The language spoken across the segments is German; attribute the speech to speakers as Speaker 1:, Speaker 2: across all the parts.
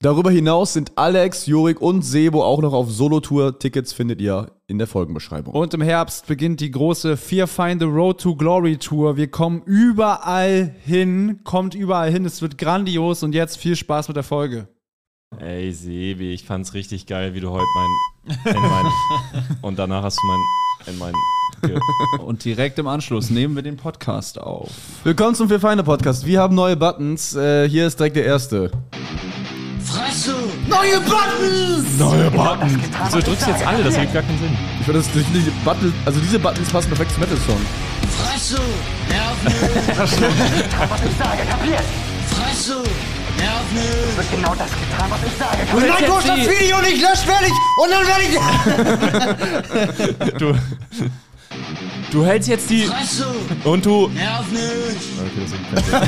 Speaker 1: Darüber hinaus sind Alex, Jurik und Sebo auch noch auf Solo-Tour. Tickets findet ihr in der Folgenbeschreibung.
Speaker 2: Und im Herbst beginnt die große Fear Find the Road to Glory Tour. Wir kommen überall hin, kommt überall hin. Es wird grandios und jetzt viel Spaß mit der Folge.
Speaker 3: Ey, Sebi, ich fand's richtig geil, wie du heute mein, in mein und danach hast du mein, in mein,
Speaker 2: Und direkt im Anschluss nehmen wir den Podcast auf.
Speaker 1: Willkommen zum Vier Feinde Podcast. Wir haben neue Buttons. Äh, hier ist direkt der erste.
Speaker 4: Fresse!
Speaker 1: Neue Buttons!
Speaker 3: Neue Buttons! Wieso drückst du jetzt alle? Das ergibt gar keinen Sinn.
Speaker 1: Ich finde, das- diese Button, also diese Buttons passen perfekt zum Metal-Song.
Speaker 4: Fresse! Nerv nicht!
Speaker 5: was ich sage, kapiert?
Speaker 4: Fresse! Nerv nicht!
Speaker 5: Wird genau das getan, was ich sage,
Speaker 2: Du
Speaker 5: kapiert?
Speaker 2: hältst jetzt die-
Speaker 1: Video nicht löscht, werde ich. Und dann werde ich.
Speaker 3: Du, du hältst jetzt die
Speaker 4: Fresse!
Speaker 3: und du.
Speaker 4: Nerv nicht!
Speaker 3: Okay, das Sinn.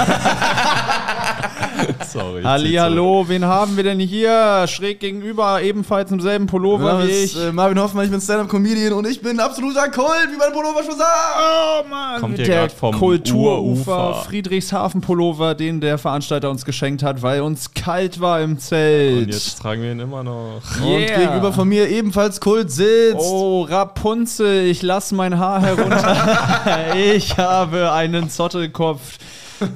Speaker 3: Sorry. ich
Speaker 2: Ali,
Speaker 3: zieh zurück.
Speaker 2: hallo, wen haben wir denn hier? Schräg gegenüber, ebenfalls im selben Pullover
Speaker 1: Name
Speaker 2: wie
Speaker 1: ist
Speaker 2: ich.
Speaker 1: äh, Marvin Hoffmann, ich bin Stand-Up-Comedian und ich bin ein absoluter Kult, wie mein Pullover schon sagt.
Speaker 2: Oh Mann,
Speaker 3: Kommt
Speaker 2: der
Speaker 3: vom
Speaker 2: Kulturufer
Speaker 3: Urufer?
Speaker 2: Friedrichshafen-Pullover, den der Veranstalter uns geschenkt hat, weil uns kalt war im Zelt.
Speaker 3: Und jetzt tragen wir ihn immer noch.
Speaker 1: Und
Speaker 2: Yeah.
Speaker 1: gegenüber von mir ebenfalls Kult sitzt.
Speaker 2: Oh, Rapunzel, ich lass mein Haar herunter. ich habe einen Zottelkopf.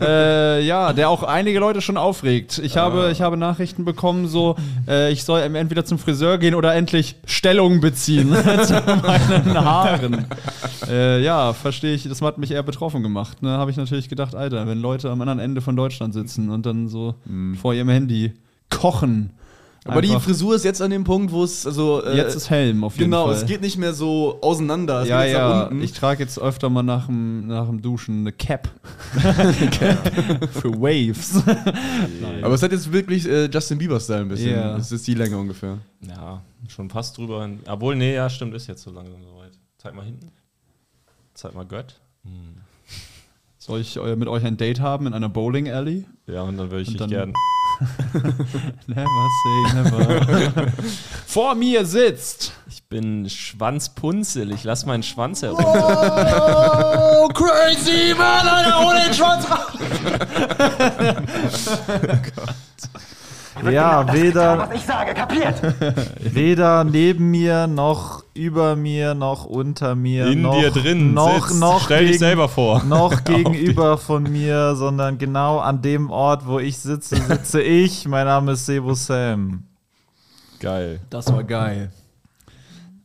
Speaker 2: äh, ja, der auch einige Leute schon aufregt. Ich, habe, ich habe Nachrichten bekommen, so, äh, ich soll entweder zum Friseur gehen oder endlich Stellung beziehen zu meinen Haaren. äh, ja, verstehe ich, das hat mich eher betroffen gemacht. Ne? Habe ich natürlich gedacht, Alter, wenn Leute am anderen Ende von Deutschland sitzen und dann so vor ihrem Handy kochen.
Speaker 1: Aber die Frisur ist jetzt an dem Punkt, wo es, also. äh,
Speaker 2: Jetzt ist Helm auf jeden
Speaker 1: Genau,
Speaker 2: Fall.
Speaker 1: es geht nicht mehr so auseinander. Es
Speaker 2: ja,
Speaker 1: geht jetzt nach
Speaker 2: ja.
Speaker 1: unten.
Speaker 2: Ich trage jetzt öfter mal nach dem, nach dem Duschen eine Cap. Für Waves.
Speaker 1: Aber es hat jetzt wirklich äh, Justin Bieber-Style ein bisschen.
Speaker 2: Ja.
Speaker 1: Das ist die Länge ungefähr.
Speaker 3: Ja, schon fast drüber. hin- Obwohl, nee, ja, stimmt, ist jetzt so langsam soweit. Zeig mal hinten. Zeig mal Gött.
Speaker 2: Soll ich äh, mit euch ein Date haben in einer Bowling Alley?
Speaker 3: Ja, und dann würde ich
Speaker 2: Und
Speaker 3: dich
Speaker 2: dann-
Speaker 3: gern.
Speaker 2: Never say never. Vor mir sitzt.
Speaker 3: Ich bin Schwanzpunzel, ich lass meinen Schwanz herunter.
Speaker 1: Oh, crazy man, Alter, ohne den Schwanz raus!
Speaker 6: Ja, weder,
Speaker 5: Was ich sage, kapiert?
Speaker 6: weder neben mir, noch über mir, noch unter mir,
Speaker 3: In
Speaker 6: noch,
Speaker 3: dir drin
Speaker 6: noch,
Speaker 3: sitzt.
Speaker 6: noch
Speaker 3: Stell dich
Speaker 6: gegen-
Speaker 3: selber vor.
Speaker 6: noch gegenüber von mir, sondern genau an dem Ort, wo ich sitze, sitze ich. Mein Name ist Sebo Sam.
Speaker 3: Geil.
Speaker 2: Das war geil.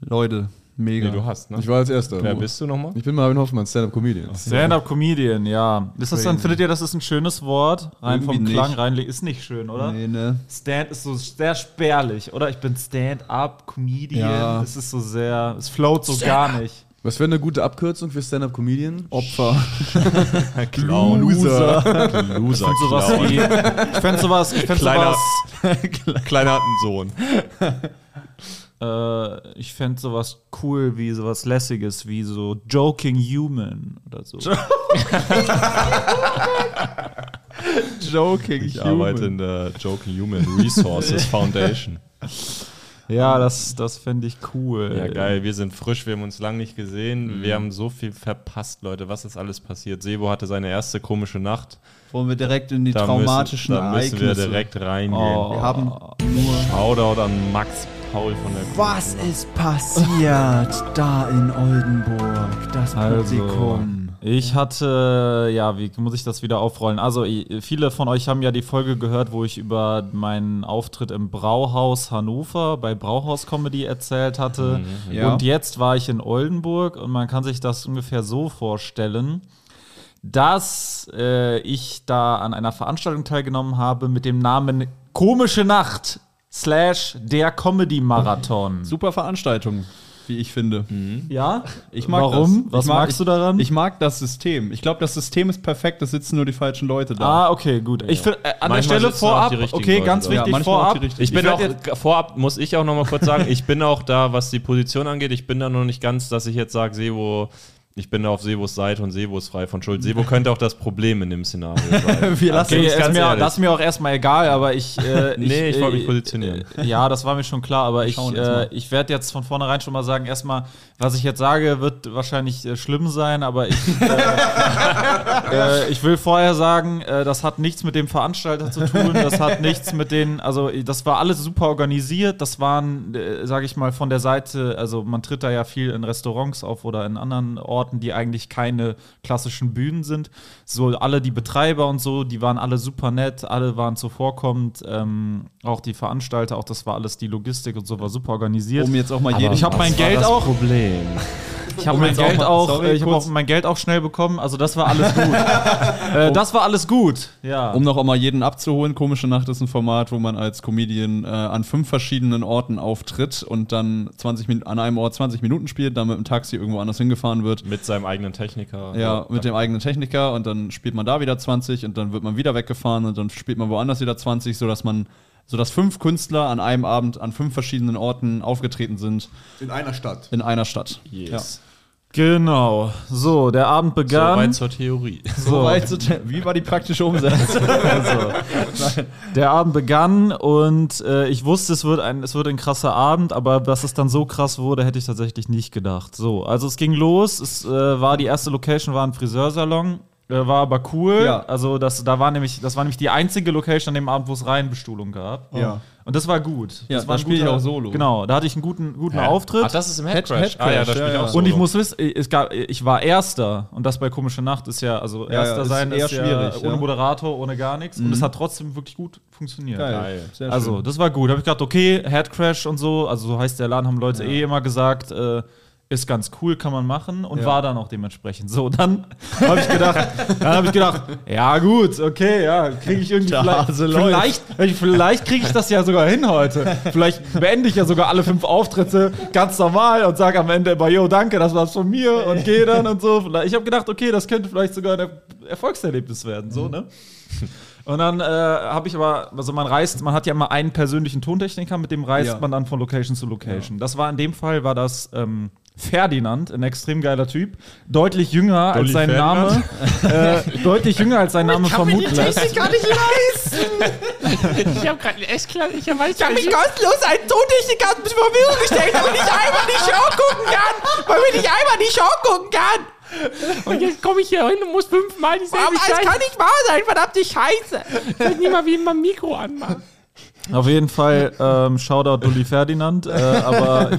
Speaker 2: Leute, mega.
Speaker 3: Nee, du hast, ne?
Speaker 1: Ich war als Erster.
Speaker 3: Wer bist du nochmal?
Speaker 1: Ich bin Marvin Hoffmann, Stand-Up-Comedian.
Speaker 6: Stand-up-Comedian, ja. Ist das dann, findet ihr, das ist ein schönes Wort? Rein vom
Speaker 2: Irgendwie
Speaker 6: Klang
Speaker 2: nicht.
Speaker 6: rein, ist nicht schön, oder?
Speaker 2: Nee, ne?
Speaker 6: Stand ist so sehr spärlich, oder? Ich bin Stand-up-Comedian.
Speaker 2: Ja.
Speaker 6: Es ist so sehr, es float so gar nicht.
Speaker 1: Was wäre eine gute Abkürzung für Stand-Up-Comedian?
Speaker 2: Opfer.
Speaker 3: Clown.
Speaker 1: Loser.
Speaker 3: Loser.
Speaker 6: Sowas wie, ich fände sowas, ich fände
Speaker 3: Kleiner,
Speaker 6: sowas,
Speaker 3: kleiner Sohn.
Speaker 6: Äh, ich fände sowas cool wie sowas lässiges, wie so Joking Human oder so.
Speaker 2: Joking.
Speaker 3: Ich arbeite in der Joking Human Resources Foundation.
Speaker 6: Ja, das, das fände ich cool.
Speaker 3: Ja, geil, wir sind frisch, wir haben uns lang nicht gesehen. Wir haben so viel verpasst, Leute. Was ist alles passiert? Sebo hatte seine erste komische Nacht.
Speaker 2: Wollen wir direkt in die
Speaker 3: Da
Speaker 2: traumatischen
Speaker 3: müssen, da müssen
Speaker 2: Ereignisse.
Speaker 3: wir direkt reingehen.
Speaker 6: Oh.
Speaker 2: Wir haben
Speaker 3: Shoutout an Max Paul von der
Speaker 2: Was ist passiert da in Oldenburg? Das
Speaker 6: Also, ich hatte, ja, wie muss ich das wieder aufrollen? Also, viele von euch haben ja die Folge gehört, wo ich über meinen Auftritt im Brauhaus Hannover bei Brauhaus Comedy erzählt hatte.
Speaker 2: ja.
Speaker 6: Und jetzt war ich in Oldenburg und man kann sich das ungefähr so vorstellen, dass äh, ich da an einer Veranstaltung teilgenommen habe mit dem Namen Komische Nacht slash der Comedy Marathon.
Speaker 2: Super Veranstaltung. wie ich finde.
Speaker 6: Ja?
Speaker 2: Ich mag
Speaker 6: Warum?
Speaker 2: das.
Speaker 6: Was
Speaker 2: ich mag,
Speaker 6: magst du daran?
Speaker 2: Ich mag das System. Ich glaube, das System ist perfekt, es sitzen nur die falschen Leute da.
Speaker 6: ah, okay, gut. Ich find, äh, an
Speaker 3: Manchmal
Speaker 6: der Stelle
Speaker 3: sitzen auch
Speaker 6: vorab,
Speaker 3: die richtigen
Speaker 6: okay,
Speaker 3: Leute
Speaker 6: ganz
Speaker 3: da.
Speaker 2: Ja,
Speaker 6: wichtig,
Speaker 2: manchmal auch
Speaker 6: vorab.
Speaker 2: die richtigen.
Speaker 3: Ich bin
Speaker 6: werd
Speaker 3: auch,
Speaker 6: jetzt-
Speaker 3: vorab muss ich auch noch mal kurz sagen, ich bin auch da, was die Position angeht, ich bin da noch nicht ganz, dass ich jetzt sage, Sebo, ich bin da auf Sebos Seite und Sebo ist frei von Schuld. Sebo könnte auch das Problem in dem Szenario sein.
Speaker 2: Wir lassen
Speaker 6: Okay,
Speaker 3: ich ganz
Speaker 6: mir,
Speaker 3: ehrlich.
Speaker 6: das ist mir auch erstmal egal, aber ich. Äh,
Speaker 3: Nee, ich wollte mich
Speaker 6: äh,
Speaker 3: positionieren.
Speaker 6: Äh, ja, das war mir schon klar, aber ich, äh, ich werde jetzt von vornherein schon mal sagen: erstmal, was ich jetzt sage, wird wahrscheinlich äh, schlimm sein, aber ich, äh, äh, ich will vorher sagen, äh, das hat nichts mit dem Veranstalter zu tun, das hat nichts mit den, also das war alles super organisiert, das waren, äh, sage ich mal, von der Seite, also man tritt da ja viel in Restaurants auf oder in anderen Orten, die eigentlich keine klassischen Bühnen sind. So alle die Betreiber und so, die waren alle super nett, alle waren zuvorkommend, ähm, auch die Veranstalter, auch das war alles die Logistik und so war super organisiert.
Speaker 2: Um jetzt auch mal jeden.
Speaker 6: ich habe mein Geld auch,
Speaker 3: Problem.
Speaker 6: ich habe mein
Speaker 2: auch
Speaker 6: Geld
Speaker 2: mal-
Speaker 6: auch,
Speaker 2: sorry,
Speaker 6: äh, ich habe
Speaker 2: kurz.
Speaker 6: auch mein Geld auch schnell bekommen, also das war alles gut. äh, das war alles gut. Ja.
Speaker 2: Um noch auch mal jeden abzuholen, Komische Nacht ist ein Format, wo man als Comedian äh, an fünf verschiedenen Orten auftritt und dann 20 Min an einem Ort 20 Minuten spielt, dann mit dem Taxi irgendwo anders hingefahren wird.
Speaker 3: Mit seinem eigenen Techniker.
Speaker 2: Ja, mit dem eigenen Techniker und dann spielt man da wieder 20 und dann wird man wieder weggefahren und dann spielt man woanders wieder 20, sodass man, sodass fünf Künstler an einem Abend an fünf verschiedenen Orten aufgetreten sind
Speaker 1: In einer Stadt.
Speaker 2: in einer Stadt.
Speaker 3: Yes.
Speaker 6: Genau. So, der Abend begann.
Speaker 3: Soweit zur Theorie.
Speaker 2: So weit zu te- Wie war die praktische Umsetzung?
Speaker 6: Der Abend begann und äh, ich wusste, es wird, ein, es wird ein krasser Abend, aber dass es dann so krass wurde, hätte ich tatsächlich nicht gedacht. So, also es ging los, es äh, war die erste Location, war ein Friseursalon. Äh, War aber cool.
Speaker 2: Ja.
Speaker 6: Also das, da war nämlich, das war nämlich die einzige Location an dem Abend, wo es rein Bestuhlung gab.
Speaker 2: Ja.
Speaker 6: Und das war gut.
Speaker 2: Ja,
Speaker 6: das war
Speaker 2: da
Speaker 6: ein
Speaker 2: spiel ich auch Solo.
Speaker 6: Genau, da hatte ich einen guten, guten Auftritt.
Speaker 3: Ach, das ist im
Speaker 2: Head-
Speaker 3: Headcrash.
Speaker 2: Head
Speaker 3: ah ja, da
Speaker 2: Crash,
Speaker 3: spielt
Speaker 2: ja,
Speaker 3: auch
Speaker 2: ja.
Speaker 3: so.
Speaker 6: und ich muss wissen, es gab, ich war Erster und das bei komische Nacht ist ja, also
Speaker 2: Ja,
Speaker 6: Erster
Speaker 2: ja, ist
Speaker 6: sein
Speaker 2: eher
Speaker 6: ist ja
Speaker 2: schwierig,
Speaker 6: ohne.
Speaker 2: Mhm.
Speaker 6: Moderator, ohne gar nichts. Und es hat trotzdem wirklich gut funktioniert.
Speaker 3: Geil.
Speaker 2: Sehr schön.
Speaker 6: Also, das war gut. Habe ich gedacht, okay, Headcrash und so, also so heißt der Laden, haben Leute eh immer gesagt, äh, ist ganz cool, kann man machen und
Speaker 2: Ja.
Speaker 6: war dann auch dementsprechend. So, dann habe ich gedacht, dann habe ich gedacht, ja gut, okay, ja, kriege ich irgendwie
Speaker 2: Der
Speaker 6: vielleicht,
Speaker 2: Hase läuft.
Speaker 6: vielleicht, vielleicht kriege ich das ja sogar hin heute. Vielleicht beende ich ja sogar alle fünf Auftritte ganz normal und sage am Ende immer, yo, danke, das war's von mir und gehe dann und so. Ich habe gedacht, okay, das könnte vielleicht sogar ein Er- Erfolgserlebnis werden, so, ne? Und dann äh, habe ich aber, also man reist, man hat ja immer einen persönlichen Tontechniker, mit dem reist
Speaker 2: Ja.
Speaker 6: man dann von Location zu Location. Das war in dem Fall, war das ähm, Ferdinand, ein extrem geiler Typ, deutlich jünger als
Speaker 3: Dolly
Speaker 6: sein Name, äh, deutlich jünger als sein Name vermuten lässt.
Speaker 7: Ich habe gerade echt klar, ich weiß
Speaker 6: Ich habe mich kostenlos einen Tontechniker zur Verfügung gestellt, damit ich einmal die Show gucken kann, damit ich einmal die Show gucken kann.
Speaker 7: Und jetzt komme ich hier hin und muss fünfmal dieselbe
Speaker 6: Aber es
Speaker 7: Scheiße.
Speaker 6: kann nicht wahr sein, verdammte Scheiße.
Speaker 7: Ich weiß nicht mal, wie man Mikro anmacht.
Speaker 6: Auf jeden Fall ähm, Shoutout Dulli Ferdinand, äh, aber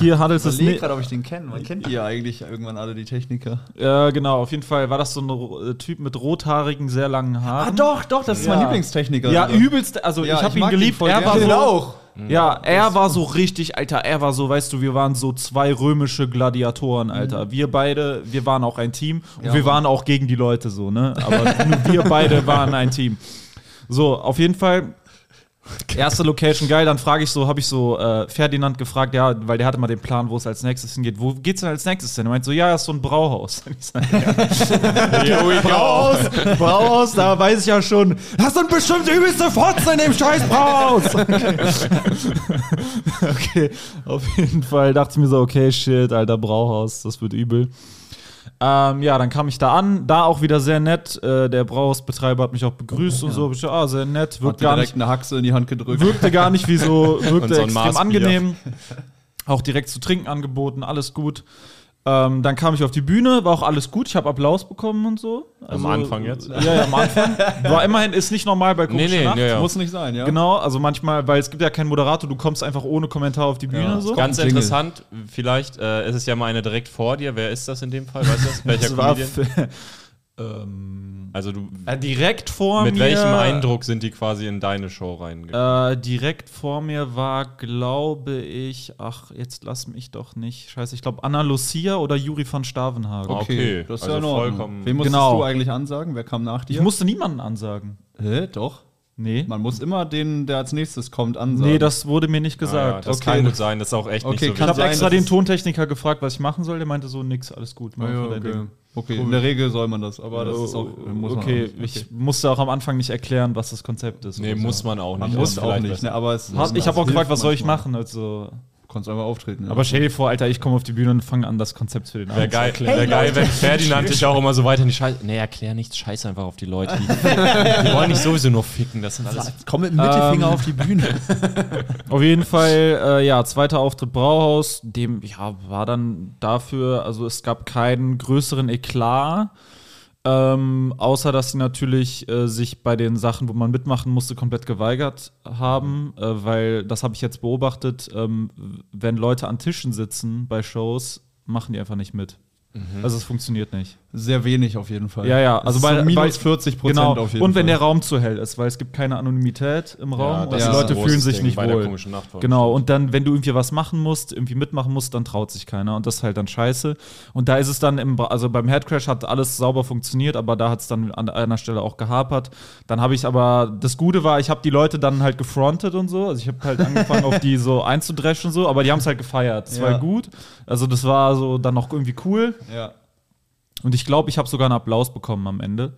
Speaker 6: hier handelt es
Speaker 2: Ich überlege
Speaker 6: nicht.
Speaker 2: gerade, ob ich den kenne. Man kennt ihr eigentlich irgendwann alle die Techniker.
Speaker 6: Ja, genau, auf jeden Fall war das so ein äh, Typ mit rothaarigen, sehr langen Haaren.
Speaker 2: Ah, doch, doch, das ist
Speaker 6: Ja.
Speaker 2: mein Lieblingstechniker.
Speaker 6: Ja,
Speaker 2: sogar.
Speaker 6: übelst, also
Speaker 2: Ja,
Speaker 6: ich habe
Speaker 2: ich
Speaker 6: ihn
Speaker 2: ihn
Speaker 6: geliebt.
Speaker 2: voll
Speaker 6: Er war so,
Speaker 1: auch.
Speaker 6: Ja, er war so richtig, Alter, er war so, weißt du, wir waren so zwei römische Gladiatoren, Alter. Wir beide, wir waren auch ein Team und
Speaker 2: Ja,
Speaker 6: wir waren auch gegen die Leute so, ne? Aber nur wir beide waren ein Team. So, auf jeden Fall erste Location geil, dann frage ich so, habe ich so äh, Ferdinand gefragt, ja, weil der hatte mal den Plan, wo es als nächstes hingeht. Wo geht's denn als nächstes hin? Er meint so, ja, ist so ein Brauhaus. Sag, ja. Brauhaus, Brauhaus, da weiß ich ja schon, das sind bestimmt übelste Fotzen in dem scheiß Brauhaus. okay, auf jeden Fall dachte ich mir so, okay, shit, alter Brauhaus, das wird übel. Ähm, ja, dann kam ich da an, da auch wieder sehr nett. Äh, der Brauhausbetreiber hat mich auch begrüßt und so. Ich ah, sehr nett,
Speaker 2: Hat
Speaker 6: wirkt
Speaker 2: dir
Speaker 6: gar
Speaker 2: direkt
Speaker 6: nicht,
Speaker 2: eine Haxe in die Hand gedrückt.
Speaker 6: wirkte gar nicht wie so, wirkte
Speaker 3: so
Speaker 6: extrem angenehm. Auch direkt zu trinken angeboten, alles gut. Ähm, dann kam ich auf die Bühne, war auch alles gut. Ich habe Applaus bekommen und so. Also,
Speaker 3: Anfang jetzt?
Speaker 6: Ja, ja, am Anfang. War immerhin, ist nicht normal bei
Speaker 3: Nee,
Speaker 6: Komische
Speaker 3: nee,
Speaker 6: Nacht.
Speaker 3: ja, ja.
Speaker 2: Muss nicht sein, ja.
Speaker 6: Genau, also manchmal, weil es gibt ja keinen Moderator, du kommst einfach ohne Kommentar auf die Bühne.
Speaker 2: Ja,
Speaker 6: so.
Speaker 3: Ganz
Speaker 2: Jingle.
Speaker 3: interessant, vielleicht äh, ist es ja mal eine direkt vor dir. Wer ist das in dem Fall? Weißt du das? Welcher
Speaker 6: Das
Speaker 3: Comedian?
Speaker 6: Ähm,
Speaker 3: Also du,
Speaker 6: äh, direkt vor
Speaker 3: mit
Speaker 6: mir.
Speaker 3: welchem Eindruck sind die quasi in deine Show reingegangen?
Speaker 6: Äh, direkt vor mir war, glaube ich, ach, jetzt lass mich doch nicht. Scheiße, ich glaube Anna Lucia oder Juri von Stavenhagen.
Speaker 3: Okay,
Speaker 2: das ist
Speaker 3: also
Speaker 2: ja in Ordnung.
Speaker 3: vollkommen-
Speaker 2: Wem musstest
Speaker 6: Genau.
Speaker 2: du eigentlich ansagen? Wer kam nach dir?
Speaker 6: Ich musste niemanden ansagen.
Speaker 2: Hä, doch.
Speaker 6: Nee.
Speaker 2: Man muss immer den, der als nächstes kommt, ansagen.
Speaker 6: Nee, das wurde mir nicht
Speaker 3: Ja, ja,
Speaker 6: gesagt.
Speaker 3: das
Speaker 2: Okay,
Speaker 3: kann gut sein, das ist auch echt
Speaker 2: Okay,
Speaker 3: nicht so
Speaker 6: ich habe extra den Tontechniker gefragt, was ich machen soll. Der meinte so, nix, alles gut. mach
Speaker 2: Ah, ja,
Speaker 6: dein
Speaker 2: okay. Okay, in der Regel soll man das, aber das ist auch, muss man
Speaker 6: Oh, okay,
Speaker 2: auch nicht.
Speaker 6: ich musste auch am Anfang nicht erklären, was das Konzept ist.
Speaker 3: Nee, muss man auch nicht.
Speaker 2: Man muss
Speaker 3: ist
Speaker 2: auch nicht, ne, aber es
Speaker 6: Hat- Ich habe auch gefragt, was soll ich machen? Also,
Speaker 2: Du kannst einfach auftreten. Ja.
Speaker 6: aber stell dir vor, Alter, ich komme auf die Bühne und fange an, das Konzept für den
Speaker 3: Wäre
Speaker 6: Abend zu
Speaker 3: geil,
Speaker 6: erklären.
Speaker 3: wär geil wenn Ferdinand dich auch immer so weiter in die Scheiße. Nee, erklär nichts, scheiß einfach auf die Leute. Die, die wollen nicht sowieso nur ficken. Das sind alles.
Speaker 2: komm mit dem Mittelfinger
Speaker 6: Ähm,
Speaker 2: auf die Bühne.
Speaker 6: Auf jeden Fall, äh, ja, zweiter Auftritt Brauhaus, dem, ja, war dann dafür, also es gab keinen größeren Eklat, ähm, außer dass sie natürlich äh, sich bei den Sachen, wo man mitmachen musste, komplett geweigert haben, äh, weil, das habe ich jetzt beobachtet, ähm, wenn Leute an Tischen sitzen bei Shows, machen die einfach nicht mit. Also es funktioniert nicht.
Speaker 2: Sehr wenig auf jeden Fall.
Speaker 6: Ja, ja, also bei
Speaker 2: so minus
Speaker 6: bei-
Speaker 2: 40 Prozent
Speaker 6: genau.
Speaker 2: auf jeden
Speaker 6: Und wenn
Speaker 2: Fall.
Speaker 6: der Raum zu hell ist, weil es gibt keine Anonymität im Raum und
Speaker 3: das
Speaker 6: die Leute fühlen sich
Speaker 3: Ding
Speaker 6: nicht wohl. Genau, und dann, wenn du irgendwie was machen musst, irgendwie mitmachen musst, dann traut sich keiner. Und das ist halt dann scheiße. Und da ist es dann im, also beim Headcrash hat alles sauber funktioniert, aber da hat es dann an einer Stelle auch gehapert. Dann habe ich aber, das Gute war, ich habe die Leute dann halt gefrontet und so. Also ich habe halt angefangen, auf die so einzudreschen und so, aber die haben es halt gefeiert. Das
Speaker 2: Ja.
Speaker 6: war gut. Also das war so dann noch irgendwie cool.
Speaker 2: ja.
Speaker 6: Und ich glaube, ich habe sogar einen Applaus bekommen am Ende.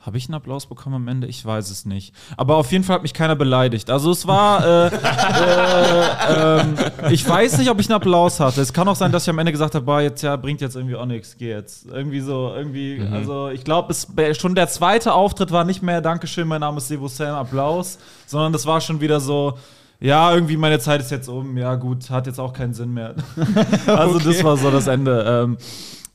Speaker 6: Habe ich einen Applaus bekommen am Ende? Ich weiß es nicht. Aber auf jeden Fall hat mich keiner beleidigt. Also es war, äh, äh, ähm, ich weiß nicht, ob ich einen Applaus hatte. Es kann auch sein, dass ich am Ende gesagt habe, boah, jetzt ja, bringt jetzt irgendwie auch nichts, geh jetzt. Irgendwie so, irgendwie, also ich glaube, schon der zweite Auftritt war nicht mehr Dankeschön, mein Name ist Sebo Sam, Applaus, sondern das war schon wieder so, ja, irgendwie meine Zeit ist jetzt um, ja gut, hat jetzt auch keinen Sinn mehr. also das war so das Ende. Ähm,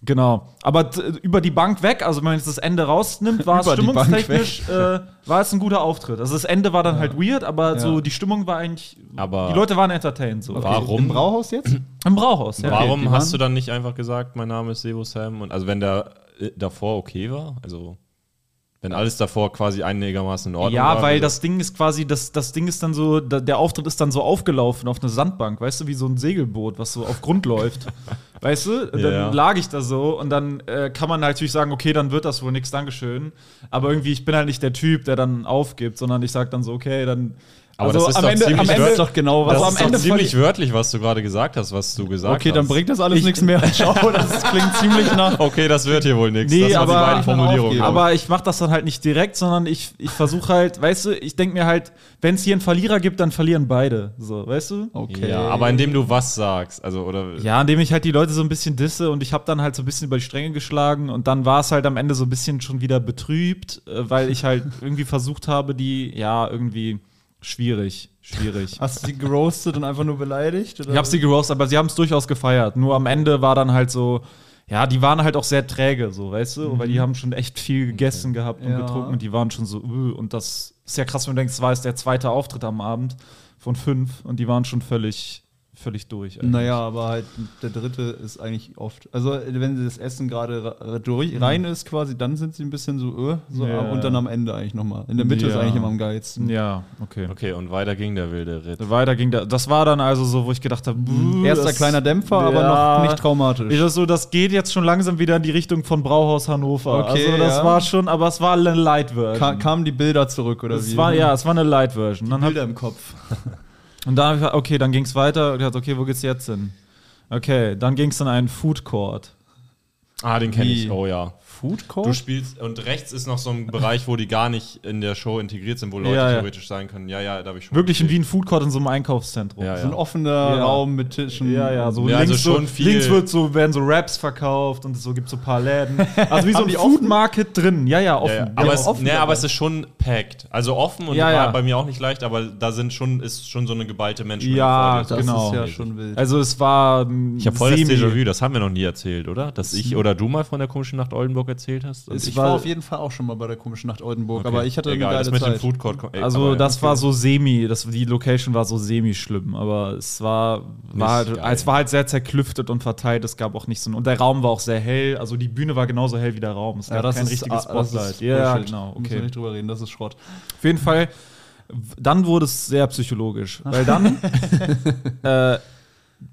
Speaker 6: Genau. Aber über die Bank weg, also wenn man jetzt das Ende rausnimmt, war es stimmungstechnisch, äh, war es ein guter Auftritt. Also das Ende war dann halt weird, aber
Speaker 2: Ja.
Speaker 6: so die Stimmung war eigentlich,
Speaker 3: Aber
Speaker 6: die Leute waren entertained. So.
Speaker 3: Warum?
Speaker 2: Im Brauhaus jetzt?
Speaker 6: Im Brauhaus, ja.
Speaker 3: Warum
Speaker 2: die
Speaker 3: hast du dann nicht einfach gesagt, mein Name ist Sebo Sam? Und also wenn der äh, davor okay war, also wenn alles davor quasi einigermaßen in Ordnung war.
Speaker 6: Ja, weil das Ding ist quasi, das, das Ding ist dann so, da, der Auftritt ist dann so aufgelaufen auf eine Sandbank, weißt du, wie so ein Segelboot, was so auf Grund läuft. Weißt du? Und
Speaker 3: Ja.
Speaker 6: Dann lag ich da so und dann äh, kann man natürlich sagen, okay, dann wird das wohl nichts, Dankeschön. Aber irgendwie, ich bin halt nicht der Typ, der dann aufgibt, sondern ich sag dann so, okay, dann.
Speaker 3: Aber
Speaker 6: also
Speaker 3: das ist
Speaker 6: am
Speaker 3: doch
Speaker 6: Ende,
Speaker 3: ziemlich
Speaker 6: am Ende,
Speaker 3: wörtlich-
Speaker 2: doch genau, was
Speaker 3: das
Speaker 6: also
Speaker 3: ist
Speaker 6: am Ende
Speaker 3: doch ziemlich wörtlich, was du gerade gesagt hast, was du gesagt
Speaker 2: Okay,
Speaker 3: hast.
Speaker 2: dann bringt das alles nichts mehr. Schau, das klingt ziemlich nach.
Speaker 3: Okay, das wird hier wohl nichts.
Speaker 6: Nee,
Speaker 3: das waren
Speaker 6: aber-
Speaker 3: die beiden Formulierungen.
Speaker 6: Aber ich mach das dann halt nicht direkt, sondern ich, ich versuche halt, weißt du, ich denke mir halt, wenn es hier einen Verlierer gibt, dann verlieren beide. So, weißt du?
Speaker 2: Okay.
Speaker 3: ja, aber indem du was sagst, also oder
Speaker 6: Ja, indem ich halt die Leute so ein bisschen disse und ich habe dann halt so ein bisschen über die Stränge geschlagen und dann war es halt am Ende so ein bisschen schon wieder betrübt, äh, weil ich halt irgendwie versucht habe, die, ja, irgendwie schwierig, schwierig.
Speaker 2: Hast du sie geroastet und einfach nur beleidigt? Oder?
Speaker 6: Ich habe sie geroastet, aber sie haben es durchaus gefeiert. Nur am Ende war dann halt so, ja, die waren halt auch sehr träge, so, weißt du? Weil die haben schon echt viel gegessen gehabt und
Speaker 2: Ja.
Speaker 6: getrunken und die waren schon so, und das ist ja krass, wenn du denkst, es war jetzt der zweite Auftritt am Abend von fünf und die waren schon völlig, völlig durch. eigentlich.
Speaker 2: Naja, aber halt der dritte ist eigentlich oft. Also, wenn das Essen gerade ra- durch, rein ist, quasi, dann sind sie ein bisschen so, äh, so
Speaker 6: Ja.
Speaker 2: und dann am Ende eigentlich nochmal. In der Mitte ist
Speaker 6: Ja.
Speaker 2: eigentlich immer am geilsten.
Speaker 6: Ja, okay.
Speaker 3: Okay, und weiter ging der wilde Ritt.
Speaker 6: Weiter ging der. Das war dann also so, wo ich gedacht habe,
Speaker 2: Erster kleiner Dämpfer, aber
Speaker 6: Ja.
Speaker 2: noch nicht traumatisch.
Speaker 6: Ich das so, das geht jetzt schon langsam wieder in die Richtung von Brauhaus Hannover.
Speaker 2: Okay,
Speaker 6: also das
Speaker 2: ja.
Speaker 6: war schon, aber es war eine Light Version.
Speaker 2: Ka kamen die Bilder zurück oder
Speaker 6: es
Speaker 2: wie?
Speaker 6: war, ja, es war eine Light Version. Dann hab,
Speaker 2: Bilder im Kopf.
Speaker 6: und dann habe ich gesagt, okay, dann ging es weiter. Und ich dachte, okay, wo geht's jetzt hin? Okay, dann ging es in einen Food Court.
Speaker 3: Ah, den kenne ich. Oh ja.
Speaker 2: Food Court?
Speaker 3: Du spielst und rechts ist noch so ein Bereich, wo die gar nicht in der Show integriert sind, wo Leute
Speaker 6: Ja, ja.
Speaker 3: theoretisch sein können. Ja, ja, da habe ich schon.
Speaker 6: Wirklich in
Speaker 3: gespielt.
Speaker 6: Wien Food Court in so einem Einkaufszentrum.
Speaker 3: Ja,
Speaker 2: so ein
Speaker 3: ja.
Speaker 2: offener
Speaker 6: Ja.
Speaker 2: Raum mit Tischen.
Speaker 6: Ja, ja, so
Speaker 3: Ja,
Speaker 6: links,
Speaker 3: also schon
Speaker 6: so,
Speaker 3: viel-
Speaker 6: links wird so, werden so Raps verkauft und so gibt so ein paar Läden. Also wie so ein Food? Market drin. Ja, ja, offen.
Speaker 3: Ja, ja.
Speaker 6: Ja,
Speaker 3: Aber, es,
Speaker 6: offen.
Speaker 3: nee, aber es ist schon packed. Also offen und
Speaker 6: Ja,
Speaker 3: war bei mir auch nicht leicht, aber da sind schon, ist schon so eine geballte Menschenmenge
Speaker 6: Ja.
Speaker 2: Das
Speaker 6: Genau.
Speaker 2: ist ja schon wild.
Speaker 6: Also es war
Speaker 3: Ich habe voll das Déjà-vu, das haben wir noch nie erzählt, oder? Dass ich oder du mal von der komischen Nacht Oldenburg erzählt hast. Und
Speaker 6: Es
Speaker 2: ich
Speaker 6: war-
Speaker 2: war auf jeden Fall auch schon mal bei der komischen Nacht Oldenburg,
Speaker 3: Okay.
Speaker 2: aber ich hatte
Speaker 3: Egal,
Speaker 2: eine
Speaker 3: das mit
Speaker 2: Zeit.
Speaker 3: dem Food Court. ey,
Speaker 6: Also
Speaker 3: aber-
Speaker 6: das war so semi, das, die Location war so semi schlimm, aber es war, war halt, es war halt sehr zerklüftet und verteilt. Es gab auch nicht so und der Raum war auch sehr hell. Also die Bühne war genauso hell wie der Raum. Es gab
Speaker 2: ja, das
Speaker 6: kein
Speaker 2: ist,
Speaker 6: richtiges
Speaker 2: ah,
Speaker 6: Spotlight. ja,
Speaker 2: Bullshit.
Speaker 6: genau.
Speaker 2: Müssen wir
Speaker 6: Okay.
Speaker 2: nicht drüber reden, das ist Schrott.
Speaker 6: Auf jeden Fall. Dann wurde es sehr psychologisch, weil dann, äh,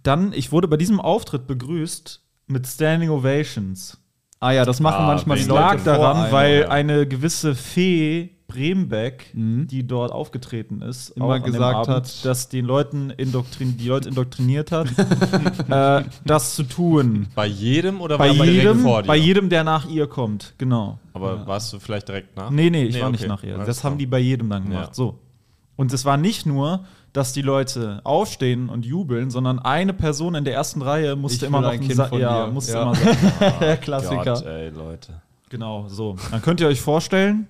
Speaker 6: dann, ich wurde bei diesem Auftritt begrüßt mit Standing Ovations.
Speaker 2: Ah ja, das machen
Speaker 3: Ah,
Speaker 2: manchmal die Leute
Speaker 6: lag daran, weil
Speaker 3: ja.
Speaker 6: eine gewisse Fee Brembeck, die dort aufgetreten ist,
Speaker 2: Immer gesagt
Speaker 6: Abend,
Speaker 2: hat-
Speaker 6: dass den Leuten indoktrin die Leute indoktriniert hat, äh, das zu tun.
Speaker 3: Bei jedem oder
Speaker 6: Bei jedem,
Speaker 3: vor dir?
Speaker 6: bei jedem, der nach ihr kommt, genau.
Speaker 3: Aber warst du vielleicht direkt nach?
Speaker 6: Nee, nee, ich war
Speaker 3: okay.
Speaker 6: nicht nach ihr. Das haben die bei jedem dann gemacht.
Speaker 3: Ja.
Speaker 6: So. Und es war nicht nur, dass die Leute aufstehen und jubeln, sondern eine Person in der ersten Reihe musste
Speaker 2: Ich
Speaker 6: immer noch
Speaker 2: ein Kind
Speaker 6: Sa-
Speaker 2: von
Speaker 6: ja,
Speaker 2: dir.
Speaker 6: musste
Speaker 2: Ja.
Speaker 6: immer sagen.
Speaker 2: Der Klassiker.
Speaker 3: Gott, ey, Leute.
Speaker 6: Genau, so. Dann könnt ihr euch vorstellen,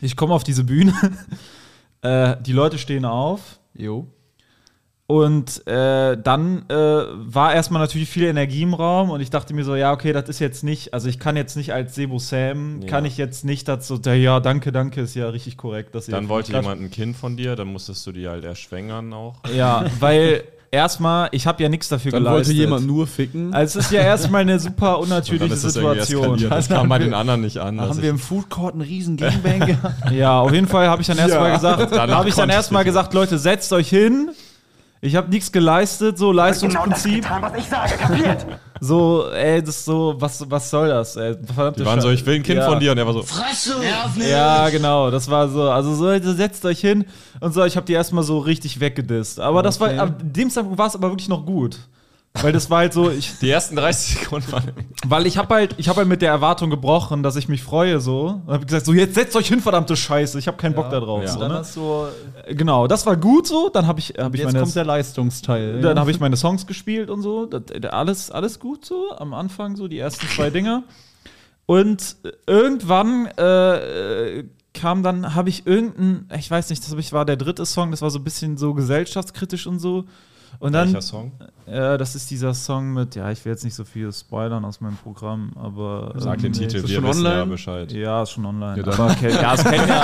Speaker 6: ich komme auf diese Bühne, äh, die Leute stehen auf
Speaker 2: Jo.
Speaker 6: Und äh, dann äh, war erstmal natürlich viel Energie im Raum und ich dachte mir so, ja, okay, das ist jetzt nicht, also ich kann jetzt nicht als Sebo Sam,
Speaker 3: Ja.
Speaker 6: kann ich jetzt nicht dazu, ja, danke, danke, ist ja richtig korrekt. Dass
Speaker 3: Dann wollte jemand ein Kind von dir, dann musstest du die halt erschwängern auch.
Speaker 6: Ja, weil erstmal, ich habe ja nichts dafür
Speaker 1: Dann
Speaker 6: geleistet.
Speaker 1: wollte jemand nur ficken.
Speaker 6: also es ist ja erstmal eine super unnatürliche
Speaker 3: dann
Speaker 6: Situation.
Speaker 3: Das kam bei den anderen nicht an. dass
Speaker 2: Haben wir im Food Court einen riesen Gangbang gehabt?
Speaker 6: Ja, auf jeden Fall habe ich dann erstmal gesagt,
Speaker 3: Danach
Speaker 6: habe ich dann erstmal gesagt, Leute, setzt euch hin. Ich habe nichts geleistet, so
Speaker 5: Genau das
Speaker 6: Leistungsprinzip.
Speaker 5: getan, was ich sage, kapiert?
Speaker 6: So, ey, das ist so, was, was soll das? Ey? Verdammte
Speaker 3: die waren so,
Speaker 6: Scheiße.
Speaker 3: ich will ein Kind
Speaker 6: Ja.
Speaker 3: von dir. Und er war so,
Speaker 4: Fresse! Nerv nicht!
Speaker 6: Ja, genau, das war so. Also so, setzt euch hin und so, ich habe die erstmal so richtig weggedisst. Aber das war,
Speaker 2: Okay.
Speaker 6: ab dem Zeitpunkt war es aber wirklich noch gut. Weil das war halt so, ich,
Speaker 3: die ersten 30 Sekunden waren.
Speaker 6: Weil ich habe halt, ich habe halt mit der Erwartung gebrochen, dass ich mich freue so. Und habe gesagt, so jetzt setzt euch hin, verdammte Scheiße, ich habe keinen Bock da drauf.
Speaker 3: Ja.
Speaker 6: So,
Speaker 2: Dann
Speaker 6: ne?
Speaker 2: hast du.
Speaker 6: Genau, das war gut so. Dann habe ich, hab ich
Speaker 2: Jetzt
Speaker 6: meine,
Speaker 2: kommt der Leistungsteil.
Speaker 6: dann habe ich meine Songs gespielt und so. Das, alles, alles gut so. Am Anfang so die ersten zwei Dinger. Und irgendwann äh, äh, kam dann, habe ich irgendeinen, ich weiß nicht, das ich, war der dritte Song, das war so ein bisschen so gesellschaftskritisch und so. Und dann,
Speaker 3: Welcher Song?
Speaker 6: äh, das ist dieser Song mit, ja, ich will jetzt nicht so viel spoilern aus meinem Programm, aber.
Speaker 3: Sag
Speaker 6: ähm,
Speaker 3: den Titel,
Speaker 6: ist
Speaker 3: wir
Speaker 6: schon
Speaker 3: wissen ja
Speaker 6: online?
Speaker 3: Bescheid.
Speaker 6: Ja, ist schon online.
Speaker 1: Ja,
Speaker 6: aber okay, ja, das kennen ja.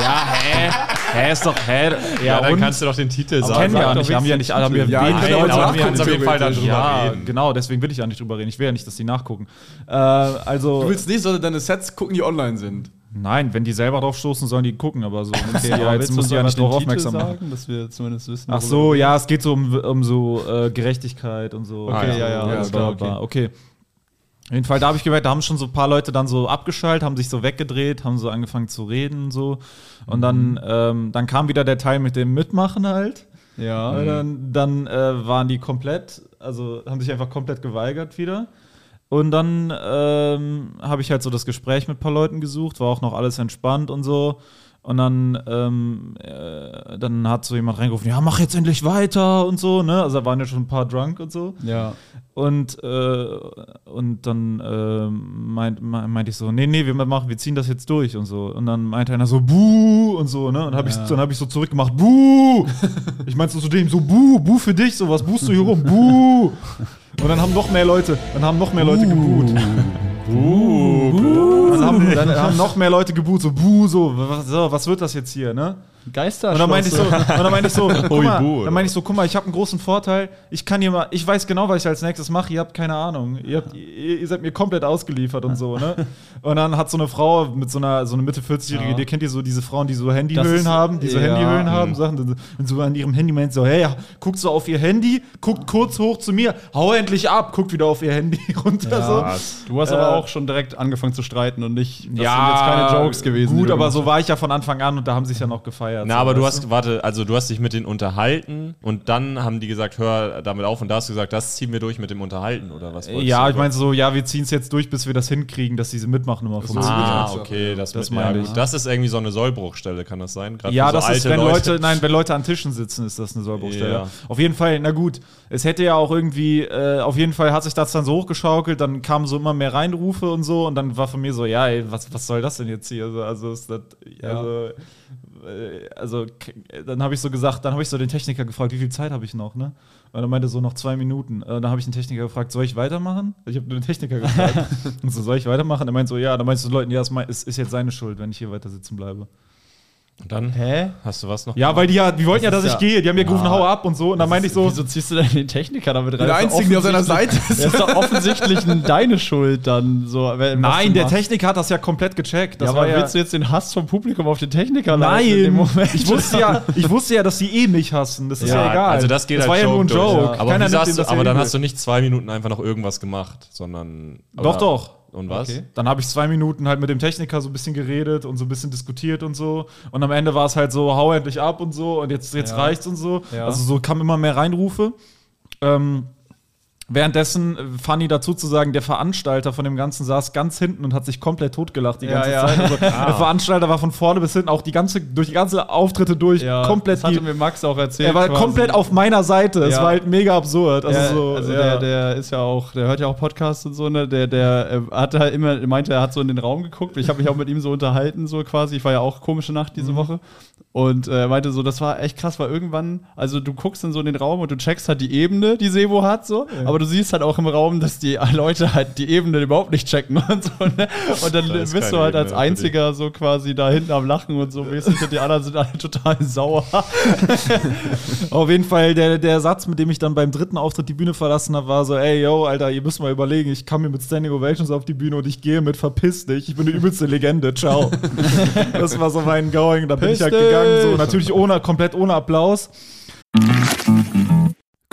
Speaker 6: ja, hä? Hä, ist doch, hä? Ja,
Speaker 3: Ja, dann
Speaker 6: und?
Speaker 3: kannst du doch den Titel
Speaker 6: Aber
Speaker 3: sagen.
Speaker 6: kennen wir ja nicht, haben wir ja nicht, haben wir
Speaker 1: Ja,
Speaker 6: wenige
Speaker 1: nein,
Speaker 6: Leute
Speaker 1: aber
Speaker 6: haben wir
Speaker 3: auf jeden Fall dann drüber
Speaker 6: ja,
Speaker 3: reden.
Speaker 6: genau, deswegen will ich ja nicht drüber reden. Ich will ja nicht, dass die nachgucken. Äh, also,
Speaker 1: Du willst nicht, sondern deine Sets gucken, die online sind.
Speaker 6: Nein, wenn die selber drauf stoßen, sollen die gucken, aber so. Okay, ja, jetzt muss ich ja nicht drauf
Speaker 2: Titel
Speaker 6: aufmerksam machen.
Speaker 2: sagen, dass wir zumindest wissen.
Speaker 6: Ach so, ja, es geht so um, um so äh, Gerechtigkeit und so.
Speaker 3: Okay,
Speaker 2: ja, ja,
Speaker 6: alles
Speaker 2: alles
Speaker 6: klar,
Speaker 2: klar,
Speaker 6: okay. Auf jeden Fall, da habe ich gemerkt, da haben schon so ein paar Leute dann so abgeschaltet, haben sich so weggedreht, haben so angefangen zu reden und so. Und dann, ähm, dann kam wieder der Teil mit dem Mitmachen halt.
Speaker 2: Ja.
Speaker 6: Und dann dann äh, waren die komplett, also haben sich einfach komplett geweigert wieder. Und dann ähm, habe ich halt so das Gespräch mit ein paar Leuten gesucht, war auch noch alles entspannt und so. Und dann, ähm, äh, dann hat so jemand reingerufen, ja, mach jetzt endlich weiter und so, ne? Also da waren ja schon ein paar drunk und so.
Speaker 2: Ja.
Speaker 6: Und, äh, und dann äh, meint, me- meinte ich so, nee, nee, wir machen, wir ziehen das jetzt durch und so. Und dann meinte einer so, buh und so, ne? Und hab ich, dann habe ich so zurückgemacht, buh! ich meinte so zu dem, so, buh, buh für dich, so, was buhst du hier rum, buh! Und dann haben noch mehr Leute, dann haben noch mehr Leute gebuht. Buh, haben, dann haben noch mehr Leute gebuht, so, buh, so, was, so, was wird das jetzt hier, ne?
Speaker 2: Geister.
Speaker 6: Und dann meinte ich so, und dann meinte ich so, guck mal, dann meinte ich so, guck mal, ich habe einen großen Vorteil. Ich kann hier mal, ich weiß genau, was ich als nächstes mache. Ihr habt keine Ahnung. Ihr, habt, ihr, ihr seid mir komplett ausgeliefert und so, ne? Und dann hat so eine Frau mit so einer, so eine Mitte 40-Jährige,
Speaker 2: Ja.
Speaker 6: die kennt ihr so diese Frauen, die so Handyhüllen
Speaker 2: ist-
Speaker 6: haben, die so
Speaker 2: ja.
Speaker 6: Handyhüllen haben,
Speaker 3: Mhm.
Speaker 6: Sachen, und so an ihrem Handy meint so, hey, guckt so auf ihr Handy, guckt kurz hoch zu mir, hau endlich ab, guckt wieder auf ihr Handy runter, so.
Speaker 2: Du hast
Speaker 6: Äh,
Speaker 2: aber auch schon direkt angefangen zu streiten und nicht. Das sind jetzt keine Jokes gewesen.
Speaker 6: Gut, aber so war ich ja von Anfang an und da haben sie sich ja noch gefeiert.
Speaker 3: Na,
Speaker 6: so,
Speaker 3: aber du hast, warte, also du hast dich mit denen unterhalten und dann haben die gesagt, hör damit auf und da hast du gesagt, das ziehen wir durch mit dem Unterhalten oder was?
Speaker 6: Ja,
Speaker 3: du?
Speaker 6: ich meine so, ja, wir ziehen es jetzt durch, bis wir das hinkriegen, dass diese Mitmachnummer funktioniert.
Speaker 3: Ah,
Speaker 1: Ja.
Speaker 3: okay, das,
Speaker 6: Das
Speaker 3: mit, ja,
Speaker 6: meine
Speaker 3: gut.
Speaker 6: ich.
Speaker 3: Das ist irgendwie so eine Sollbruchstelle, kann das sein? Gerade
Speaker 6: Ja,
Speaker 3: so
Speaker 6: das ist, wenn Leute. nein, wenn Leute an Tischen sitzen, ist das eine Sollbruchstelle.
Speaker 3: Ja.
Speaker 6: Auf jeden Fall, na gut, es hätte ja auch irgendwie, äh, auf jeden Fall hat sich das dann so hochgeschaukelt, dann kamen so immer mehr Reinrufe und so und dann war von mir so, ja, ey, was, was soll das denn jetzt hier? Also, also ist das, also, äh, also k- dann habe ich so gesagt, dann habe ich so den Techniker gefragt, wie viel Zeit habe ich noch, ne? Und er meinte so noch zwei Minuten. Äh, dann habe ich den Techniker gefragt, soll ich weitermachen? Ich habe den Techniker gefragt. und so, soll ich weitermachen? Er meinte so, ja. Dann meinst du den Leuten, ja, es ist jetzt seine Schuld, wenn ich hier weiter sitzen bleibe.
Speaker 3: Und dann
Speaker 2: Hä?
Speaker 3: hast du was noch?
Speaker 6: Ja, weil die ja, die wollten ja, dass ich
Speaker 2: ja-
Speaker 6: gehe. Die haben mir gerufen, hau ab und so. Und dann meinte ich so,
Speaker 2: Wieso ziehst du denn den Techniker damit rein?
Speaker 1: Der
Speaker 2: Das
Speaker 1: Einzige, der auf seiner Seite ist.
Speaker 2: Das ist doch offensichtlich deine Schuld dann. So,
Speaker 6: nein, der. Techniker hat das ja komplett gecheckt. Das
Speaker 2: ja, aber
Speaker 6: ja,
Speaker 2: willst du jetzt den Hass vom Publikum auf den Techniker leiten in dem
Speaker 6: Nein,
Speaker 2: Moment?
Speaker 6: ich wusste ja, ich wusste ja, dass sie eh mich hassen. Das ist ja,
Speaker 3: Ja,
Speaker 6: egal.
Speaker 3: Also das geht
Speaker 6: das
Speaker 3: halt
Speaker 6: war ja nur ein
Speaker 3: Joke.
Speaker 6: Joke.
Speaker 3: Aber,
Speaker 6: das ja
Speaker 3: aber dann hast du nicht zwei Minuten einfach noch irgendwas gemacht, sondern.
Speaker 6: Doch, doch.
Speaker 3: Und was?
Speaker 2: Okay.
Speaker 6: Dann habe ich zwei Minuten halt mit dem Techniker so ein bisschen geredet und so ein bisschen diskutiert und so. Und am Ende war es halt so, hau endlich ab und so und jetzt, jetzt
Speaker 2: Ja.
Speaker 6: reicht's und so.
Speaker 2: Ja.
Speaker 6: Also so kamen immer mehr Reinrufe. Ähm, währenddessen, äh, funny dazu zu sagen, der Veranstalter von dem Ganzen saß ganz hinten und hat sich komplett totgelacht die
Speaker 2: Ja,
Speaker 6: ganze
Speaker 2: ja. Ah.
Speaker 6: Zeit. Also, Der Veranstalter war von vorne bis hinten auch die ganze, durch die ganze Auftritte durch komplett
Speaker 2: das hatte
Speaker 6: die,
Speaker 2: mir Max auch erzählt.
Speaker 6: er war
Speaker 2: quasi.
Speaker 6: komplett auf meiner Seite. Es
Speaker 2: Ja.
Speaker 6: war halt mega absurd. Also,
Speaker 2: ja,
Speaker 6: so,
Speaker 2: also
Speaker 6: ja.
Speaker 2: der, der ist ja auch, der hört ja auch Podcasts und so, ne? Der, der äh, hat halt immer, meinte, er hat so in den Raum geguckt. Ich habe mich auch mit ihm so unterhalten, so quasi. Ich war ja auch komische Nacht diese
Speaker 6: Mhm.
Speaker 2: Woche. Und äh, er meinte so, das war echt krass, weil irgendwann, also du guckst dann so in den Raum und du checkst halt die Ebene, die Sebo hat, so, aber du siehst halt auch im Raum, dass die Leute halt die Ebene überhaupt nicht checken und so, ne? Und dann
Speaker 3: Da ist
Speaker 2: bist du halt als
Speaker 3: Ebene für
Speaker 2: einziger so quasi da hinten am Lachen und so mäßig und die anderen sind alle total sauer.
Speaker 6: Auf jeden Fall, der, der Satz, mit dem ich dann beim dritten Auftritt die Bühne verlassen habe, war so: Ey, yo, Alter, ihr müsst mal überlegen, ich kam hier mit Standing Ovations auf die Bühne und ich gehe mit Verpiss dich. Ich bin eine übelste Legende. Ciao. das war so mein Going. Da bin ich halt
Speaker 2: Piss
Speaker 6: gegangen, so natürlich ohne, komplett ohne Applaus.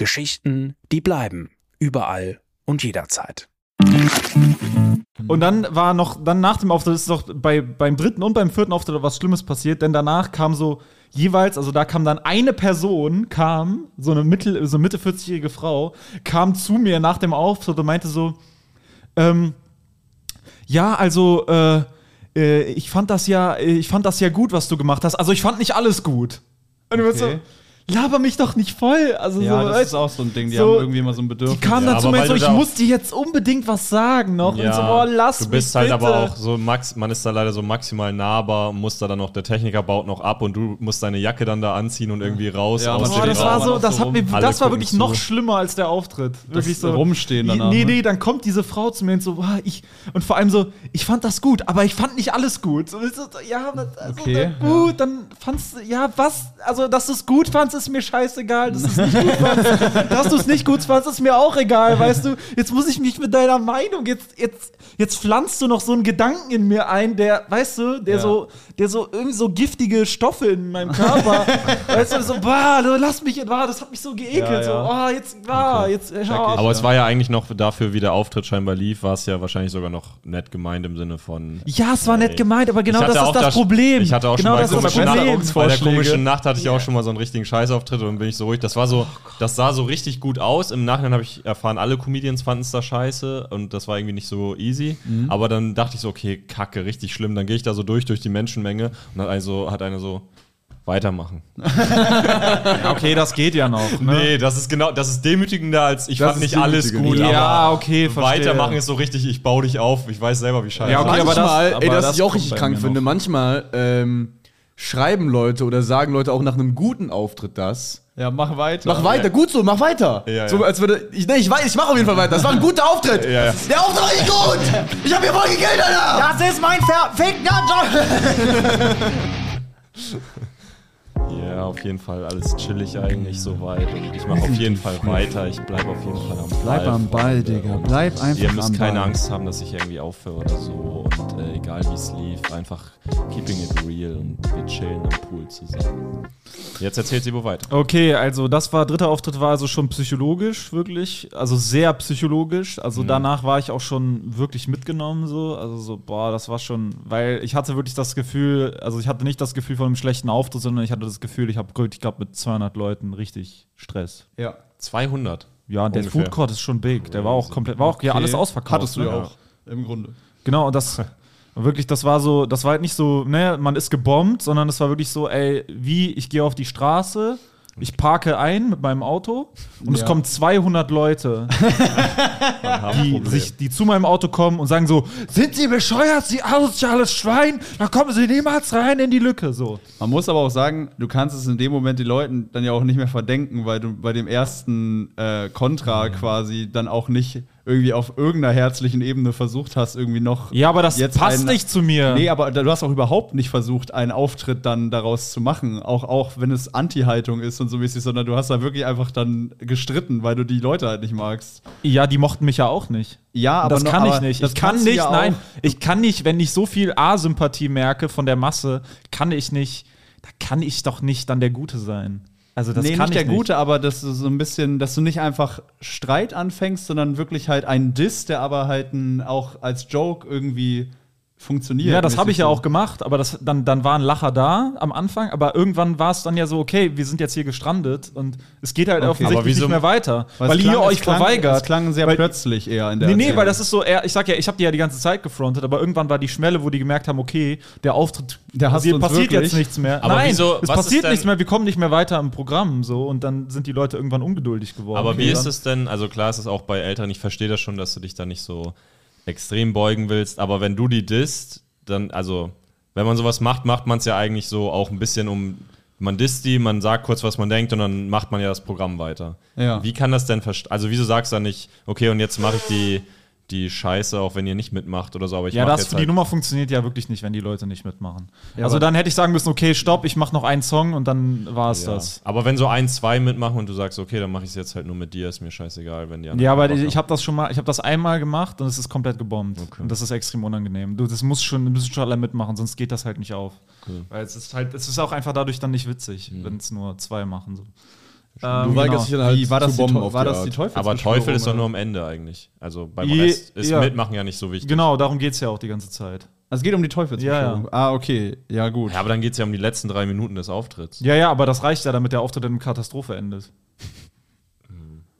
Speaker 8: Geschichten, die bleiben. Überall und jederzeit.
Speaker 6: Und dann war noch, dann nach dem Auftritt ist noch bei, beim dritten und beim vierten Auftritt was Schlimmes passiert, denn danach kam so jeweils, also da kam dann eine Person, kam, so eine Mittel, so Mitte 40-jährige Frau, kam zu mir nach dem Auftritt und meinte so, ähm, ja, also, äh, äh, ich fand das ja, äh, ich fand das ja gut, was du gemacht hast. Also ich fand nicht alles gut. Und du
Speaker 2: Okay.
Speaker 6: so, laber mich doch nicht voll. Also
Speaker 2: Ja,
Speaker 6: so,
Speaker 2: das
Speaker 6: weißt-
Speaker 2: ist auch so ein Ding. Die
Speaker 6: so-
Speaker 2: haben irgendwie immer so ein Bedürfnis.
Speaker 6: die kam
Speaker 3: Ja,
Speaker 6: dann zu
Speaker 3: aber
Speaker 6: mir
Speaker 3: weil
Speaker 6: so, ich muss dir jetzt unbedingt was sagen noch. und so, oh, lass
Speaker 3: du bist
Speaker 6: mich
Speaker 3: halt
Speaker 6: bitte.
Speaker 3: aber auch so max, man ist da leider so maximal nahbar, muss da dann noch, der Techniker baut noch ab und du musst deine Jacke dann da anziehen und irgendwie raus.
Speaker 2: Ja,
Speaker 3: aus
Speaker 2: man
Speaker 3: dem
Speaker 6: Oh, das war so, das
Speaker 2: so
Speaker 6: hat mir, das war wirklich
Speaker 3: zu.
Speaker 6: noch schlimmer als der Auftritt. Wirklich so.
Speaker 2: Rumstehen danach,
Speaker 6: Nee,
Speaker 2: ne?
Speaker 6: nee, dann kommt diese Frau zu mir und so, boah, ich, und vor allem so, ich fand das gut, aber ich fand nicht alles gut. So, ja, also,
Speaker 2: Okay,
Speaker 6: dann gut, dann fandst du, ja, was, also, dass du es gut fandst, ist mir scheißegal, dass du es nicht gut fandst, dass du es nicht gut fandst, ist mir auch egal, weißt du, jetzt muss ich mich mit deiner Meinung, jetzt, jetzt, jetzt pflanzt du noch so einen Gedanken in mir ein, der, weißt du, der
Speaker 2: Ja.
Speaker 6: so, der so irgendwie so giftige Stoffe in meinem Körper, weißt du, so, boah, lass mich, boah, das hat mich so geekelt,
Speaker 2: Ja, ja.
Speaker 6: so, oh, jetzt, jetzt, hör
Speaker 2: Check
Speaker 6: auf.
Speaker 2: ich.
Speaker 3: Aber es war ja eigentlich noch dafür, wie der Auftritt scheinbar lief, war es ja wahrscheinlich sogar noch nett gemeint im Sinne von.
Speaker 6: Ja, es war nett
Speaker 3: Ey.
Speaker 6: gemeint, aber genau das ist das
Speaker 3: das-
Speaker 6: Problem.
Speaker 3: Ich hatte auch
Speaker 6: genau
Speaker 3: schon
Speaker 6: ist das
Speaker 3: komischen
Speaker 6: Problem.
Speaker 3: Nacht, bei der komischen Nacht hatte ich auch schon mal so einen richtigen Scheißauftritt und bin ich so ruhig. Das war so, das sah so richtig gut aus. Im Nachhinein habe ich erfahren, alle Comedians fanden es da scheiße und das war irgendwie nicht so easy. Aber dann dachte ich so, okay, kacke, richtig schlimm. Dann gehe ich da so durch, durch die Menschenmenge und hat, also, hat einer so, weitermachen.
Speaker 6: Okay, das geht ja noch. Ne?
Speaker 3: Nee, das ist genau, das ist demütigender als ich
Speaker 1: Das
Speaker 3: fand nicht alles gut.
Speaker 6: Ja,
Speaker 3: aber
Speaker 6: okay, verstehe.
Speaker 3: Weitermachen ist so richtig, ich baue dich auf. Ich weiß selber, wie scheiße.
Speaker 6: Ja, okay, aber das-
Speaker 1: manchmal,
Speaker 6: aber
Speaker 1: ey, das,
Speaker 6: das
Speaker 1: ich auch richtig krank finde,
Speaker 6: noch.
Speaker 1: manchmal ähm, schreiben Leute oder sagen Leute auch nach einem guten Auftritt das.
Speaker 2: Ja, mach weiter.
Speaker 1: Mach weiter, gut so, mach weiter.
Speaker 3: Ja,
Speaker 1: So,
Speaker 3: ja.
Speaker 1: als würde ich, nee, ich weiß, ich mache auf jeden Fall weiter. Das war ein guter Auftritt.
Speaker 3: Ja, ja.
Speaker 1: Der Auftritt war nicht gut. Ich habe hier voll gegelt, Alter.
Speaker 6: Das ist mein verfickter Job.
Speaker 3: Ja, auf jeden Fall alles chillig eigentlich soweit. Und ich mache auf jeden Fall weiter. Ich bleibe auf jeden Fall am Ball.
Speaker 9: Bleib am Ball. Digga.
Speaker 3: Und
Speaker 9: Bleib einfach
Speaker 3: Ihr müsst
Speaker 9: am
Speaker 3: keine
Speaker 9: Ball.
Speaker 3: Angst haben, dass ich irgendwie aufhöre oder so. Und äh, egal wie es lief, einfach keeping it real und wir chillen am Pool zusammen. Jetzt erzählt sie wo weiter.
Speaker 6: Okay, also das war, dritter Auftritt war also schon psychologisch, wirklich. Also sehr psychologisch. Also danach war ich auch schon wirklich mitgenommen, so. Also so, boah, das war schon, weil ich hatte wirklich das Gefühl, also ich hatte nicht das Gefühl von einem schlechten Auftritt, sondern ich hatte das Gefühl, ich habe ich glaube mit 200 Leuten richtig Stress.
Speaker 1: Ja.
Speaker 3: 200.
Speaker 6: Ja, der
Speaker 3: Ungefähr.
Speaker 6: Food Court ist schon big. Der war auch komplett, war auch ja alles ausverkauft.
Speaker 2: Hattest du
Speaker 6: ne?
Speaker 2: ja auch. Im Grunde.
Speaker 6: Genau, und das wirklich, das war so, das war halt nicht so, ne, man ist gebombt, sondern es war wirklich so, ey, wie, ich gehe auf die Straße Ich parke ein mit meinem Auto und es
Speaker 2: Ja.
Speaker 6: kommen 200 Leute, die, sich, die zu meinem Auto kommen und sagen so, sind Sie bescheuert, Sie asoziales Schwein? Da kommen Sie niemals rein in die Lücke. So.
Speaker 2: Man muss aber auch sagen, du kannst es in dem Moment die Leuten dann ja auch nicht mehr verdenken, weil du bei dem ersten äh, Kontra quasi dann auch nicht irgendwie auf irgendeiner herzlichen Ebene versucht hast, irgendwie noch.
Speaker 6: Ja, aber das
Speaker 2: Jetzt
Speaker 6: passt
Speaker 2: ein-
Speaker 6: nicht zu mir.
Speaker 2: Nee, aber du hast auch überhaupt nicht versucht, einen Auftritt dann daraus zu machen, auch, auch wenn es Anti-Haltung ist und so mäßig, sondern du hast da wirklich einfach dann gestritten, weil du die Leute halt nicht magst.
Speaker 6: Ja, die mochten mich ja auch nicht.
Speaker 2: Ja, aber
Speaker 6: das
Speaker 2: noch-
Speaker 6: kann ich
Speaker 2: aber
Speaker 6: nicht.
Speaker 2: das
Speaker 6: Ich kann nicht,
Speaker 2: ja
Speaker 6: nein, ich kann nicht, wenn ich so viel A-Sympathie merke von der Masse, kann ich nicht, da kann ich doch nicht dann der Gute sein. Also das
Speaker 2: nee,
Speaker 6: kann
Speaker 2: nicht
Speaker 6: ich
Speaker 2: der
Speaker 6: nicht.
Speaker 2: Gute, aber dass du so ein bisschen, dass du nicht einfach Streit anfängst, sondern wirklich halt einen Diss, der aber halt ein, auch als Joke irgendwie funktioniert.
Speaker 6: Ja, das habe ich ja auch gemacht, aber das, dann, dann war ein Lacher da am Anfang, aber irgendwann war es dann ja so, okay, wir sind jetzt hier gestrandet und es geht halt
Speaker 2: Okay.
Speaker 6: offensichtlich
Speaker 3: wieso-
Speaker 6: nicht mehr weiter, weil, ihr
Speaker 2: klang-
Speaker 6: euch
Speaker 2: es klang,
Speaker 6: verweigert.
Speaker 2: Es klang sehr
Speaker 6: weil,
Speaker 2: plötzlich eher in der
Speaker 6: Nee, nee, weil das ist so, eher, ich sag ja, ich habe die ja die ganze Zeit gefrontet, aber irgendwann war die Schmelle, wo die gemerkt haben, okay, der Auftritt
Speaker 2: Der
Speaker 6: passiert, passiert
Speaker 2: wirklich.
Speaker 6: jetzt nichts mehr.
Speaker 3: Aber
Speaker 6: Nein,
Speaker 3: wieso-
Speaker 6: es
Speaker 3: ist
Speaker 6: passiert nichts mehr, wir kommen nicht mehr weiter im Programm so und dann sind die Leute irgendwann ungeduldig geworden.
Speaker 3: Aber wie
Speaker 6: Okay,
Speaker 3: ist
Speaker 6: dann-
Speaker 3: es denn? Also klar ist es auch bei Eltern, ich verstehe das schon, dass du dich da nicht so extrem beugen willst, aber wenn du die disst, dann, also, wenn man sowas macht, macht man es ja eigentlich so auch ein bisschen um, man disst die, man sagt kurz, was man denkt und dann macht man ja das Programm weiter.
Speaker 2: Ja.
Speaker 3: Wie kann das denn, also wieso sagst du dann nicht, okay, und jetzt mache ich die, die Scheiße, auch wenn ihr nicht mitmacht oder so, aber ich
Speaker 6: Ja, das die
Speaker 3: halt,
Speaker 6: Nummer funktioniert ja wirklich nicht, wenn die Leute nicht mitmachen.
Speaker 2: Ja,
Speaker 6: also dann hätte ich sagen müssen, okay, stopp, ich mache noch einen Song und dann war es
Speaker 3: ja.
Speaker 6: das.
Speaker 3: Aber wenn so ein, zwei mitmachen und du sagst, okay, dann mache ich es jetzt halt nur mit dir, ist mir scheißegal, wenn die anderen
Speaker 6: Ja, aber ich habe das schon mal, ich habe das einmal gemacht und es ist komplett gebombt. Und das ist extrem unangenehm. Du, das muss schon, müssen schon alle mitmachen, sonst geht das halt nicht auf. Weil es ist halt, es ist auch einfach dadurch dann nicht witzig, wenn es nur zwei machen. So. Ähm,
Speaker 1: Du dich dann halt
Speaker 2: Wie war das,
Speaker 1: zu
Speaker 2: die, war das die Teufels
Speaker 3: Aber Teufel ist doch nur am Ende eigentlich. Also beim
Speaker 6: Je-
Speaker 3: Rest ist
Speaker 6: ja.
Speaker 3: Mitmachen ja nicht so wichtig.
Speaker 6: Genau, darum geht es ja auch die ganze Zeit.
Speaker 2: Also es geht um die Teufelsbeschwörung.
Speaker 6: Ja,
Speaker 2: Ah, okay. Ja, gut.
Speaker 3: Ja, aber dann geht es ja um die letzten drei Minuten des Auftritts.
Speaker 6: Ja, ja, aber das reicht ja, damit der Auftritt in Katastrophe endet.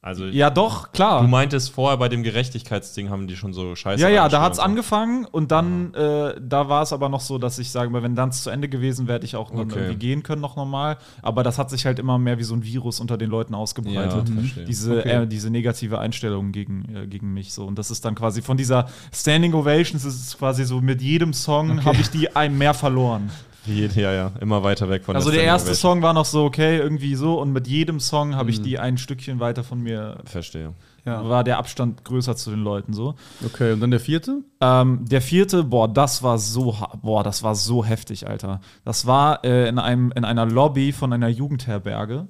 Speaker 3: Also
Speaker 6: Ja, doch, klar.
Speaker 3: du meintest vorher bei dem Gerechtigkeitsding haben die schon so scheiße.
Speaker 6: Ja, ja, da
Speaker 3: und so.
Speaker 6: angefangen und dann, äh, da war es aber noch so, dass ich sage, wenn dann zu Ende gewesen wäre, hätte ich auch
Speaker 3: Okay.
Speaker 6: irgendwie gehen können noch normal. Aber das hat sich halt immer mehr wie so ein Virus unter den Leuten ausgebreitet.
Speaker 3: Ja, verstehe.
Speaker 6: diese,
Speaker 2: Okay.
Speaker 6: äh, diese negative Einstellung gegen, äh, gegen mich so. Und das ist dann quasi von dieser Standing Ovations ist es quasi so, mit jedem Song habe ich die ein mehr verloren.
Speaker 3: Ja, ja, immer weiter weg von
Speaker 6: Also der
Speaker 3: Standing
Speaker 6: erste
Speaker 3: Ovation.
Speaker 6: Song war noch so, okay, irgendwie so. Und mit jedem Song habe
Speaker 2: Mhm.
Speaker 6: ich die ein Stückchen weiter von mir,
Speaker 3: Verstehe.
Speaker 2: Ja.
Speaker 6: war der Abstand größer zu den Leuten so.
Speaker 1: Okay, und dann der vierte?
Speaker 6: Ähm, der vierte, boah, das war so, boah, das war so heftig, Alter. Das war äh, in, einem, in einer Lobby von einer Jugendherberge.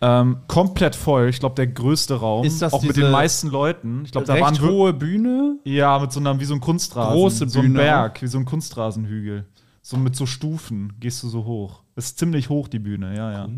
Speaker 6: Ähm, komplett voll. Ich glaube, der größte Raum.
Speaker 2: Ist das
Speaker 6: auch mit den meisten Leuten. Ich glaube, da waren
Speaker 2: hohe Bühne.
Speaker 6: Ja, mit so einem, wie so ein Kunstrasen.
Speaker 2: Große
Speaker 6: So ein
Speaker 2: Bühne
Speaker 6: Berg, wie so ein Kunstrasenhügel. So mit so Stufen gehst du so hoch. Ist ziemlich hoch, die Bühne, ja, ja.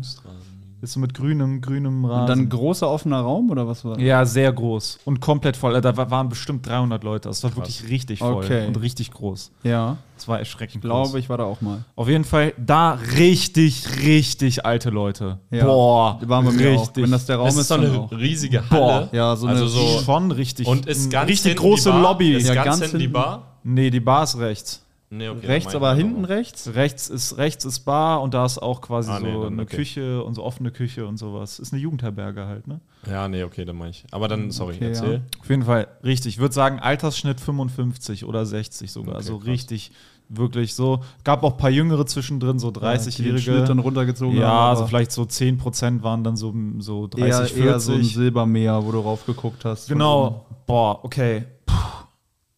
Speaker 6: Ist so mit grünem, grünem Rasen.
Speaker 2: Und dann großer offener Raum oder was war?
Speaker 6: Ja, sehr groß und komplett voll. Da wa- waren bestimmt 300 Leute. Das war wirklich richtig voll
Speaker 2: Okay.
Speaker 6: und richtig groß.
Speaker 2: Ja.
Speaker 6: Das war erschreckend
Speaker 2: Ich glaube,
Speaker 6: groß.
Speaker 2: ich war da auch mal.
Speaker 6: Auf jeden Fall da richtig, richtig alte Leute.
Speaker 2: Ja.
Speaker 6: Boah,
Speaker 2: Die waren bei mir auch.
Speaker 6: richtig.
Speaker 2: Wenn das der Raum
Speaker 3: Das
Speaker 2: ist,
Speaker 3: ist so eine
Speaker 2: auch.
Speaker 3: riesige
Speaker 6: Boah.
Speaker 3: Halle.
Speaker 2: Ja, so eine
Speaker 3: also so
Speaker 6: schon richtig.
Speaker 3: und ist
Speaker 6: eine
Speaker 3: ganz
Speaker 6: richtig große? Lobby.
Speaker 3: Ist
Speaker 2: Ja,
Speaker 3: ganz,
Speaker 2: ganz
Speaker 3: hinten die. Bar?
Speaker 6: Nee, die Bar ist rechts.
Speaker 3: Nee, okay,
Speaker 2: rechts, aber hinten
Speaker 3: aber.
Speaker 2: rechts.
Speaker 6: Rechts ist rechts ist Bar und da ist auch quasi
Speaker 3: Ah, nee,
Speaker 6: so
Speaker 3: dann
Speaker 6: eine
Speaker 3: okay.
Speaker 6: Küche und so offene Küche und sowas. Ist eine Jugendherberge halt, ne?
Speaker 3: Ja, nee, okay, dann meine ich. Aber dann, sorry,
Speaker 2: Okay,
Speaker 3: erzähl.
Speaker 2: ja.
Speaker 6: Auf jeden Fall richtig. Ich würde sagen, Altersschnitt 55 oder 60 sogar.
Speaker 3: Okay,
Speaker 6: also
Speaker 3: krass.
Speaker 6: richtig, wirklich so. Gab auch ein paar Jüngere zwischendrin, so
Speaker 2: Die den Schnitt
Speaker 6: 30-Jährige.
Speaker 2: dann runtergezogen
Speaker 6: Ja,
Speaker 2: haben,
Speaker 6: also vielleicht so 10% waren dann so, so 30,
Speaker 2: eher, eher so ein
Speaker 6: 40.
Speaker 2: Silbermeer, wo du raufgeguckt hast.
Speaker 6: genau. Boah, okay.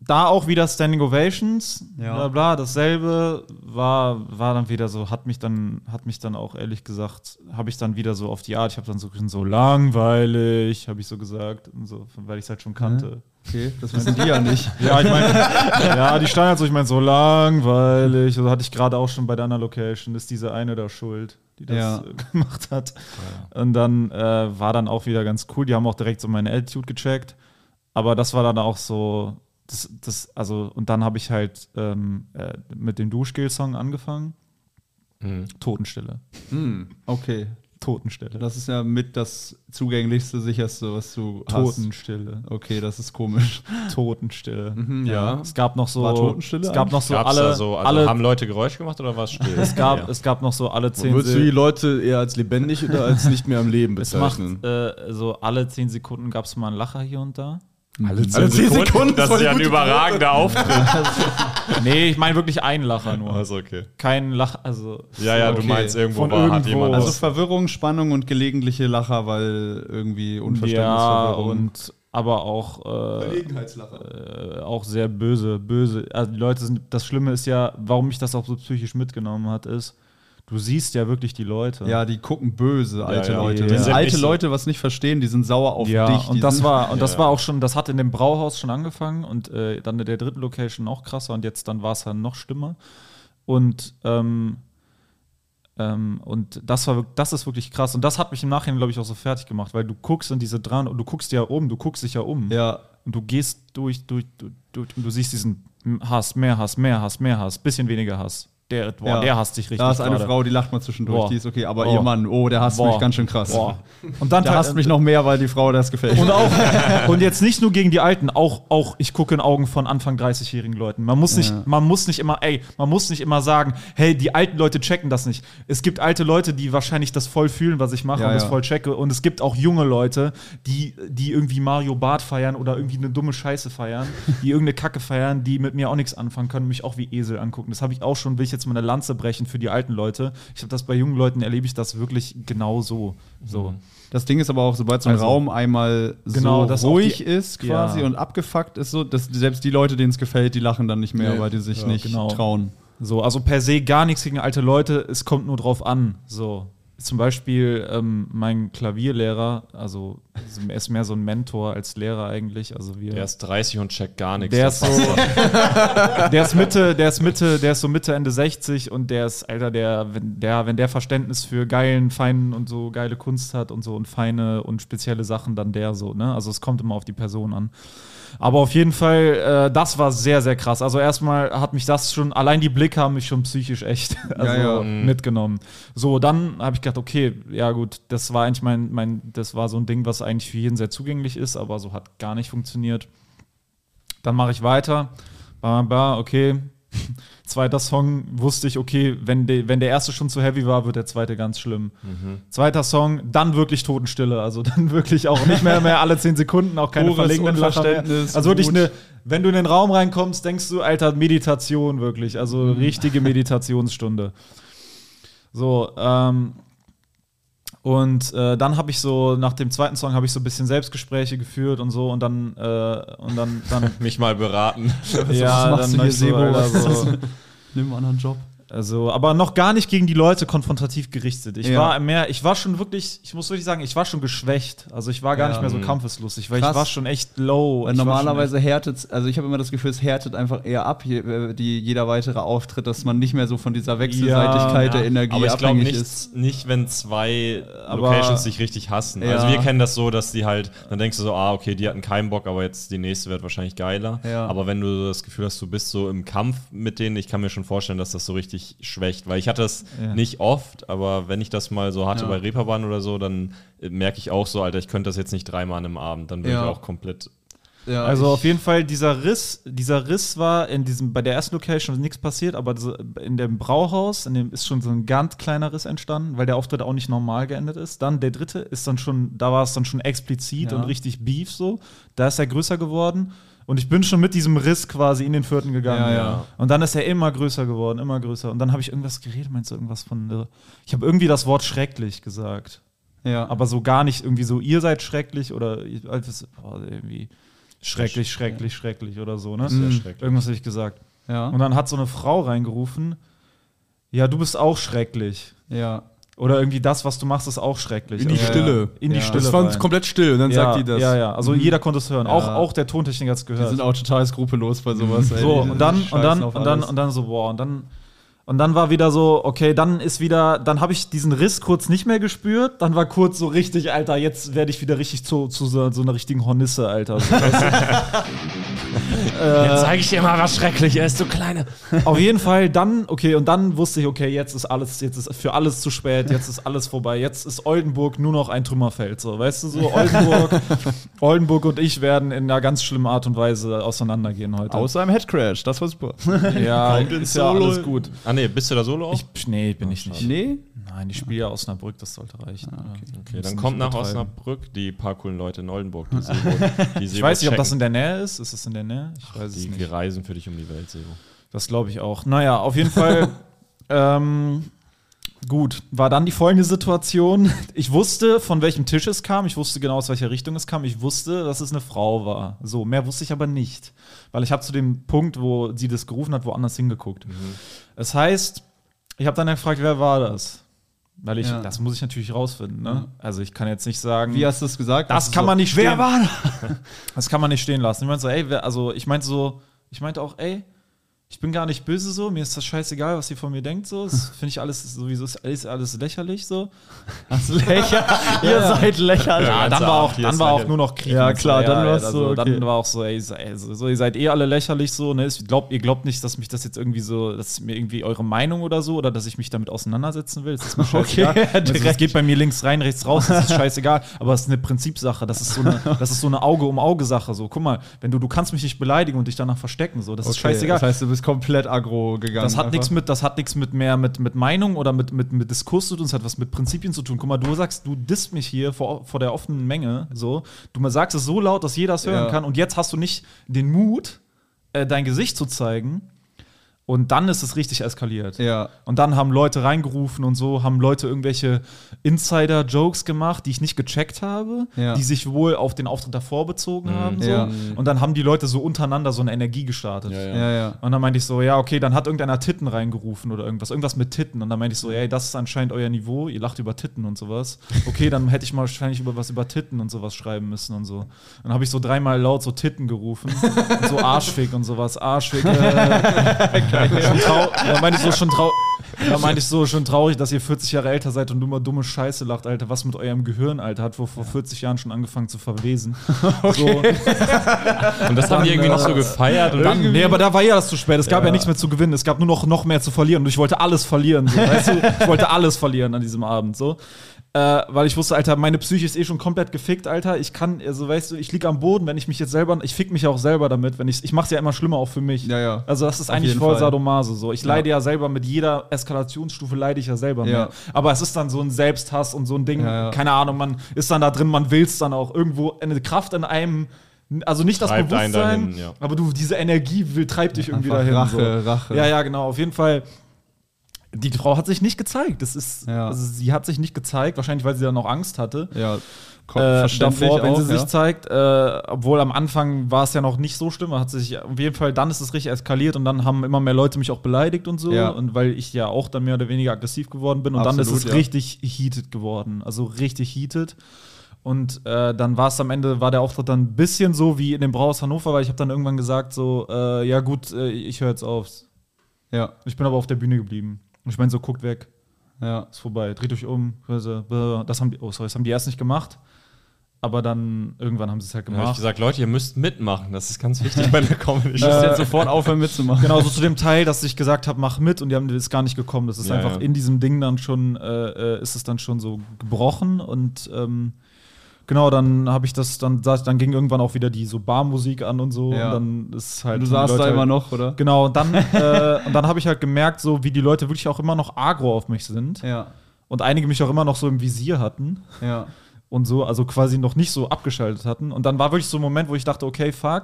Speaker 6: Da auch wieder Standing Ovations,
Speaker 2: Ja.
Speaker 6: bla bla, dasselbe war, war dann wieder so, hat mich dann, hat mich dann auch ehrlich gesagt, habe ich dann wieder so auf die Art, ich habe dann so, so langweilig, habe ich so gesagt, und so, weil ich es halt schon kannte.
Speaker 2: Okay, das wissen die ja nicht.
Speaker 6: Ja, ich meine, ja, die stand halt so, ich meine, so langweilig. Also hatte ich gerade auch schon bei der anderen Location, ist diese eine da schuld, die das
Speaker 2: Ja.
Speaker 6: äh, gemacht hat. Und dann äh, war dann auch wieder ganz cool. Die haben auch direkt so meine Attitude gecheckt. Aber das war dann auch so, das, das also, und dann habe ich halt ähm, äh, mit dem Duschgel-Song angefangen.
Speaker 3: Mhm.
Speaker 6: Totenstille.
Speaker 2: Hm, okay.
Speaker 6: Totenstille.
Speaker 2: Das ist ja mit das zugänglichste, sicherste, was du hast.
Speaker 6: Totenstille.
Speaker 2: Okay, das ist komisch.
Speaker 6: Totenstille.
Speaker 2: ja.
Speaker 6: Es gab noch so.
Speaker 2: War Totenstille
Speaker 6: Es gab noch so
Speaker 3: Gab's
Speaker 6: alle.
Speaker 3: da so, also
Speaker 6: alle
Speaker 3: haben Leute Geräusche gemacht oder war es still?
Speaker 6: es, gab,
Speaker 3: Ja.
Speaker 6: es gab noch so alle zehn
Speaker 1: Würdest du die
Speaker 6: Sekunden.
Speaker 1: Leute eher als lebendig oder als nicht mehr am Leben
Speaker 6: Es macht
Speaker 1: bezeichnen?
Speaker 6: äh, so alle zehn Sekunden gab es mal einen Lacher hier und da.
Speaker 1: Alle
Speaker 3: Also zehn Sekunden, das ist ja ein überragender Auftritt.
Speaker 6: Nee, ich meine wirklich einen Lacher nur.
Speaker 3: Also okay.
Speaker 6: Kein Lacher, also.
Speaker 3: Ja, ja, du
Speaker 2: Okay.
Speaker 3: meinst irgendwo
Speaker 6: Von
Speaker 3: war, hat
Speaker 6: irgendwo.
Speaker 3: jemand.
Speaker 2: Also
Speaker 3: Also,
Speaker 2: Verwirrung, Spannung und gelegentliche Lacher, weil irgendwie
Speaker 6: Ja,
Speaker 2: Unverständnisverwirrung.
Speaker 6: und aber auch, äh,
Speaker 1: Gelegenheitslacher.
Speaker 6: äh, auch sehr böse, böse. Also die Leute sind, das Schlimme ist ja, warum mich das auch so psychisch mitgenommen hat, ist, du siehst ja wirklich die Leute.
Speaker 2: ja, die gucken böse, alte
Speaker 3: ja.
Speaker 2: Leute.
Speaker 6: Die
Speaker 2: Wenn
Speaker 6: sind
Speaker 2: alte Leute was nicht verstehen, die sind sauer auf
Speaker 6: ja,
Speaker 2: dich.
Speaker 6: Und das war und das
Speaker 3: Ja.
Speaker 6: war auch schon, das hat in dem Brauhaus schon angefangen und äh, dann in der dritten Location noch krasser und jetzt dann war es dann noch schlimmer und ähm, ähm, und das war das ist wirklich krass und das hat mich im Nachhinein glaube ich auch so fertig gemacht, weil du guckst in diese dran und du guckst ja um, du guckst dich ja um
Speaker 2: Ja,
Speaker 6: und du gehst durch, durch, durch, durch und du siehst diesen Hass, mehr Hass, mehr Hass, mehr Hass, bisschen weniger Hass. Der, boah,
Speaker 2: Ja.
Speaker 6: der hasst dich richtig.
Speaker 2: da ist eine
Speaker 6: gerade.
Speaker 2: Frau, die lacht mal zwischendurch,
Speaker 6: Boah.
Speaker 2: die ist okay, aber
Speaker 6: Boah.
Speaker 2: ihr Mann, oh, der hasst
Speaker 6: Boah.
Speaker 2: mich ganz schön krass.
Speaker 6: Boah. Und dann
Speaker 2: Der hasst mich noch mehr, weil die Frau das gefällt.
Speaker 6: Und auch und jetzt nicht nur gegen die Alten, auch auch ich gucke in Augen von Anfang 30-jährigen Leuten. Man muss nicht, man muss nicht immer, ey, man muss nicht immer sagen, hey, die alten Leute checken das nicht. Es gibt alte Leute, die wahrscheinlich das voll fühlen, was ich mache
Speaker 2: Ja,
Speaker 6: und das
Speaker 2: ja.
Speaker 6: voll checke. Und es gibt auch junge Leute, die die irgendwie Mario Bart feiern oder irgendwie eine dumme Scheiße feiern, die irgendeine Kacke feiern, die mit mir auch nichts anfangen können, mich auch wie Esel angucken. Das habe ich auch schon. Will ich jetzt mal eine Lanze brechen für die alten Leute. Ich habe das bei jungen Leuten erlebe ich das wirklich genau so. So.
Speaker 2: Das Ding ist aber auch, sobald so ein
Speaker 6: Also-
Speaker 2: Raum einmal
Speaker 6: Genau,
Speaker 2: so ruhig
Speaker 6: die-
Speaker 2: ist quasi
Speaker 6: Ja.
Speaker 2: und abgefuckt ist, so, dass selbst die Leute, denen es gefällt, die lachen dann nicht mehr,
Speaker 1: Nee.
Speaker 2: weil die sich
Speaker 6: Ja,
Speaker 2: nicht
Speaker 6: genau.
Speaker 2: trauen.
Speaker 6: So, also per se gar nichts gegen alte Leute, es kommt nur drauf an. So. Zum Beispiel ähm, mein Klavierlehrer, also er ist mehr so ein Mentor als Lehrer eigentlich. Also wir,
Speaker 3: der ist 30 und checkt gar nichts.
Speaker 6: der ist so, der ist Mitte, der ist Mitte, der ist so Mitte Ende 60 und der ist, Alter, der, wenn der, wenn der Verständnis für geilen, feinen und so geile Kunst hat und so und feine und spezielle Sachen, dann der so, ne? Also es kommt immer auf die Person an. Aber auf jeden Fall, äh, das war sehr, sehr krass. Also erstmal hat mich das schon, allein die Blicke haben mich schon psychisch echt also
Speaker 2: ja.
Speaker 6: mitgenommen. So, dann habe ich gedacht, okay, ja gut, das war eigentlich mein, mein, das war so ein Ding, was eigentlich für jeden sehr zugänglich ist, aber so hat gar nicht funktioniert. Dann mache ich weiter. Ba, ba, okay. Zweiter Song wusste ich, okay, wenn, de, wenn der erste schon zu heavy war, wird der zweite ganz schlimm. Zweiter Song, dann wirklich Totenstille. Also dann wirklich auch nicht mehr, mehr alle zehn Sekunden, auch keine verlegenen.
Speaker 2: Unverständnis,
Speaker 6: Also wirklich eine, wenn du in den Raum reinkommst, denkst du, Alter, Meditation wirklich. Also richtige Meditationsstunde. So, ähm, und äh, dann habe ich so, nach dem zweiten Song habe ich so ein bisschen Selbstgespräche geführt und so und dann, äh, und dann, dann
Speaker 3: mich mal beraten.
Speaker 6: ja,
Speaker 2: machst
Speaker 6: dann
Speaker 2: du hier, Sebo?
Speaker 6: So,
Speaker 2: Nimm einen anderen Job.
Speaker 6: Also, aber noch gar nicht gegen die Leute konfrontativ gerichtet. Ich
Speaker 2: Ja.
Speaker 6: war mehr, ich war schon wirklich, ich muss wirklich sagen, ich war schon geschwächt. Also ich war gar
Speaker 2: Ja.
Speaker 6: nicht mehr so kampfeslustig, weil
Speaker 2: Krass.
Speaker 6: ich war schon echt low.
Speaker 2: Weil
Speaker 6: Ich
Speaker 2: normalerweise härtet also ich habe immer das Gefühl, es härtet einfach eher ab, je, äh, die, jeder weitere Auftritt, dass man nicht mehr so von dieser Wechselseitigkeit der Energie
Speaker 3: aber ich glaube
Speaker 2: abhängig
Speaker 3: nicht,
Speaker 2: ist.
Speaker 3: nicht, wenn zwei
Speaker 6: Aber-
Speaker 3: Locations sich richtig hassen.
Speaker 2: Ja.
Speaker 3: Also wir kennen das so, dass die halt, dann denkst du so, ah, okay, die hatten keinen Bock, aber jetzt die nächste wird wahrscheinlich geiler.
Speaker 2: Ja.
Speaker 3: Aber wenn du das Gefühl hast, du bist so im Kampf mit denen, ich kann mir schon vorstellen, dass das so richtig schwächt. Weil ich hatte das
Speaker 6: Ja.
Speaker 3: nicht oft, aber wenn ich das mal so hatte
Speaker 2: Ja.
Speaker 3: bei Reeperbahn oder so, dann merke ich auch so, Alter, ich könnte das jetzt nicht dreimal an einem Abend. Dann bin
Speaker 2: Ja.
Speaker 3: ich auch komplett
Speaker 2: Ja,
Speaker 6: Also auf jeden Fall, dieser Riss, dieser Riss war in diesem, bei der ersten Location nichts passiert, aber in dem Brauhaus, in dem ist schon so ein ganz kleiner Riss entstanden, weil der Auftritt auch nicht normal geendet ist. Dann der dritte ist dann schon, da war es dann schon explizit
Speaker 2: Ja.
Speaker 6: und richtig Beef so. Da ist er größer geworden. Und ich bin schon mit diesem Riss quasi in den vierten gegangen.
Speaker 2: Ja, ja.
Speaker 6: Und dann ist er immer größer geworden, immer größer. Und dann habe ich irgendwas geredet, meinst du irgendwas von. Ich habe irgendwie das Wort schrecklich gesagt.
Speaker 2: ja.
Speaker 6: Aber so gar nicht irgendwie so, ihr seid schrecklich oder boah, irgendwie schrecklich, schrecklich, schrecklich oder so, ne?
Speaker 3: sehr schrecklich.
Speaker 6: Irgendwas habe ich gesagt.
Speaker 2: ja.
Speaker 6: Und dann hat so eine Frau reingerufen, ja, du bist auch schrecklich.
Speaker 2: ja.
Speaker 6: Oder irgendwie das, was du machst, ist auch schrecklich.
Speaker 1: In die
Speaker 6: Also,
Speaker 1: Stille.
Speaker 6: In die
Speaker 2: Ja.
Speaker 6: Stille.
Speaker 1: Das war
Speaker 6: rein.
Speaker 1: komplett still und dann
Speaker 6: ja,
Speaker 1: sagt die das.
Speaker 6: Ja, ja, also jeder konnte es hören. Auch,
Speaker 2: Ja.
Speaker 6: auch der Tontechniker hat es
Speaker 2: Die
Speaker 6: gehört.
Speaker 2: sind auch total skrupellos bei sowas. ey.
Speaker 6: So,
Speaker 2: Die
Speaker 6: und dann, und dann, und dann, und dann so, boah, und dann, und dann war wieder so, okay, dann ist wieder, dann habe ich diesen Riss kurz nicht mehr gespürt, dann war kurz so richtig, Alter, jetzt werde ich wieder richtig zu, zu so, so einer richtigen Hornisse, Alter. So, du?
Speaker 3: Jetzt zeige ich dir mal, was schrecklich ist, du Kleine.
Speaker 6: Auf jeden Fall dann, okay, und dann wusste ich, okay, jetzt ist alles, jetzt ist für alles zu spät, jetzt ist alles vorbei. Jetzt ist Oldenburg nur noch ein Trümmerfeld. So, weißt du, so Oldenburg, Oldenburg und ich werden in einer ganz schlimmen Art und Weise auseinandergehen heute.
Speaker 2: Außer im Headcrash, das war super.
Speaker 6: ja, ist ja alles gut.
Speaker 3: Ah, nee, bist du da solo auch?
Speaker 6: Ich, nee, bin ich nicht.
Speaker 2: nee?
Speaker 6: Nein, ich spiele ja Osnabrück, das sollte reichen.
Speaker 2: Ah,
Speaker 3: Okay, dann kommt nach Osnabrück die paar coolen Leute in Oldenburg. Die Sebo, die
Speaker 6: Ich weiß nicht, ob das in der Nähe ist. Ist es in der Nähe? Ich weiß es
Speaker 3: die,
Speaker 6: nicht.
Speaker 3: die reisen für dich um die Welt, Sebo.
Speaker 6: Das glaube ich auch. Naja, auf jeden Fall. ähm, gut, war dann die folgende Situation. Ich wusste, von welchem Tisch es kam. Ich wusste genau, aus welcher Richtung es kam. Ich wusste, dass es eine Frau war. So, mehr wusste ich aber nicht. Weil ich habe zu dem Punkt, wo sie das gerufen hat, woanders hingeguckt. Das heißt, ich habe dann gefragt, wer war das? Weil ich,
Speaker 2: Ja.
Speaker 6: das muss ich natürlich rausfinden. Ne? Also ich kann jetzt nicht sagen.
Speaker 2: Wie hast du es gesagt?
Speaker 6: Das kann
Speaker 2: so,
Speaker 6: man nicht stehen.
Speaker 2: Wer war das?
Speaker 6: Das kann man nicht stehen lassen. Ich meinte so, ey, wer, also ich meinte so, ich meinte auch, ey, ich bin gar nicht böse so, mir ist das scheißegal, was ihr von mir denkt so. Das finde ich alles sowieso ist alles, alles lächerlich so.
Speaker 2: Das Lächer. Ihr seid lächerlich.
Speaker 6: Ja, dann war auch, dann war auch nur noch Krieg.
Speaker 2: Ja, klar, dann war's
Speaker 6: also,
Speaker 2: so, okay.
Speaker 6: Dann war auch so, ey, so, ey, so, ihr seid eh alle lächerlich so, ne? Ich glaub, ihr glaubt nicht, dass mich das jetzt irgendwie so, dass mir irgendwie eure Meinung oder so oder dass ich mich damit auseinandersetzen will. Das ist mir scheißegal.
Speaker 2: Okay,
Speaker 6: also, das geht bei mir links rein, rechts raus, das ist scheißegal. Aber es ist eine Prinzipsache. Das ist so eine, das ist so eine Auge-um-Auge-Sache. So, guck mal, wenn du, du kannst mich nicht beleidigen und dich danach verstecken. So, das ist scheißegal.
Speaker 2: Das heißt, du bist komplett aggro gegangen.
Speaker 6: Das hat nichts mit, das hat nichts mit mehr mit, mit Meinung oder mit, mit, mit Diskurs zu tun, das hat was mit Prinzipien zu tun. Guck mal, du sagst, du disst mich hier vor, vor der offenen Menge, so. Du mal sagst es so laut, dass jeder es hören
Speaker 2: Ja.
Speaker 6: kann und jetzt hast du nicht den Mut, äh, dein Gesicht zu zeigen. Und dann ist es richtig eskaliert.
Speaker 2: Ja.
Speaker 6: Und dann haben Leute reingerufen und so, haben Leute irgendwelche Insider-Jokes gemacht, die ich nicht gecheckt habe,
Speaker 2: Ja.
Speaker 6: die sich wohl auf den Auftritt davor bezogen haben. So.
Speaker 2: Ja.
Speaker 6: Und dann haben die Leute so untereinander so eine Energie gestartet.
Speaker 2: Ja, ja.
Speaker 6: Und dann meinte ich so, ja, okay, dann hat irgendeiner Titten reingerufen oder irgendwas, irgendwas mit Titten. Und dann meinte ich so, ey, das ist anscheinend euer Niveau, ihr lacht über Titten und sowas. Okay, dann hätte ich mal wahrscheinlich über was über Titten und sowas schreiben müssen und so. Dann habe ich so dreimal laut so Titten gerufen. und so Arschfick und sowas. Arschfick. Äh, dann meinte ich so schon trau dann meinte ich so schon traurig, dass ihr 40 Jahre älter seid und du immer dumme Scheiße lacht, Alter. Was mit eurem Gehirn, Alter, hat vor, vor 40 Jahren schon angefangen zu verwesen. So,
Speaker 3: Und das haben die irgendwie noch so gefeiert. Und
Speaker 6: dann, nee, aber da war ja das zu spät. Es gab ja. nichts mehr zu gewinnen. Es gab nur noch, noch mehr zu verlieren. Und ich wollte alles verlieren. So, weißt du? Ich wollte alles verlieren an diesem Abend. So. Äh, weil ich wusste, Alter, meine Psyche ist eh schon komplett gefickt, Alter. Ich kann, also weißt du, ich liege am Boden, wenn ich mich jetzt selber, ich fick mich auch selber damit, wenn ich, ich mach's ja immer schlimmer auch für mich.
Speaker 2: Ja, ja.
Speaker 6: Also das ist
Speaker 2: Auf
Speaker 6: eigentlich voll
Speaker 2: Fall.
Speaker 6: Sadomaso. So, ich leide ja selber mit jeder Eskalationsstufe leide ich ja selber
Speaker 2: Ja.
Speaker 6: mehr. Aber es ist dann so ein Selbsthass und so ein Ding.
Speaker 2: Ja, ja.
Speaker 6: Keine Ahnung, man ist dann da drin, man will's dann auch irgendwo eine Kraft in einem. Also nicht das
Speaker 3: Treibt
Speaker 6: Bewusstsein,
Speaker 3: dahin, ja.
Speaker 6: aber du diese Energie will, treibt dich irgendwie
Speaker 2: Einfach
Speaker 6: dahin.
Speaker 2: Rache,
Speaker 6: so.
Speaker 2: Rache.
Speaker 6: Ja, ja, genau. Auf jeden Fall. Die Frau hat sich nicht gezeigt. Das ist,
Speaker 2: Ja.
Speaker 6: also sie hat sich nicht gezeigt, wahrscheinlich weil sie dann noch Angst hatte.
Speaker 2: Ja.
Speaker 6: Äh, davor, wenn sie
Speaker 2: auch,
Speaker 6: sich
Speaker 2: ja.
Speaker 6: zeigt, äh, obwohl am Anfang war es ja noch nicht so schlimm, hat sich auf jeden Fall, dann ist es richtig eskaliert und dann haben immer mehr Leute mich auch beleidigt und so
Speaker 2: Ja.
Speaker 6: und weil ich ja auch dann mehr oder weniger aggressiv geworden bin und dann
Speaker 2: Absolut,
Speaker 6: ist es richtig heated geworden, also richtig heated und äh, dann war es am Ende, war der Auftritt dann ein bisschen so wie in dem Brauhaus Hannover, weil ich habe dann irgendwann gesagt so, äh, ja gut, äh, ich höre jetzt auf.
Speaker 2: Ja,
Speaker 6: Ich bin aber auf der Bühne geblieben. Und ich meine so, guckt weg
Speaker 2: ja.
Speaker 6: ist vorbei, dreht euch um. Also. Das haben die, oh sorry, das haben die erst nicht gemacht. Aber dann irgendwann haben sie es halt
Speaker 3: Dann habe ich
Speaker 6: gemacht.
Speaker 3: gesagt, Leute, ihr müsst mitmachen. Das ist ganz wichtig bei der Comedy.
Speaker 2: Ich muss jetzt sofort aufhören mitzumachen.
Speaker 6: Genau, so zu dem Teil, dass ich gesagt habe, mach mit und die haben ist gar nicht gekommen. Das ist
Speaker 3: Ja,
Speaker 6: einfach
Speaker 3: ja.
Speaker 6: in diesem Ding dann schon, äh, äh, ist es dann schon so gebrochen und ähm, genau, dann habe ich das, dann, dann ging irgendwann auch wieder die so Barmusik an und so
Speaker 2: Ja.
Speaker 6: und dann ist halt.
Speaker 2: Du saßt da
Speaker 6: halt,
Speaker 2: immer noch, oder?
Speaker 6: Genau, und dann, äh, und dann habe ich halt gemerkt, so wie die Leute wirklich auch immer noch agro auf mich sind
Speaker 2: Ja,
Speaker 6: und einige mich auch immer noch so im Visier hatten.
Speaker 2: ja.
Speaker 6: und so, also quasi noch nicht so abgeschaltet hatten. Und dann war wirklich so ein Moment, wo ich dachte, okay, fuck,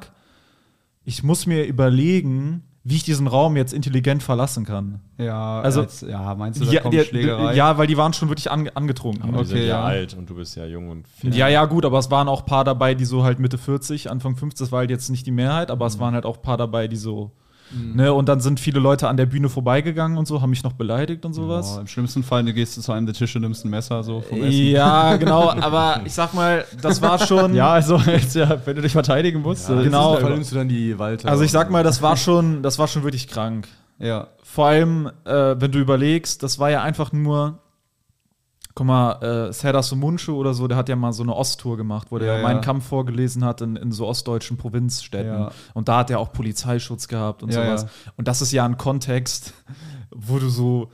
Speaker 6: ich muss mir überlegen, wie ich diesen Raum jetzt intelligent verlassen kann.
Speaker 2: Ja,
Speaker 6: Also-
Speaker 2: als, ja, meinst du, da
Speaker 6: Ja,
Speaker 2: kommt
Speaker 6: der-
Speaker 2: Schlägerei?
Speaker 6: ja, weil die waren schon wirklich ange angetrunken.
Speaker 3: Aber die sind
Speaker 2: Okay,
Speaker 3: ja
Speaker 2: ja.
Speaker 3: alt und du bist ja jung und fit.
Speaker 6: Ja, ja, gut, aber es waren auch ein paar dabei, die so halt Mitte 40, Anfang 50, das war halt jetzt nicht die Mehrheit, aber
Speaker 2: Mhm.
Speaker 6: es waren halt auch ein paar dabei, die so, ne, und dann sind viele Leute an der Bühne vorbeigegangen und so, haben mich noch beleidigt und sowas.
Speaker 2: Oh, Im schlimmsten Fall du gehst du zu einem der Tische, nimmst ein Messer so vom Essen.
Speaker 6: Ja, genau, aber ich sag mal, das war schon.
Speaker 2: Ja, also jetzt, ja, wenn du dich verteidigen musst.
Speaker 1: Ja,
Speaker 2: äh,
Speaker 6: genau.
Speaker 1: Da nimmst du dann die Walter.
Speaker 6: Also ich sag mal, das war schon, das war schon wirklich krank.
Speaker 2: Ja,
Speaker 6: Vor allem, äh, wenn du überlegst, das war ja einfach nur Guck mal, äh, Serdar Sumunchu oder so, der hat ja mal so eine Osttour gemacht, wo der
Speaker 2: Ja, ja.
Speaker 6: meinen Kampf vorgelesen hat in, in so ostdeutschen Provinzstädten.
Speaker 2: Ja.
Speaker 6: Und da hat er auch Polizeischutz gehabt und
Speaker 2: Ja,
Speaker 6: sowas.
Speaker 2: ja.
Speaker 6: Und das ist ja ein Kontext, wo du so,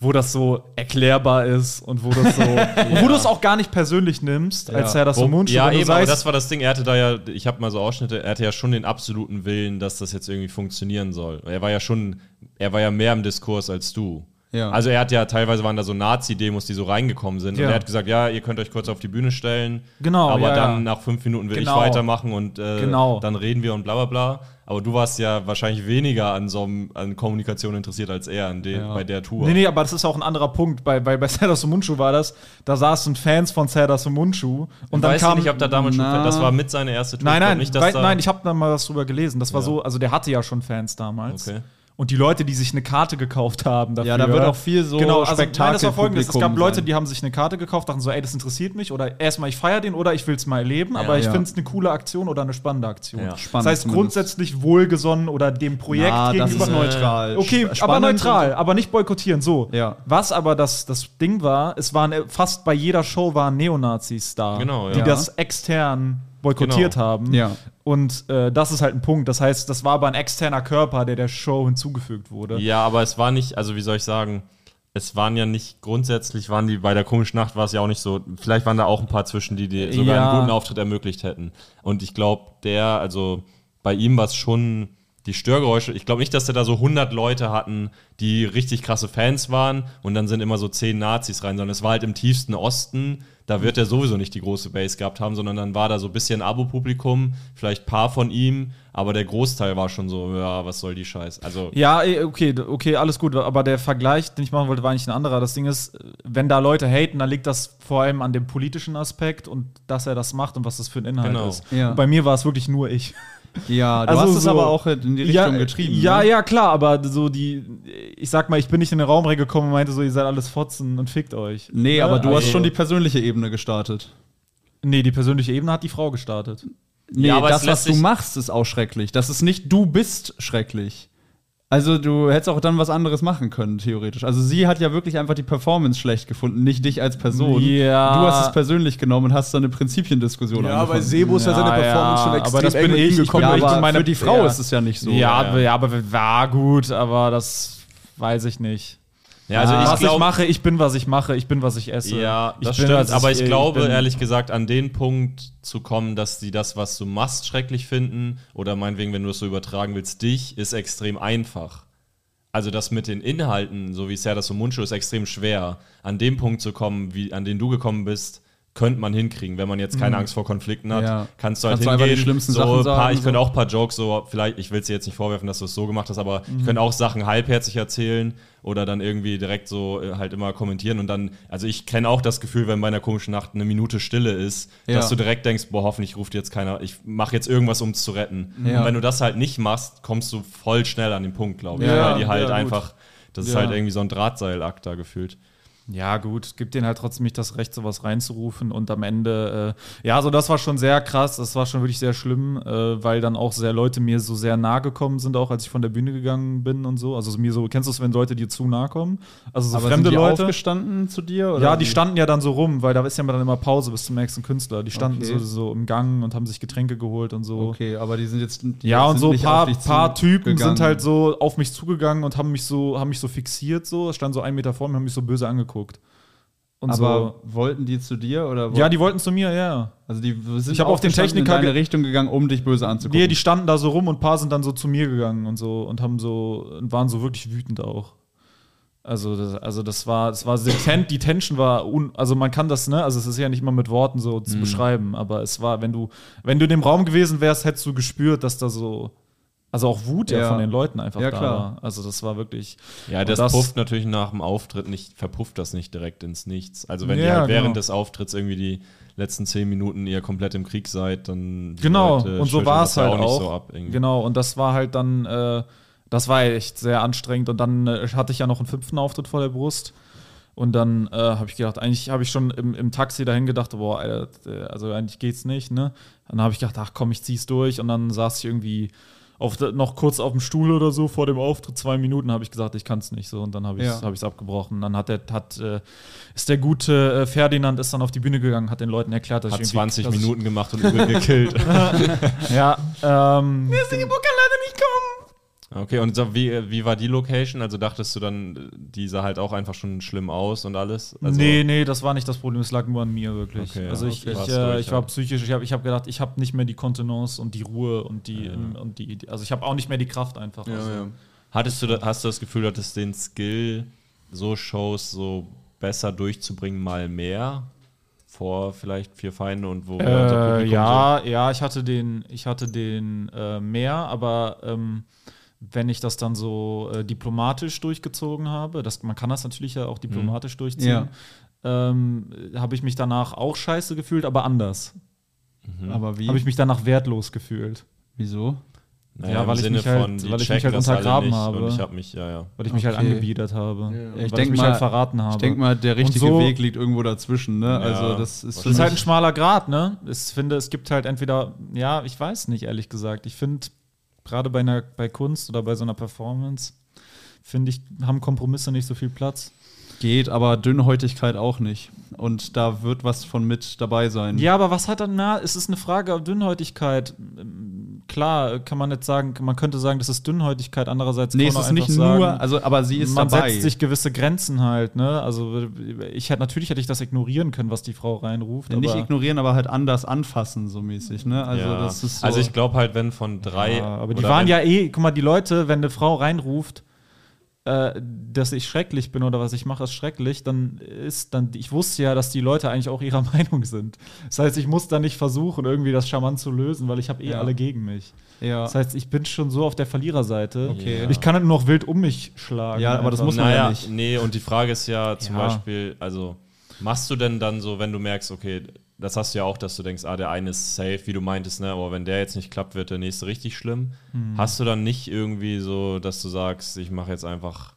Speaker 6: wo das so erklärbar ist und wo das so, wo du es auch gar nicht persönlich nimmst, als Serdar Sumunchu.
Speaker 3: ja, eben, aber das war das Ding. Er hatte da ja, ich habe mal so Ausschnitte, er hatte ja schon den absoluten Willen, dass das jetzt irgendwie funktionieren soll. Er war ja schon, er war ja mehr im Diskurs als du.
Speaker 2: Ja.
Speaker 3: Also er hat ja, teilweise waren da so Nazi-Demos, die so reingekommen sind.
Speaker 6: Ja.
Speaker 3: Und er hat gesagt, ja, ihr könnt euch kurz auf die Bühne stellen.
Speaker 6: Genau,
Speaker 3: Aber
Speaker 6: ja,
Speaker 3: dann nach fünf Minuten will
Speaker 6: Genau.
Speaker 3: ich weitermachen und äh,
Speaker 6: Genau.
Speaker 3: dann reden wir und bla bla bla. Aber du warst ja wahrscheinlich weniger an so an Kommunikation interessiert als er an den, bei der Tour.
Speaker 6: Nee, nee, aber das ist auch ein anderer Punkt. Bei, bei, bei Serdar Sumunchu war das, da saßen Fans von Serdar Sumunchu und dann
Speaker 3: Weiß
Speaker 6: kam.
Speaker 3: nicht, ob da damals
Speaker 2: Na.
Speaker 3: schon, das war mit seiner erste Tour.
Speaker 6: Nein,
Speaker 3: Ich
Speaker 6: nein,
Speaker 3: nicht, dass da,
Speaker 6: nein, ich habe da mal was drüber gelesen. Das war so, also der hatte ja schon Fans damals.
Speaker 3: Okay.
Speaker 6: Und die Leute, die sich eine Karte gekauft haben dafür.
Speaker 2: Ja, da wird auch viel so
Speaker 6: genau, also, nein, das war folgendes. Es gab Leute, die haben sich eine Karte gekauft, dachten so, ey, das interessiert mich oder erstmal ich feiere den oder ich will es mal erleben, aber ich
Speaker 2: Ja.
Speaker 6: finde es eine coole Aktion oder eine spannende Aktion.
Speaker 3: Ja.
Speaker 2: Spannend
Speaker 6: das heißt
Speaker 2: zumindest.
Speaker 6: grundsätzlich wohlgesonnen oder dem Projekt
Speaker 2: das
Speaker 6: gegenüber.
Speaker 2: ist neutral.
Speaker 6: Okay,
Speaker 2: Sp-
Speaker 6: aber
Speaker 2: spannend
Speaker 6: neutral, aber nicht boykottieren. So.
Speaker 2: Ja.
Speaker 6: Was aber das, das Ding war, es waren äh, fast bei jeder Show waren Neonazis da,
Speaker 3: Genau, ja.
Speaker 6: die
Speaker 2: Ja.
Speaker 6: das extern boykottiert
Speaker 3: Genau.
Speaker 6: haben.
Speaker 2: Ja.
Speaker 6: Und äh, das ist halt ein Punkt. Das heißt, das war aber ein externer Körper, der der Show hinzugefügt wurde.
Speaker 3: Ja, aber es war nicht, also wie soll ich sagen, es waren ja nicht, grundsätzlich waren die, bei der komischen Nacht war es ja auch nicht so, vielleicht waren da auch ein paar zwischen, die dir sogar
Speaker 6: Ja.
Speaker 3: einen guten Auftritt ermöglicht hätten. Und ich glaube, der, also bei ihm war es schon die Störgeräusche, ich glaube nicht, dass der da so 100 Leute hatten, die richtig krasse Fans waren und dann sind immer so 10 Nazis rein, sondern es war halt im tiefsten Osten, da wird er sowieso nicht die große Base gehabt haben, sondern dann war da so ein bisschen Abo-Publikum, vielleicht ein paar von ihm, aber der Großteil war schon so, ja, was soll die Scheiß. Also,
Speaker 6: Ja, eh, okay, okay, alles gut. Aber der Vergleich, den ich machen wollte, war eigentlich ein anderer. Das Ding ist, wenn da Leute haten, dann liegt das vor allem an dem politischen Aspekt und dass er das macht und was das für ein Inhalt
Speaker 3: Genau.
Speaker 6: ist.
Speaker 2: Ja.
Speaker 6: Bei mir war es wirklich nur ich.
Speaker 2: Ja, du
Speaker 6: Also
Speaker 2: hast es
Speaker 6: so-
Speaker 2: aber auch in die Richtung
Speaker 6: ja,
Speaker 2: getrieben.
Speaker 6: Ja,
Speaker 2: ne?
Speaker 6: ja, klar, aber so die, ich sag mal, ich bin nicht in den Raum reingekommen und meinte so, ihr seid alles Fotzen und fickt euch.
Speaker 2: Nee,
Speaker 6: Ne?
Speaker 2: aber du hast
Speaker 6: Also-
Speaker 2: schon die persönliche Ebene gestartet.
Speaker 6: Nee, die persönliche Ebene hat die Frau gestartet.
Speaker 2: Nee,
Speaker 3: Ja, aber
Speaker 2: das, was du machst, ist auch schrecklich. Das ist nicht du bist schrecklich. Also du hättest auch dann was anderes machen können, theoretisch. Also sie hat ja wirklich einfach die Performance schlecht gefunden, nicht dich als Person.
Speaker 6: Ja.
Speaker 2: Du hast es persönlich genommen und hast dann eine Prinzipiendiskussion
Speaker 1: Ja,
Speaker 2: angefangen.
Speaker 1: weil Sebo ist ja seine
Speaker 6: Ja,
Speaker 1: Performance
Speaker 6: ja,
Speaker 1: schon
Speaker 6: aber
Speaker 1: extrem
Speaker 6: das bin ich.
Speaker 1: ihm
Speaker 6: Ich
Speaker 1: gekommen.
Speaker 6: bin-
Speaker 2: ja,
Speaker 6: ich
Speaker 2: aber
Speaker 6: meine-
Speaker 2: für die Frau
Speaker 6: ja.
Speaker 2: ist es ja nicht so.
Speaker 6: ja,
Speaker 3: ja.
Speaker 6: aber- ja, aber war gut, aber das weiß ich nicht.
Speaker 3: Ja, also
Speaker 6: was
Speaker 3: ich
Speaker 6: ich
Speaker 3: glaube,
Speaker 6: mache, ich bin, was ich mache, ich bin, was ich esse.
Speaker 3: Ja,
Speaker 6: ich
Speaker 3: das
Speaker 6: bin,
Speaker 3: stimmt.
Speaker 6: was
Speaker 3: aber ich, glaube,
Speaker 6: bin-
Speaker 3: ehrlich gesagt, an den Punkt zu kommen, dass sie das, was du machst, schrecklich finden, oder meinetwegen, wenn du es so übertragen willst, dich, ist extrem einfach. Also das mit den Inhalten, so wie es ja das so Mundschuh ist, extrem schwer. An dem Punkt zu kommen, wie, an den du gekommen bist, könnte man hinkriegen, wenn man jetzt keine Angst vor Konflikten hat.
Speaker 2: Mhm. Ja.
Speaker 3: Kannst du halt
Speaker 2: Kannst du
Speaker 3: hingehen.
Speaker 2: die schlimmsten
Speaker 3: so
Speaker 2: Sachen
Speaker 3: paar,
Speaker 2: sagen,
Speaker 3: ich könnte
Speaker 2: so.
Speaker 3: auch ein paar Jokes so, vielleicht, ich will es dir jetzt nicht vorwerfen, dass du es so gemacht hast, aber
Speaker 2: Mhm.
Speaker 3: ich könnte auch Sachen halbherzig erzählen oder dann irgendwie direkt so äh, halt immer kommentieren und dann, also ich kenne auch das Gefühl, wenn bei einer komischen Nacht eine Minute Stille ist,
Speaker 2: Ja.
Speaker 3: dass du direkt denkst, boah, hoffentlich ruft jetzt keiner, ich mache jetzt irgendwas, um es zu retten.
Speaker 2: Ja.
Speaker 3: Und wenn du das halt nicht machst, kommst du voll schnell an den Punkt, glaube ich,
Speaker 6: Ja,
Speaker 3: weil die halt einfach, das ist halt irgendwie so ein Drahtseilakt da gefühlt.
Speaker 6: Ja, gut, gibt denen halt trotzdem nicht das Recht, sowas reinzurufen. Und am Ende, äh, ja, also das war schon sehr krass, das war schon wirklich sehr schlimm, äh, weil dann auch sehr Leute mir so sehr nahe gekommen sind, auch als ich von der Bühne gegangen bin und so. Also so mir so, kennst du es, wenn Leute dir zu nahe kommen? Also so
Speaker 2: aber
Speaker 6: fremde
Speaker 2: sind die
Speaker 6: Leute.
Speaker 2: aufgestanden zu dir? Oder
Speaker 6: Ja, die standen ja dann so rum, weil da ist ja dann immer Pause bis zum nächsten Künstler. Die standen
Speaker 2: Okay.
Speaker 6: so, so im Gang und haben sich Getränke geholt und so.
Speaker 2: Okay, aber die sind jetzt. Die
Speaker 6: Ja, und so ein paar, paar Typen sind halt so auf mich zugegangen und haben mich so, haben mich so fixiert, so, stand so einen Meter vor mir, haben mich so böse angeguckt. Und
Speaker 2: Aber wollten die zu dir oder?
Speaker 6: so. Ja, die wollten zu mir, ja.
Speaker 2: Also die sind
Speaker 6: Ich hab auf den Techniker
Speaker 2: in deine Richtung gegangen, um dich böse anzugucken.
Speaker 6: Nee, die standen da so rum und ein paar sind dann so zu mir gegangen und so und haben so, und waren so wirklich wütend auch. Also das, also das war, das war, die, Ten, die Tension war, un, also man kann das, ne, also es ist ja nicht mal mit Worten so
Speaker 2: Mhm.
Speaker 6: zu beschreiben, aber es war, wenn du, wenn du in dem Raum gewesen wärst, hättest du gespürt, dass da so, also auch Wut ja,
Speaker 2: Ja.
Speaker 6: von den Leuten einfach
Speaker 2: Ja,
Speaker 6: da
Speaker 2: klar.
Speaker 6: war. Also das war wirklich.
Speaker 3: Ja,
Speaker 6: und
Speaker 3: das, pufft natürlich nach dem Auftritt nicht, verpufft das nicht direkt ins Nichts. Also wenn ihr
Speaker 6: Ja,
Speaker 3: halt während
Speaker 6: genau.
Speaker 3: des Auftritts irgendwie die letzten zehn Minuten ihr komplett im Krieg seid, dann die
Speaker 6: Genau,
Speaker 3: Leute
Speaker 6: und so war
Speaker 3: das
Speaker 6: es halt
Speaker 3: nicht
Speaker 6: auch.
Speaker 3: so ab
Speaker 6: genau, und das war halt dann, äh, das war echt sehr anstrengend. Und dann äh, hatte ich ja noch einen fünften Auftritt vor der Brust. Und dann äh, habe ich gedacht, eigentlich habe ich schon im, im Taxi dahin gedacht, boah, Alter, äh, also eigentlich geht's nicht, ne? Dann habe ich gedacht, ach komm, ich zieh's durch. Und dann saß ich irgendwie auf noch kurz auf dem Stuhl oder so vor dem Auftritt, zwei Minuten, habe ich gesagt, ich kann es nicht so und dann habe ich es
Speaker 2: Ja.
Speaker 6: hab abgebrochen. Dann hat der, hat, äh, ist der gute äh, Ferdinand ist dann auf die Bühne gegangen, hat den Leuten erklärt, dass
Speaker 3: Hat
Speaker 6: ich irgendwie-
Speaker 3: 20
Speaker 6: dass ich-
Speaker 3: Minuten gemacht und übel gekillt.
Speaker 6: Ja, ähm,
Speaker 3: Okay, und so, wie, wie war die Location? Also dachtest du dann, die sah halt auch einfach schon schlimm aus und alles? Also,
Speaker 6: nee, nee, das war nicht das Problem, es lag nur an mir wirklich.
Speaker 3: Okay, ja,
Speaker 6: also ich,
Speaker 3: okay.
Speaker 6: ich, äh, ich war
Speaker 3: ja.
Speaker 6: psychisch, ich habe ich hab gedacht, ich habe nicht mehr die Kontenance und die Ruhe und die, und die, also ich habe auch nicht mehr die Kraft einfach. also.
Speaker 1: Ja, ja.
Speaker 3: Hattest du, hast du das Gefühl, du hattest den Skill, so Shows so besser durchzubringen, mal mehr? Vor vielleicht vier Feinde und wo
Speaker 6: Äh, ja, ja, ich hatte den, ich hatte den äh, mehr, aber ähm, wenn ich das dann so äh, diplomatisch durchgezogen habe, das, man kann das natürlich ja auch diplomatisch durchziehen, ähm, habe ich mich danach auch scheiße gefühlt, aber anders.
Speaker 2: Aber wie?
Speaker 6: Habe ich mich danach wertlos gefühlt.
Speaker 2: Wieso?
Speaker 3: Naja,
Speaker 6: Ja,
Speaker 3: im
Speaker 6: weil ich
Speaker 3: Sinne
Speaker 6: mich halt- weil ich mich halt untergraben habe.
Speaker 3: Und ich habe mich, ja, ja.
Speaker 6: Weil ich mich halt
Speaker 2: Okay.
Speaker 6: angebiedert habe.
Speaker 2: Ja,
Speaker 6: Weil
Speaker 2: ich
Speaker 6: mich
Speaker 2: mal-
Speaker 6: halt verraten habe.
Speaker 2: Ich denke mal, der richtige
Speaker 6: so-
Speaker 2: Weg liegt irgendwo dazwischen, ne? also das ist
Speaker 6: Das ist halt ein schmaler Grad, ne? Ich finde, es gibt halt entweder, ja, ich weiß nicht, ehrlich gesagt. Ich finde, gerade bei einer, bei Kunst oder bei so einer Performance, finde ich, haben Kompromisse nicht so viel Platz.
Speaker 2: geht, aber Dünnhäutigkeit auch nicht. Und da wird was von mit dabei sein.
Speaker 6: Ja, aber was hat dann, na, es ist eine Frage auf Dünnhäutigkeit. Klar, kann man jetzt sagen, man könnte sagen, das ist Dünnhäutigkeit, andererseits
Speaker 2: nee,
Speaker 6: kann
Speaker 2: es
Speaker 6: man
Speaker 2: ist
Speaker 6: auch
Speaker 2: nicht
Speaker 6: einfach
Speaker 2: nur,
Speaker 6: sagen,
Speaker 2: also aber sie ist
Speaker 6: man
Speaker 2: dabei.
Speaker 6: setzt sich gewisse Grenzen halt, ne? Also ich hätte natürlich hätte ich das ignorieren können, was die Frau reinruft.
Speaker 2: Ja, nicht
Speaker 6: aber-
Speaker 2: ignorieren, aber halt anders anfassen, so mäßig, ne? Also
Speaker 3: ja.
Speaker 2: das ist so
Speaker 3: also ich glaube halt, wenn von drei.
Speaker 6: Ja, aber die waren
Speaker 3: wenn-
Speaker 6: ja eh, guck mal, die Leute, wenn eine Frau reinruft, äh, dass ich schrecklich bin oder was ich mache, ist schrecklich, dann ist dann, ich wusste ja, dass die Leute eigentlich auch ihrer Meinung sind. Das heißt, ich muss da nicht versuchen, irgendwie das charmant zu lösen, weil ich habe eh
Speaker 2: Ja.
Speaker 6: alle gegen mich.
Speaker 2: ja.
Speaker 6: Das heißt, ich bin schon so auf der Verliererseite.
Speaker 2: Okay.
Speaker 6: Ich kann halt nur noch wild um mich schlagen.
Speaker 2: Ja, aber das muss man
Speaker 3: naja,
Speaker 2: ja nicht.
Speaker 3: nee, und die Frage ist ja zum
Speaker 6: Ja.
Speaker 3: Beispiel, also machst du denn dann so, wenn du merkst, okay, das hast du ja auch, dass du denkst, ah, der eine ist safe, wie du meintest, ne, aber wenn der jetzt nicht klappt, wird der nächste richtig schlimm.
Speaker 6: Hm.
Speaker 3: Hast du dann nicht irgendwie so, dass du sagst, ich mache jetzt einfach.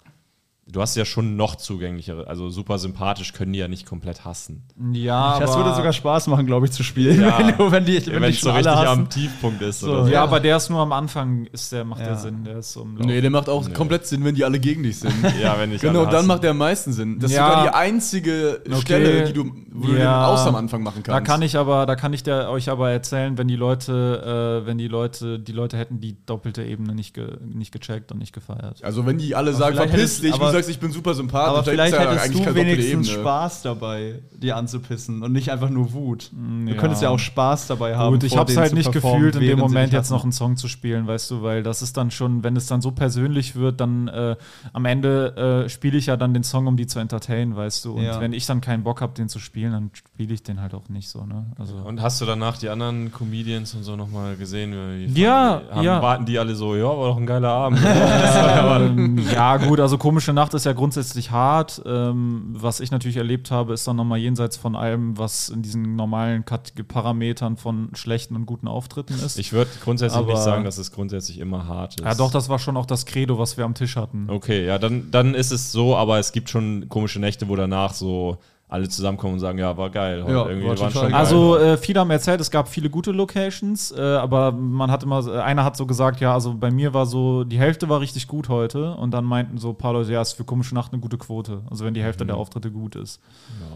Speaker 3: Du hast ja schon noch zugänglichere, also super sympathisch können die ja nicht komplett hassen.
Speaker 6: Ja,
Speaker 2: das
Speaker 6: aber,
Speaker 2: würde sogar Spaß machen, glaube ich, zu spielen.
Speaker 3: Ja.
Speaker 2: wenn, du, wenn die, wenn
Speaker 3: Wenn
Speaker 2: die
Speaker 3: so richtig
Speaker 2: hassen.
Speaker 3: am Tiefpunkt ist.
Speaker 2: So,
Speaker 3: oder so.
Speaker 6: Ja, aber der ist nur am Anfang, ist der, macht
Speaker 2: Ja.
Speaker 6: der Sinn. Der ist so im Lauf.
Speaker 1: Nee, der macht auch komplett Sinn, wenn die alle gegen dich sind.
Speaker 3: Ja, wenn ich
Speaker 1: genau, dann macht der am meisten Sinn. Das ist
Speaker 6: Ja.
Speaker 1: sogar die einzige Stelle, die du, wo du den
Speaker 6: Ja.
Speaker 1: Aus am Anfang machen kannst.
Speaker 6: Da kann ich aber, da kann ich der, euch aber erzählen, wenn die Leute, äh, wenn die Leute, die Leute hätten die doppelte Ebene nicht, ge, nicht gecheckt und nicht gefeiert.
Speaker 1: Also wenn die alle sagen,
Speaker 2: vielleicht
Speaker 1: verpiss dich,
Speaker 2: aber-
Speaker 1: sagst, ich bin super sympathisch,
Speaker 2: Aber vielleicht
Speaker 1: ja
Speaker 2: hättest du wenigstens
Speaker 1: Ebene.
Speaker 2: Spaß dabei, die anzupissen und nicht einfach nur Wut. Du
Speaker 6: ja.
Speaker 2: könntest ja auch Spaß dabei haben.
Speaker 6: Gut, ich hab's
Speaker 2: denen
Speaker 6: halt nicht gefühlt, in dem Moment jetzt noch einen Song zu spielen, weißt du, weil das ist dann schon, wenn es dann so persönlich wird, dann äh, am Ende äh, spiele ich ja dann den Song, um die zu entertainen, weißt du. Und
Speaker 2: Ja.
Speaker 6: wenn ich dann keinen Bock habe, den zu spielen, dann spiele ich den halt auch nicht so, ne? Also.
Speaker 3: Und hast du danach die anderen Comedians und so nochmal gesehen? Wie
Speaker 6: Ja,
Speaker 3: haben,
Speaker 6: ja.
Speaker 3: Warten die alle so, ja, war doch ein geiler Abend.
Speaker 6: Ja, gut, also komische Nacht ist ja grundsätzlich hart. Ähm, was ich natürlich erlebt habe, ist dann nochmal jenseits von allem, was in diesen normalen Parametern von schlechten und guten Auftritten ist.
Speaker 3: Ich würde grundsätzlich
Speaker 6: Aber-
Speaker 3: nicht sagen, dass es grundsätzlich immer hart ist.
Speaker 6: ja, doch, das war schon auch das Credo, was wir am Tisch hatten.
Speaker 3: Okay, ja, dann, dann ist es so, aber es gibt schon komische Nächte, wo danach so alle zusammenkommen und sagen, ja, war geil.
Speaker 2: Ja, war
Speaker 3: waren
Speaker 2: total
Speaker 3: schon
Speaker 2: geil.
Speaker 6: Also äh, viele haben erzählt, es gab viele gute Locations, äh, aber man hat immer, äh, einer hat so gesagt, ja, also bei mir war so, die Hälfte war richtig gut heute und dann meinten so ein paar Leute, ja, ist für komische Nacht eine gute Quote, also wenn die Hälfte der Auftritte gut ist.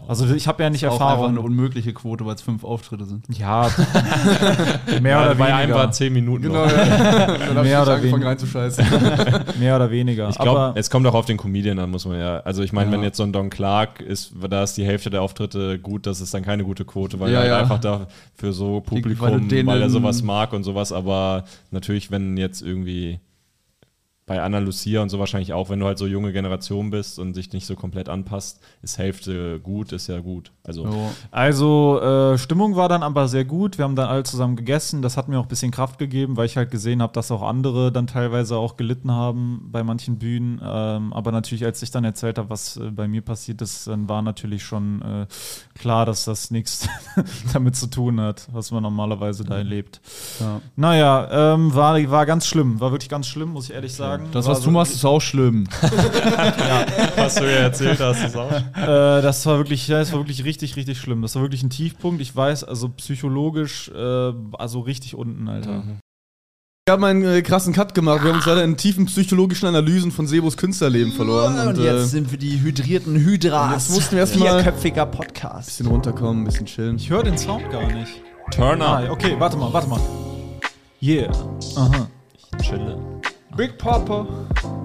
Speaker 6: Also ich habe ja nicht
Speaker 2: Auch einfach eine
Speaker 6: Erfahrung.
Speaker 2: unmögliche Quote, weil es fünf Auftritte sind.
Speaker 6: Ja, mehr
Speaker 3: ja,
Speaker 6: oder
Speaker 3: bei einem war
Speaker 6: weniger.
Speaker 3: zehn Minuten
Speaker 1: Genau,
Speaker 3: noch.
Speaker 1: ja.
Speaker 6: Mehr oder weniger.
Speaker 1: reinzuscheißen.
Speaker 6: Mehr oder weniger.
Speaker 3: Ich glaube,
Speaker 6: aber
Speaker 3: es kommt auch auf den Comedian an, muss man ja. Also ich meine,
Speaker 2: Ja.
Speaker 3: wenn jetzt so ein Don Clark ist, da ist die Hälfte der Auftritte gut, das ist dann keine gute Quote, weil
Speaker 1: Ja,
Speaker 3: er halt
Speaker 1: ja.
Speaker 3: einfach da für so Publikum,
Speaker 2: weil
Speaker 3: weil, er sowas mag und sowas, aber natürlich, wenn jetzt irgendwie bei Anna Lucia und so wahrscheinlich auch, wenn du halt so junge Generation bist und dich nicht so komplett anpasst, ist Hälfte gut, ist ja gut. Also
Speaker 6: Also, äh, Stimmung war dann aber sehr gut. Wir haben dann alle zusammen gegessen. Das hat mir auch ein bisschen Kraft gegeben, weil ich halt gesehen habe, dass auch andere dann teilweise auch gelitten haben bei manchen Bühnen. Ähm, aber natürlich, als ich dann erzählt habe, was äh, bei mir passiert ist, dann war natürlich schon äh, klar, dass das nichts damit zu tun hat, was man normalerweise da erlebt.
Speaker 2: Ja.
Speaker 6: Naja, ähm, war, war ganz schlimm. War wirklich ganz schlimm, muss ich ehrlich sagen.
Speaker 2: Das,
Speaker 6: war
Speaker 2: was du machst, ist auch schlimm.
Speaker 3: was du ja erzählt hast, ist auch.
Speaker 6: Äh, das war wirklich, ja, das war wirklich richtig, richtig schlimm. Das war wirklich ein Tiefpunkt. Ich weiß, also psychologisch, äh, also richtig unten, Alter.
Speaker 1: Wir gerade mal einen äh, krassen Cut gemacht. Wir haben uns leider in tiefen psychologischen Analysen von Sebos Künstlerleben verloren.
Speaker 2: Und,
Speaker 1: äh,
Speaker 2: jetzt sind wir die hydrierten Hydras.
Speaker 1: jetzt mussten wir erst mal-
Speaker 2: Vierköpfiger Podcast.
Speaker 1: bisschen runterkommen, ein bisschen chillen.
Speaker 6: Ich höre den Sound gar nicht.
Speaker 3: Turner.
Speaker 6: Ah, okay, warte mal, warte mal. Yeah. Aha.
Speaker 3: Chille.
Speaker 2: Big Papa.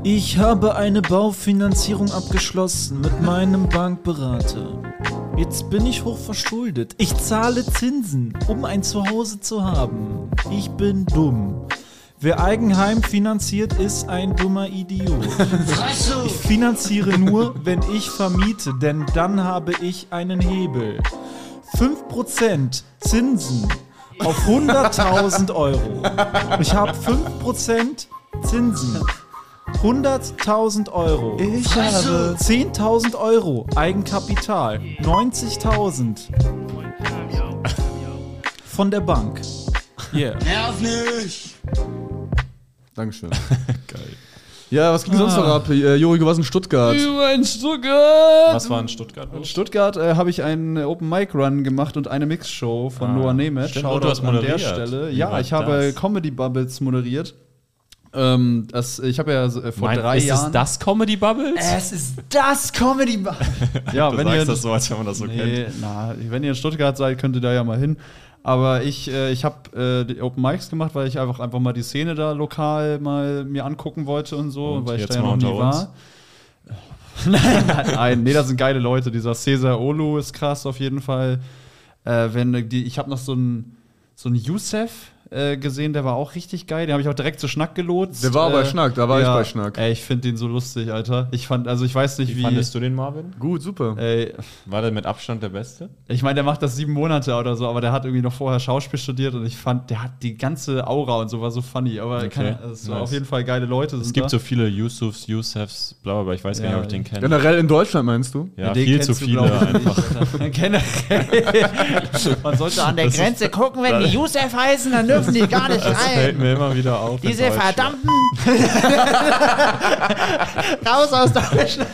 Speaker 6: Ich habe eine Baufinanzierung abgeschlossen mit meinem Bankberater. Jetzt bin ich hochverschuldet. Ich zahle Zinsen, um ein Zuhause zu haben. Ich bin dumm. Wer Eigenheim finanziert, ist ein dummer Idiot. Ich finanziere nur, wenn ich vermiete, denn dann habe ich einen Hebel. 5% Zinsen auf 100.000 Euro. Ich habe 5% Zinsen. 100.000 Euro. Ich habe 10.000 Euro Eigenkapital. 90.000 von der Bank. Yeah.
Speaker 4: Nerv nicht!
Speaker 1: Dankeschön. Geil. Ja, was ging sonst noch ab? Äh, Juri, du warst in Stuttgart.
Speaker 2: In Stuttgart.
Speaker 3: Was war in Stuttgart
Speaker 2: In? Stuttgart äh, habe ich einen Open Mic Run gemacht und eine Mixshow von
Speaker 3: Ah,
Speaker 2: Noah Nemeth. Shoutout
Speaker 3: und du hast
Speaker 2: an der
Speaker 3: moderiert.
Speaker 2: Stelle.
Speaker 3: Wie
Speaker 2: Ja,
Speaker 3: war
Speaker 2: ich habe
Speaker 3: das?
Speaker 2: Comedy Bubbles moderiert. Ähm, das, ich habe ja äh, vor
Speaker 3: Mein,
Speaker 2: drei
Speaker 3: ist
Speaker 2: Jahren.
Speaker 3: es das Comedy Bubbles?
Speaker 2: Es ist das Comedy Bubbles. ja,
Speaker 3: du
Speaker 2: wenn
Speaker 3: sagst
Speaker 2: ihr
Speaker 3: das so, als wenn man das so
Speaker 2: Nee,
Speaker 3: kennt.
Speaker 2: na, wenn ihr in Stuttgart seid, könnt ihr da ja mal hin. Aber ich, äh, ich habe äh, die Open Mics gemacht, weil ich einfach, einfach mal die Szene da lokal mal mir angucken wollte und so,
Speaker 3: Und
Speaker 2: weil ich da ja noch nie
Speaker 3: uns?
Speaker 2: war. nein, nein, nein, nee, das sind geile Leute. Dieser Cesar Olu ist krass auf jeden Fall. Äh, wenn die, ich habe noch so einen so einen Youssef äh, gesehen, der war auch richtig geil. Den habe ich auch direkt zu Schnack gelotst.
Speaker 1: Der war bei
Speaker 2: Äh,
Speaker 1: Schnack, da war ich
Speaker 2: ja,
Speaker 1: bei Schnack.
Speaker 2: Ey, ich finde den so lustig, Alter. Ich fand, also ich weiß nicht,
Speaker 3: Wie
Speaker 2: wie.
Speaker 3: fandest du den, Marvin?
Speaker 1: Gut, super.
Speaker 2: Ey,
Speaker 3: War der mit Abstand der Beste?
Speaker 2: ich meine, der macht das sieben Monate oder so, aber der hat irgendwie noch vorher Schauspiel studiert und ich fand, der hat die ganze Aura und so war so funny. Aber
Speaker 3: Okay,
Speaker 2: keine, es war
Speaker 3: nice.
Speaker 2: auf jeden Fall geile Leute.
Speaker 3: Es gibt
Speaker 2: da.
Speaker 3: so viele Yusufs, Yusefs, bla bla bla, ich weiß gar nicht,
Speaker 2: Ja,
Speaker 3: ob ich den kenne.
Speaker 1: Generell in Deutschland meinst du?
Speaker 3: Ja,
Speaker 2: Den
Speaker 3: viel zu viele
Speaker 2: ich,
Speaker 3: einfach.
Speaker 2: Generell. Man sollte an der Grenze gucken, wenn die Yusef heißen, dann dürfen die gar nicht
Speaker 3: Das fällt
Speaker 2: rein.
Speaker 3: mir immer wieder auf.
Speaker 2: Diese verdammten. Raus aus Deutschland.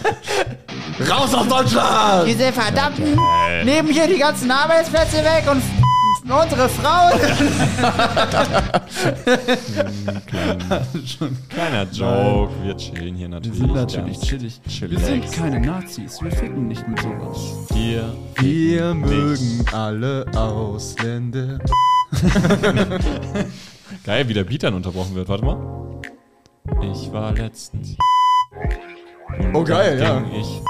Speaker 1: Raus aus Deutschland!
Speaker 2: Diese verdammten. Nehmen hier die ganzen Arbeitsplätze weg und f- unsere Frauen.
Speaker 3: Kleiner Joke, wir chillen hier natürlich. ganz
Speaker 2: chillig.
Speaker 3: chillax.
Speaker 2: keine Nazis. Wir ficken nicht mit sowas.
Speaker 3: Wir,
Speaker 1: Wir
Speaker 3: nicht.
Speaker 1: mögen alle Ausländer.
Speaker 3: Geil, wie der Beat dann unterbrochen wird. Warte mal. Ich war letztens. Und
Speaker 1: Oh, geil, ja.
Speaker 3: Ich.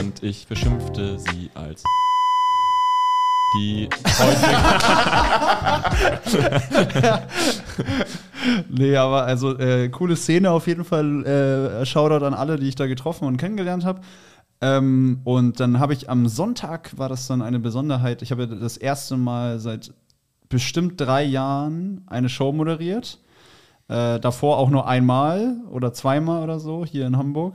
Speaker 3: Und ich beschimpfte sie als die
Speaker 2: Nee, aber also äh, coole Szene auf jeden Fall. Äh, Shoutout an alle, die ich da getroffen und kennengelernt habe. Ähm, und dann habe ich am Sonntag, war das dann eine Besonderheit, ich habe ja das erste Mal seit bestimmt drei Jahren eine Show moderiert. Äh, davor auch nur einmal oder zweimal oder so hier in Hamburg.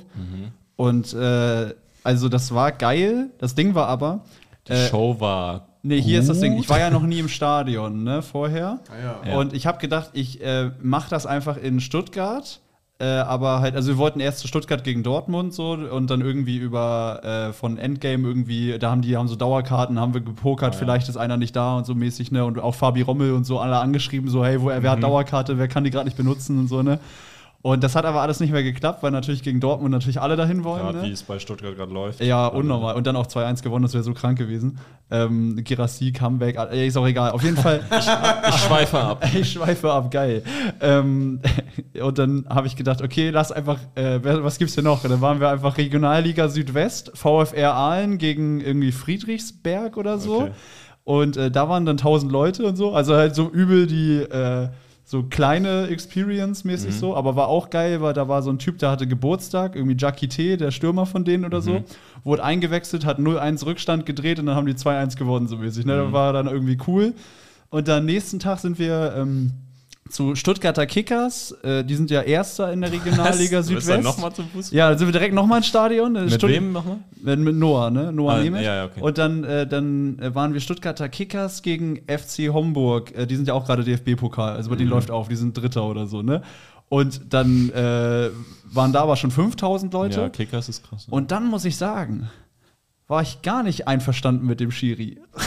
Speaker 2: Und äh, also das war geil. Das Ding war aber.
Speaker 3: Die
Speaker 2: äh,
Speaker 3: Show war.
Speaker 2: Nee, hier ist das Ding. Ich war ja noch nie im Stadion, ne, vorher.
Speaker 3: Ja.
Speaker 2: Und ich habe gedacht, ich äh, mache das einfach in Stuttgart. Äh, aber halt, also wir wollten erst zu Stuttgart gegen Dortmund so und dann irgendwie über äh, von Endgame irgendwie, da haben die haben so Dauerkarten, haben wir gepokert, vielleicht ist einer nicht da und so mäßig, ne? Und auch Fabi Rommel und so alle angeschrieben, so, hey, wo, wer
Speaker 3: Mhm.
Speaker 2: hat Dauerkarte, wer kann die gerade nicht benutzen und so, ne? Und das hat aber alles nicht mehr geklappt, weil natürlich gegen Dortmund natürlich alle dahin wollen.
Speaker 3: Gerade
Speaker 2: ne?
Speaker 3: wie es bei Stuttgart gerade läuft.
Speaker 2: Ja, unnormal. Und dann auch 2-1 gewonnen, das wäre so krank gewesen. Ähm, Girassi, Comeback, äh, ist auch egal. Auf jeden Fall,
Speaker 3: Ich schweife ab.
Speaker 2: ich schweife ab, geil. Ähm, und dann habe ich gedacht, okay, lass einfach, äh, was gibt's denn noch? Und dann waren wir einfach Regionalliga Südwest, VfR Aalen gegen irgendwie Friedrichsberg oder so.
Speaker 3: Okay.
Speaker 2: Und äh, da waren dann 1000 Leute und so. Also halt so übel die, äh, so kleine Experience-mäßig so, aber war auch geil, weil da war so ein Typ, der hatte Geburtstag, irgendwie Jackie T, der Stürmer von denen oder so, wurde eingewechselt, hat 0-1 Rückstand gedreht und dann haben die 2-1 gewonnen, so mäßig. Ne? Das war dann irgendwie cool. Und dann nächsten Tag sind wir ähm, zu Stuttgarter Kickers, äh, die sind ja Erster in der Regionalliga
Speaker 3: Was?
Speaker 2: Südwest.
Speaker 3: dann nochmal zum Fußball?
Speaker 2: Ja, dann sind wir direkt nochmal ins Stadion.
Speaker 3: Mit
Speaker 2: Stutt-
Speaker 3: wem nochmal?
Speaker 2: mit, mit Noah, ne? Noah
Speaker 3: Ah,
Speaker 2: Nemeth.
Speaker 3: ja, ja, okay.
Speaker 2: Und dann, äh, dann äh, waren wir Stuttgarter Kickers gegen FC Homburg. Äh, die sind ja auch gerade DFB-Pokal, also bei
Speaker 3: Mhm.
Speaker 2: denen läuft auf, die sind Dritter oder so, ne? Und dann äh, waren da aber schon 5000 Leute.
Speaker 3: Ja, Kickers ist krass.
Speaker 2: Und dann muss ich sagen, war ich gar nicht einverstanden mit dem Schiri.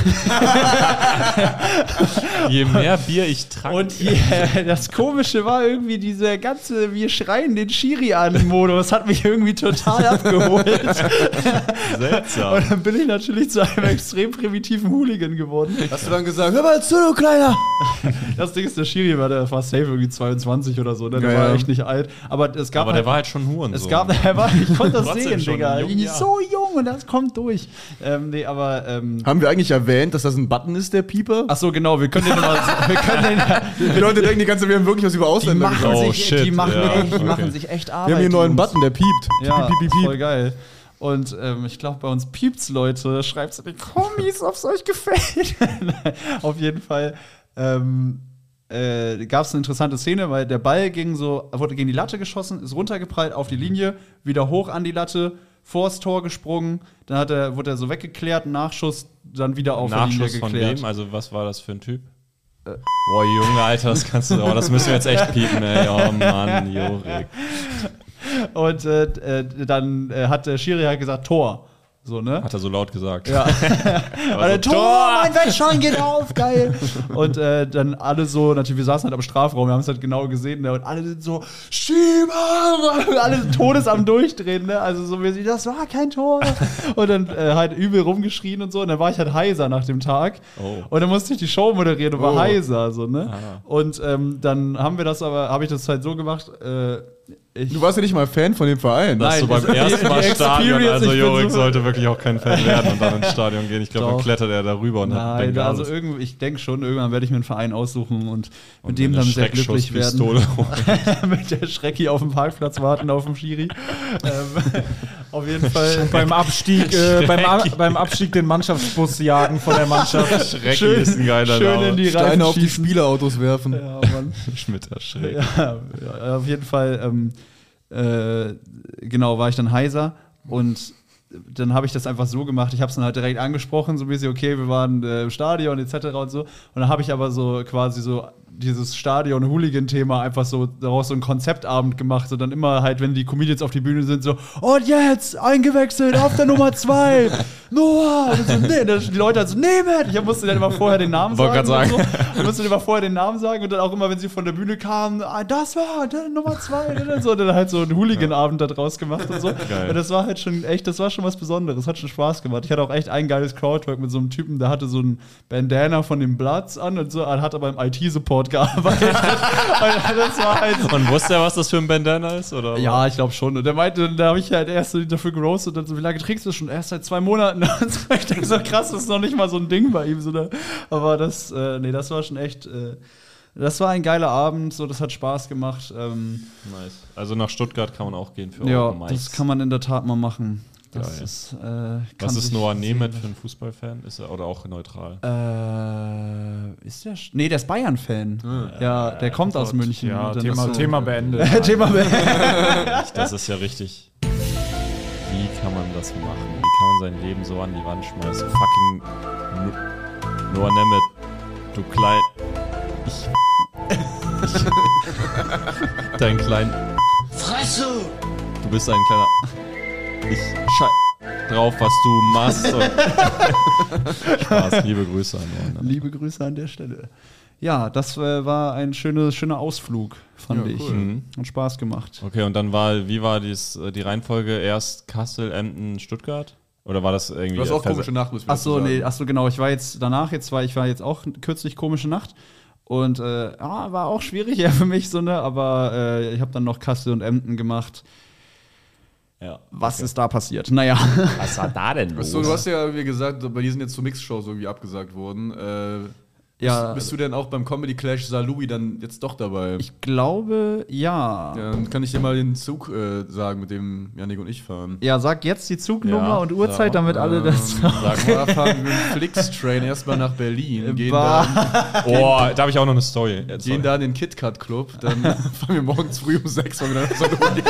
Speaker 3: Je mehr Bier ich trank.
Speaker 2: Und yeah, das Komische war irgendwie dieser ganze Wir schreien den Schiri an Modus hat mich irgendwie total abgeholt.
Speaker 3: seltsam.
Speaker 2: Und dann bin ich natürlich zu einem extrem primitiven Hooligan geworden.
Speaker 1: Hast du dann gesagt, hör mal zu, du Kleiner!
Speaker 2: Das Ding ist, der Schiri war, der war safe irgendwie 22 oder so, ne? der
Speaker 1: Ja,
Speaker 2: war
Speaker 1: ja.
Speaker 2: echt nicht alt. Aber es gab
Speaker 3: Aber der war halt schon Huren.
Speaker 2: Es gab, er war, ich konnte das sehen, Digga.
Speaker 3: jung, ja.
Speaker 2: So jung und das kommt durch. Ähm, nee, aber, ähm,
Speaker 1: Haben wir eigentlich erwähnt, dass das ein Button ist, der Pieper?
Speaker 2: ach so, genau, wir können den mal, wir können den,
Speaker 1: Die Leute denken die ganze Zeit, wir haben wirklich was über
Speaker 2: die
Speaker 1: Ausländer
Speaker 2: machen,
Speaker 1: gesagt.
Speaker 3: Oh,
Speaker 2: sich,
Speaker 3: shit,
Speaker 2: die, machen
Speaker 3: ja,
Speaker 2: echt, die
Speaker 3: okay.
Speaker 2: machen sich echt Arbeit.
Speaker 1: Wir haben hier einen neuen. Button, der piept.
Speaker 2: Ja,
Speaker 1: piep, piep, piep,
Speaker 2: voll geil. Und ähm, ich glaube, bei uns piept's, Leute. Schreibt's in die Kommis, ob's euch gefällt. Auf jeden Fall ähm, äh, gab es eine interessante Szene, weil der Ball ging so, wurde gegen die Latte geschossen, ist runtergeprallt auf die Linie, wieder hoch an die Latte, vors Tor gesprungen, dann hat er, wurde er so weggeklärt, Nachschuss, dann wieder auf der Linie
Speaker 3: Nachschuss von
Speaker 2: geklärt.
Speaker 3: wem? Also, was war das für ein Typ? Boah, Junge, Alter, das kannst du. Oh, das müssen wir jetzt echt piepen, ey. Oh Mann, Jorik.
Speaker 2: Und äh, äh, dann äh, hat der Schiri halt gesagt, Tor. So, ne?
Speaker 3: Hat er so laut gesagt.
Speaker 2: Ja.
Speaker 3: Also,
Speaker 2: Tor, mein Wettschein geht auf, geil. Und äh, dann alle so, natürlich, wir saßen halt am Strafraum, wir haben es halt genau gesehen, ne? und alle sind so, Schieber! Alle todes am Durchdrehen, ne? Also so, wir das war kein Tor. Und dann äh, halt übel rumgeschrien und so. Und dann war ich halt heiser nach dem Tag.
Speaker 3: Oh.
Speaker 2: Und dann musste ich die Show moderieren und war
Speaker 1: Oh.
Speaker 2: heiser, so, ne? Und ähm, dann haben wir das aber, habe ich das halt so gemacht, äh, ich,
Speaker 1: Du warst ja nicht mal Fan von dem Verein.
Speaker 3: Dass du
Speaker 2: Nein,
Speaker 3: beim
Speaker 2: die-
Speaker 3: ersten Mal Stadion, also Jorik
Speaker 2: so-
Speaker 3: sollte wirklich auch kein Fan werden und dann ins Stadion gehen. Ich glaube, dann klettert er darüber und hat
Speaker 2: Nein,
Speaker 3: Bengalis.
Speaker 2: also irgendwie, ich denke schon, irgendwann werde ich mir einen Verein aussuchen und, mit
Speaker 3: Und
Speaker 2: dem
Speaker 3: eine
Speaker 2: dann sehr glücklich werden. Mit der Schrecki auf dem Parkplatz warten auf dem Schiri. auf jeden Fall.
Speaker 6: beim Abstieg, äh, beim, A- beim Abstieg den Mannschaftsbus jagen von der Mannschaft.
Speaker 3: Schrecki ist ein geiler
Speaker 2: schön
Speaker 3: Name.
Speaker 2: in die Reifen
Speaker 1: Steine auf die
Speaker 2: schießen.
Speaker 1: Spielerautos werfen.
Speaker 2: Ja, Mann.
Speaker 3: Schmitter Schreck.
Speaker 2: ja, ja, auf jeden Fall, ähm, äh, genau, war ich dann heiser und dann habe ich das einfach so gemacht. Ich habe es dann halt direkt angesprochen, so ein bisschen, okay, wir waren äh, im Stadion etc. und so. Und dann habe ich aber so quasi so dieses Stadion-Hooligan-Thema einfach so daraus so einen Konzeptabend gemacht. So dann immer halt, wenn die Comedians auf die Bühne sind, so, und jetzt eingewechselt auf der Nummer zwei, Noah. Und so, nee, dann die Leute halt so, nehmt. Ich musste dann immer vorher den Namen sagen. und So. Ich musste dann immer vorher den Namen sagen und dann auch immer, wenn sie von der Bühne kamen, ah, das war der Nummer zwei. Und so, und dann halt so einen Hooligan-Abend da draus gemacht und so.
Speaker 3: Geil.
Speaker 2: Und das war halt schon echt, das war schon was Besonderes. Hat schon Spaß gemacht. Ich hatte auch echt ein geiles Crowdwork mit so einem Typen, der hatte so ein Bandana von den Bloods an und so, hat aber im IT-Support gearbeitet. und halt.
Speaker 3: Und wusste er, was das für ein Bandana ist? Oder?
Speaker 2: Ja, ich glaube schon. Und der meinte, da habe ich halt erst so dafür geroastet und dann so, wie lange trägst du das schon? Erst seit zwei Monaten. Und so, ich denke so, krass, das ist noch nicht mal so ein Ding bei ihm. So, ne? Aber das, äh, nee, das war schon echt, äh, das war ein geiler Abend, so, das hat Spaß gemacht. Ähm,
Speaker 3: Nice. Also nach Stuttgart kann man auch gehen für
Speaker 2: ja, das kann man in der Tat mal machen. Das
Speaker 3: Geil.
Speaker 2: ist, äh, kann
Speaker 3: Was ist Noah Nemeth für ein Fußballfan? Ist er oder auch neutral?
Speaker 2: Äh, ist der? Sch- Nee, der ist Bayern-Fan. ja, der kommt aus München.
Speaker 6: Ja, Thema,
Speaker 2: so-
Speaker 6: Thema beendet.
Speaker 2: Thema
Speaker 3: Das ist ja richtig. Wie kann man das machen? Wie kann man sein Leben so an die Wand schmeißen? Fucking No- Noah Nemeth, du klein. Ich. ich dein klein.
Speaker 4: Fresse!
Speaker 3: Du bist ein kleiner. Ich schei drauf, was du machst. Und Spaß, liebe Grüße an Noah Nemeth.
Speaker 2: Liebe Grüße an der Stelle. Ja, das äh, war ein schöner, schöner Ausflug, fand
Speaker 1: Ja,
Speaker 2: ich.
Speaker 1: cool.
Speaker 3: Mhm.
Speaker 2: Hat Spaß gemacht.
Speaker 3: Okay, und dann war, wie war dies, äh, die Reihenfolge? Erst Kassel, Emden, Stuttgart? Oder war das irgendwie.
Speaker 1: Du hast auch
Speaker 3: Verse-
Speaker 1: komische Nacht, muss ich
Speaker 2: Ach so,
Speaker 1: dazu sagen.
Speaker 2: nee, ach so, genau. Ich war jetzt danach, jetzt war ich war jetzt auch kürzlich komische Nacht. Und äh, ja, war auch schwierig ja, für mich so, ne? Aber äh, ich habe dann noch Kassel und Emden gemacht.
Speaker 3: Ja.
Speaker 2: Was ist da passiert? Naja.
Speaker 3: Was war da denn
Speaker 1: Achso, du hast ja, wie gesagt, bei dir sind jetzt so Mix-Shows irgendwie abgesagt worden. Äh,
Speaker 2: Ja.
Speaker 1: bist, bist du denn auch beim Comedy Clash Salui dann jetzt doch dabei?
Speaker 2: Ich glaube, ja.
Speaker 1: ja, dann kann ich dir mal den Zug äh, sagen, mit dem Janik und ich fahren.
Speaker 2: Ja, sag jetzt die Zugnummer
Speaker 3: Ja,
Speaker 2: und Uhrzeit,
Speaker 3: ja.
Speaker 2: damit alle das.
Speaker 1: Sag mal, fahren wir mit dem Flix-Train erstmal nach Berlin, gehen
Speaker 2: Bah.
Speaker 1: dann,
Speaker 3: Oh, da habe ich auch noch eine Story. Jetzt
Speaker 1: gehen dann in den KitKat Club, dann fahren wir morgens früh um sechs wir dann nach Salui.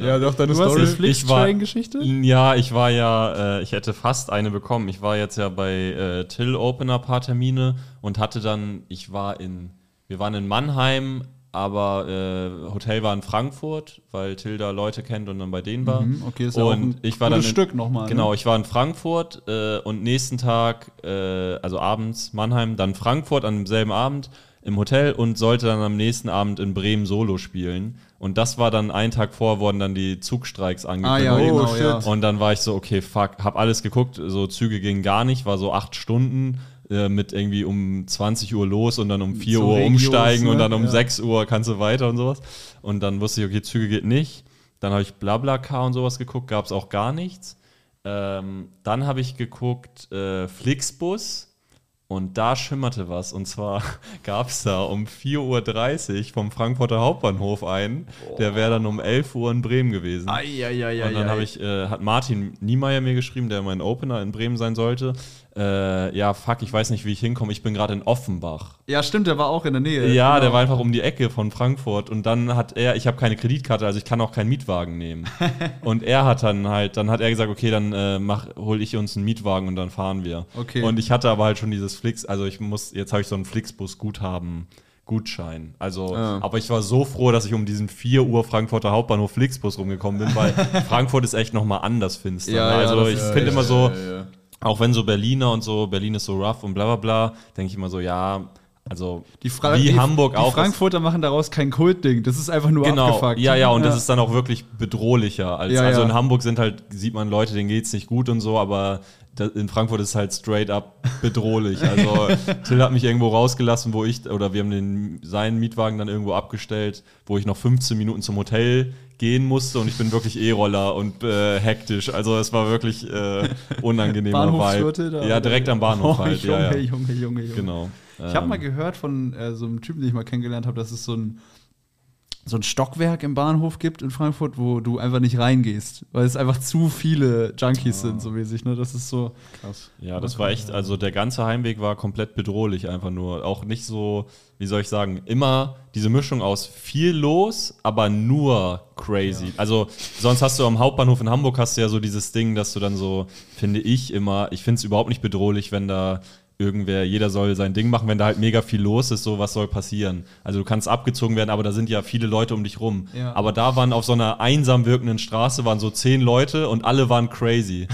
Speaker 1: Ja, doch, deine
Speaker 2: Du hast eine
Speaker 1: Story.
Speaker 3: Ich war-
Speaker 2: Flix-Train-Geschichte?
Speaker 3: Ja, ich war ja, äh, ich hätte fast eine bekommen. Ich war jetzt ja bei äh, Till Opener paar Termine und hatte dann, ich war in, wir waren in Mannheim aber äh, Hotel war in Frankfurt, weil Tilda Leute kennt und dann bei denen war.
Speaker 2: Mhm, okay, ist ja auch
Speaker 3: und
Speaker 2: ein
Speaker 3: ich war dann in,
Speaker 2: Stück nochmal, ne?
Speaker 3: Genau, ich war in Frankfurt äh, und nächsten Tag, äh, also abends Mannheim, dann Frankfurt an demselben Abend im Hotel und sollte dann am nächsten Abend in Bremen Solo spielen. Und das war dann einen Tag vor, wurden dann die Zugstreiks
Speaker 2: Ah
Speaker 3: angekündigt.
Speaker 2: ja, genau,
Speaker 1: shit.
Speaker 2: ja.
Speaker 3: Und dann war ich so, okay, fuck, hab alles geguckt, so Züge gingen gar nicht, war so acht Stunden äh, mit irgendwie um 20 Uhr los und dann um 4
Speaker 2: So
Speaker 3: Uhr
Speaker 2: Regios,
Speaker 3: umsteigen und
Speaker 2: ne?
Speaker 3: dann um
Speaker 2: Ja.
Speaker 3: 6 Uhr kannst du weiter und sowas. Und dann wusste ich, okay, Züge geht nicht. Dann habe ich Blablacar und sowas geguckt, gab es auch gar nichts. Ähm, dann habe ich geguckt äh, Flixbus und da schimmerte was. Und zwar gab es da um 4.30 Uhr vom Frankfurter Hauptbahnhof einen. Der wäre dann um 11 Uhr in Bremen gewesen.
Speaker 2: Eieieiei.
Speaker 3: Und dann habe ich, äh, hat Martin Niemeyer mir geschrieben, der mein Opener in Bremen sein sollte. Äh, ja, fuck, ich weiß nicht, wie ich hinkomme. Ich bin gerade in Offenbach.
Speaker 2: Ja, stimmt, der war auch in der Nähe.
Speaker 3: Ja,
Speaker 2: Genau.
Speaker 3: der war einfach um die Ecke von Frankfurt. Und dann hat er, ich habe keine Kreditkarte, also ich kann auch keinen Mietwagen nehmen. und er hat dann halt, dann hat er gesagt, okay, dann äh, mach, hol ich uns einen Mietwagen und dann fahren wir.
Speaker 2: Okay.
Speaker 3: Und ich hatte aber halt schon dieses Flix, also ich muss, jetzt habe ich so einen Flixbus-Guthaben. Gutschein. Also, aber ich war so froh, dass ich um diesen 4 Uhr Frankfurter Hauptbahnhof Flixbus rumgekommen bin, weil Frankfurt ist echt nochmal anders finster.
Speaker 2: Ja,
Speaker 3: ne?
Speaker 2: ja,
Speaker 3: also
Speaker 2: das
Speaker 3: ich finde immer so,
Speaker 1: ja, ja.
Speaker 3: Auch wenn so Berliner und so, Berlin ist so rough und bla bla bla, denke ich immer so, ja, also
Speaker 2: Die Fra
Speaker 3: wie
Speaker 2: die,
Speaker 3: Hamburg
Speaker 2: die
Speaker 3: auch. ist-
Speaker 2: Frankfurter machen daraus kein Kultding. Das ist einfach nur
Speaker 3: Genau,
Speaker 2: abgefuckt.
Speaker 3: ja, ja, und das ist dann auch wirklich bedrohlicher. Als,
Speaker 2: Ja,
Speaker 3: also
Speaker 2: ja.
Speaker 3: in Hamburg sind halt, sieht man Leute, denen geht's nicht gut und so, aber in Frankfurt ist es halt straight up bedrohlich. Also Till hat mich irgendwo rausgelassen, wo ich, oder wir haben den, seinen Mietwagen dann irgendwo abgestellt, wo ich noch 15 Minuten zum Hotel gehen musste und ich bin wirklich E-Roller und äh, hektisch. Also es war wirklich äh, unangenehmer Vibe.
Speaker 2: da?
Speaker 3: Ja, direkt am Bahnhof
Speaker 2: Oh,
Speaker 3: halt.
Speaker 2: Junge,
Speaker 3: ja, ja.
Speaker 2: Junge, Junge, Junge.
Speaker 3: Genau.
Speaker 2: Ich habe
Speaker 3: Ähm,
Speaker 2: mal gehört von äh, so einem Typen, den ich mal kennengelernt habe, dass es so ein, so ein Stockwerk im Bahnhof gibt in Frankfurt, wo du einfach nicht reingehst, weil es einfach zu viele Junkies sind, so mäßig. Ne? Das ist so.
Speaker 3: Ja, das war echt, also der ganze Heimweg war komplett bedrohlich einfach nur. Auch nicht so, wie soll ich sagen, immer diese Mischung aus viel los, aber nur crazy. Also sonst hast du am Hauptbahnhof in Hamburg hast du ja so dieses Ding, dass du dann so, finde ich immer, ich finde es überhaupt nicht bedrohlich, wenn da irgendwer, jeder soll sein Ding machen, wenn da halt mega viel los ist, so was soll passieren. Also du kannst abgezogen werden, aber da sind ja viele Leute um dich rum.
Speaker 2: Ja.
Speaker 3: Aber da waren auf so einer einsam wirkenden Straße waren so zehn Leute und alle waren crazy.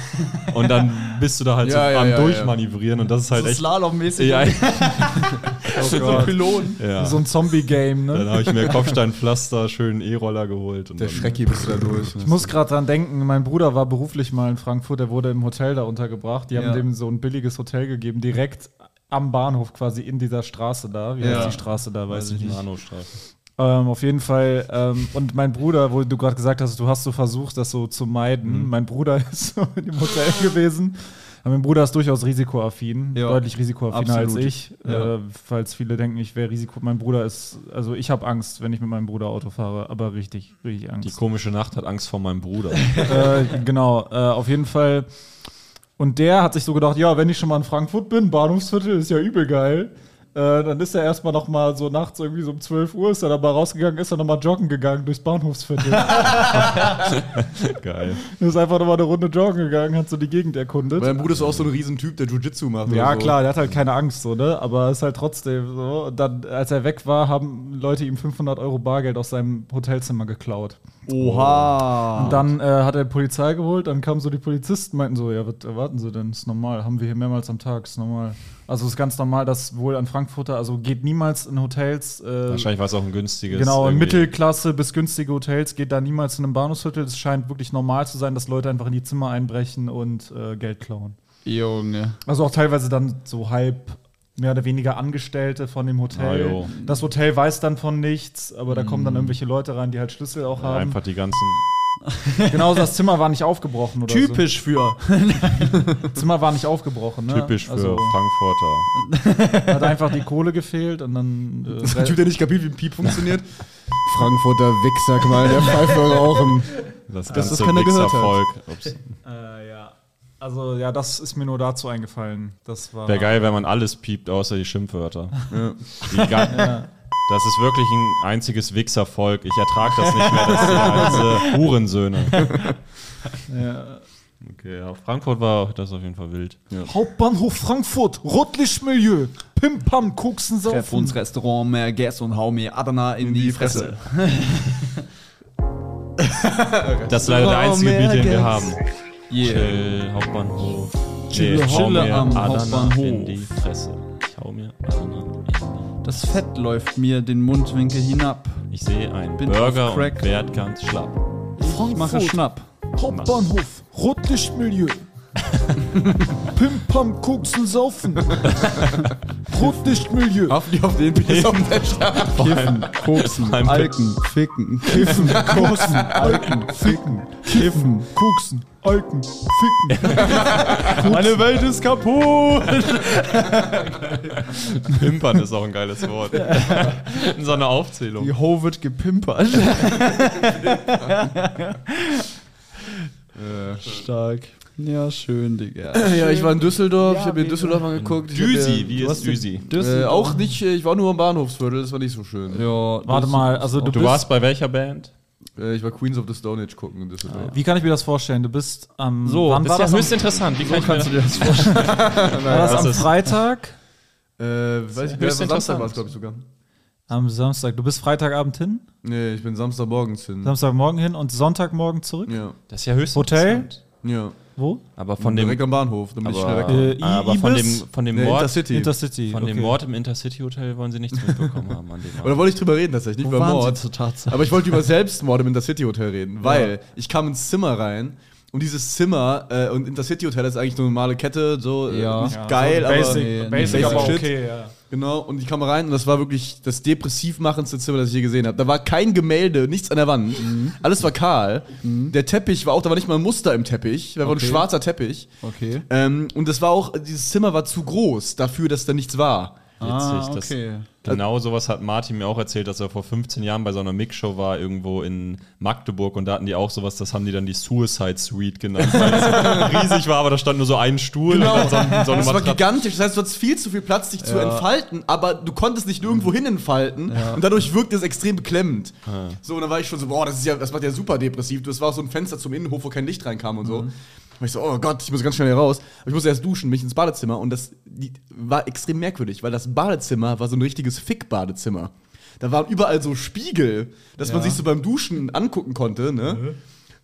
Speaker 3: und dann bist du da halt
Speaker 1: Ja,
Speaker 3: so am
Speaker 1: ja,
Speaker 3: Durchmanövrieren und das ist halt
Speaker 2: so
Speaker 3: echt.
Speaker 2: Slalom-mäßig.
Speaker 3: Ja,
Speaker 2: so Pylonen.
Speaker 3: ja.
Speaker 6: So ein Zombie-Game, ne?
Speaker 3: Dann habe ich mir Kopfsteinpflaster, schön E-Roller geholt. Und
Speaker 1: Der Schrecki bist du da durch.
Speaker 6: Ich muss gerade dran denken, mein Bruder war beruflich mal in Frankfurt, der wurde im Hotel da untergebracht. Die haben dem so ein billiges Hotel gegeben, direkt am Bahnhof quasi in dieser Straße da. Wie
Speaker 2: Ja.
Speaker 6: heißt die Straße da, weiß ich nicht.
Speaker 3: Nanostraße.
Speaker 6: Ähm, auf jeden Fall. Ähm, und mein Bruder, wo du gerade gesagt hast, du hast so versucht, das so zu meiden. Mein Bruder ist so dem Hotel gewesen. Aber mein Bruder ist durchaus risikoaffin,
Speaker 2: Ja,
Speaker 6: deutlich risikoaffiner als
Speaker 2: absolut.
Speaker 6: ich.
Speaker 2: Ja.
Speaker 6: Äh, falls viele denken, ich wäre Risiko. Mein Bruder ist, also ich habe Angst, wenn ich mit meinem Bruder Auto fahre, aber richtig, richtig Angst.
Speaker 3: Die komische Nacht hat Angst vor meinem Bruder.
Speaker 6: äh, genau, äh, auf jeden Fall. Und der hat sich so gedacht, ja, wenn ich schon mal in Frankfurt bin, Bahnhofsviertel ist ja übel geil. Äh, dann ist er erstmal noch mal so nachts irgendwie so um 12 Uhr ist er dann mal rausgegangen, ist er noch mal joggen gegangen durchs Bahnhofsviertel.
Speaker 3: Geil.
Speaker 6: ist einfach noch mal eine Runde joggen gegangen, hat so die Gegend erkundet.
Speaker 1: Mein Bruder ist auch so ein Riesentyp, der Jiu-Jitsu macht.
Speaker 6: ja,
Speaker 1: so.
Speaker 6: klar, der hat halt keine Angst, so, ne? Aber ist halt trotzdem so. Und dann, als er weg war, haben Leute ihm 500 Euro Bargeld aus seinem Hotelzimmer geklaut.
Speaker 2: Oha.
Speaker 6: Und dann äh, hat er die Polizei geholt, dann kamen so die Polizisten, meinten so, ja, was erwarten Sie denn? Ist normal, haben wir hier mehrmals am Tag, ist normal. Also ist ganz normal, dass wohl an Frankfurter, also geht niemals in Hotels, äh,
Speaker 3: Wahrscheinlich war es auch ein günstiges.
Speaker 6: genau, in
Speaker 3: irgendwie.
Speaker 6: Mittelklasse bis günstige Hotels, geht da niemals in einem Bahnhofsviertel. Es scheint wirklich normal zu sein, dass Leute einfach in die Zimmer einbrechen und äh, Geld klauen.
Speaker 2: Junge.
Speaker 6: Also auch teilweise dann so halb mehr oder weniger Angestellte von dem Hotel.
Speaker 3: jo.
Speaker 6: das Hotel weiß dann von nichts, aber da kommen dann irgendwelche Leute rein, die halt Schlüssel auch haben.
Speaker 3: Einfach die ganzen.
Speaker 6: Genauso das Zimmer war nicht aufgebrochen oder
Speaker 2: Typisch für.
Speaker 6: so. Zimmer war nicht aufgebrochen, ne?
Speaker 3: Typisch für
Speaker 6: Also
Speaker 3: Frankfurter.
Speaker 6: hat einfach die Kohle gefehlt und dann äh,
Speaker 1: Das ist ein Typ, der nicht kapiert, wie ein Piep funktioniert. Frankfurter Wichser, mal, der Pfeife rauchen.
Speaker 3: Das
Speaker 1: das
Speaker 3: ganze
Speaker 1: keiner gehört hat.
Speaker 3: Wichservolk. Ups.
Speaker 6: äh, ja. Also ja, das ist mir nur dazu eingefallen. Das war
Speaker 3: Wäre geil, wenn man alles piept, außer die Schimpfwörter.
Speaker 1: Ja.
Speaker 3: Die ga- Das ist wirklich ein einziges Wichservolk. Ich ertrage das nicht mehr. Das sind ganze Hurensöhne.
Speaker 6: Ja.
Speaker 3: Okay, ja, Frankfurt war das auf jeden Fall wild.
Speaker 6: Hauptbahnhof Frankfurt, Rotlichtmilieu, Pimpam, Koksen,
Speaker 2: Treff
Speaker 6: Saufen.
Speaker 2: uns Restaurant, mehr Gas und hau mir Adana in, die, Fresse.
Speaker 3: Das ist leider der einzige Beat, den wir haben.
Speaker 2: Yeah.
Speaker 3: Chill, Hauptbahnhof.
Speaker 2: Chille,
Speaker 3: Nee, hau
Speaker 2: chille
Speaker 3: mir
Speaker 2: am
Speaker 3: Adana
Speaker 2: Hauptbahnhof.
Speaker 3: in die Fresse. Ich hau mir Adana in die
Speaker 2: Das Fett läuft mir den Mundwinkel hinab.
Speaker 3: Ich sehe einen
Speaker 2: Bin
Speaker 3: Burger und werd ganz schlapp.
Speaker 2: Ich mache Schnapp.
Speaker 6: Hauptbahnhof, Rotlichtmilieu. Pimpam, Koksen, Saufen. Rotlichtmilieu.
Speaker 1: Hoffentlich auf den ist auf der Start.
Speaker 2: Kiffen, koksen, alken, ficken.
Speaker 6: Kiffen, Kosen, Alken, Ficken. Kiffen, Koksen, Alken, Ficken.
Speaker 2: Meine Welt ist kaputt.
Speaker 3: Pimpern ist auch ein geiles Wort. In so einer Aufzählung.
Speaker 2: Die Ho wird gepimpert. Stark. Ja, schön, Digga.
Speaker 1: Ja, ich war in Düsseldorf, ich habe mir Düsseldorf angeguckt.
Speaker 3: Düsi, wie ist Düsi?
Speaker 1: Äh, auch nicht, äh, ich war nur am Bahnhofsviertel, das war nicht so schön.
Speaker 2: Ja,
Speaker 6: Warte mal, also du,
Speaker 3: Du warst bei welcher Band?
Speaker 1: Äh, ich war Queens of the Stone Age gucken in Düsseldorf.
Speaker 6: Wie kann ich mir das vorstellen? Du bist am.
Speaker 2: So,
Speaker 6: wann
Speaker 2: bist
Speaker 6: war
Speaker 3: Ja,
Speaker 6: das?
Speaker 3: höchst interessant. Wie kann ich mir
Speaker 2: kannst du dir das vorstellen?
Speaker 6: war das
Speaker 3: das
Speaker 6: am
Speaker 3: ist-
Speaker 6: Freitag?
Speaker 1: Äh, weiß ich,
Speaker 3: höchst
Speaker 1: ja, Samstag
Speaker 3: interessant.
Speaker 1: war es, glaube ich, sogar.
Speaker 6: Am Samstag. Du bist Freitagabend hin,
Speaker 1: Nee, ich bin Samstagmorgens hin.
Speaker 6: Samstagmorgen hin und Sonntagmorgen zurück.
Speaker 1: ja,
Speaker 3: Das ist ja höchst
Speaker 6: Hotel?
Speaker 3: interessant.
Speaker 1: ja.
Speaker 6: Wo?
Speaker 3: Aber von dem,
Speaker 1: Direkt am Bahnhof, damit ich schnell weg
Speaker 3: aber.
Speaker 6: Äh,
Speaker 3: aber von dem, von dem
Speaker 1: Nee,
Speaker 3: Mord,
Speaker 1: Intercity.
Speaker 6: Intercity.
Speaker 3: von dem
Speaker 6: okay.
Speaker 3: Mord im Intercity Hotel wollen sie nichts mitbekommen haben an dem
Speaker 1: Oder wollte ich drüber reden tatsächlich, nicht über Mord. Aber ich wollte über Selbstmord im Intercity Hotel reden, weil ich kam ins Zimmer rein und dieses Zimmer äh, und Intercity Hotel ist eigentlich eine normale Kette, so äh,
Speaker 2: Ja.
Speaker 1: nicht
Speaker 6: Ja,
Speaker 1: geil,
Speaker 6: so
Speaker 1: aber
Speaker 6: basic,
Speaker 2: nee,
Speaker 6: basic,
Speaker 1: basic
Speaker 6: aber
Speaker 1: shit.
Speaker 6: okay, ja.
Speaker 1: Genau. Und ich kam rein und das war wirklich das depressiv machendste Zimmer, das ich je gesehen habe. Da war kein Gemälde, nichts an der Wand, alles war kahl. Der Teppich war auch, da war nicht mal ein Muster im Teppich, da war
Speaker 2: Okay.
Speaker 1: ein schwarzer Teppich.
Speaker 2: Okay.
Speaker 1: Ähm, und das war auch, dieses Zimmer war zu groß dafür, dass da nichts war.
Speaker 3: Witzig.
Speaker 2: Ah, okay.
Speaker 3: Genau sowas hat Martin mir auch erzählt, dass er vor 15 Jahren bei so einer Mixshow war, irgendwo in Magdeburg und da hatten die auch sowas, das haben die dann die Suicide Suite genannt, weil es riesig war, aber da stand nur so ein Stuhl und dann so, ein- so
Speaker 1: Das war gigantisch, das heißt, du hattest viel zu viel Platz, dich zu entfalten, aber du konntest nicht nirgendwo hin entfalten und dadurch wirkte es extrem beklemmend. So, und dann war ich schon so, boah, das ist ja, das macht ja super depressiv. Das war auch so ein Fenster zum Innenhof, wo kein Licht reinkam und so. Und ich so, oh Gott, ich muss ganz schnell hier raus. Aber ich musste erst duschen, mich ins Badezimmer und das die, war extrem merkwürdig, weil das Badezimmer war so ein richtiges Fick-Badezimmer. Da waren überall so Spiegel, dass man sich so beim Duschen angucken konnte, ne?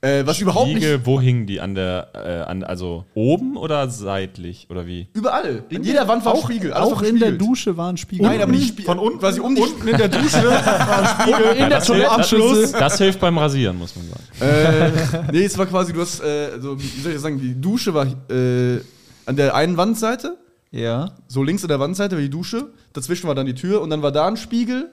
Speaker 1: Äh, was überhaupt nicht.
Speaker 3: Spiegel, wo hingen die? An der, äh, an, also oben oder seitlich oder wie?
Speaker 1: Überall. An jeder Wand war ein Spiegel. alles
Speaker 2: Auch
Speaker 1: war
Speaker 2: in der. Dusche war ein Spiegel.
Speaker 1: Nein, aber die Spie von unten, quasi um die unten in der Dusche.
Speaker 2: in der Toilette
Speaker 3: das, das, das hilft beim Rasieren, muss man sagen.
Speaker 1: äh, nee, es war quasi, du hast, äh, so, wie soll ich das sagen, die Dusche war äh, an der einen Wandseite,
Speaker 2: Ja.
Speaker 1: so links an der Wandseite war die Dusche, dazwischen war dann die Tür und dann war da ein Spiegel,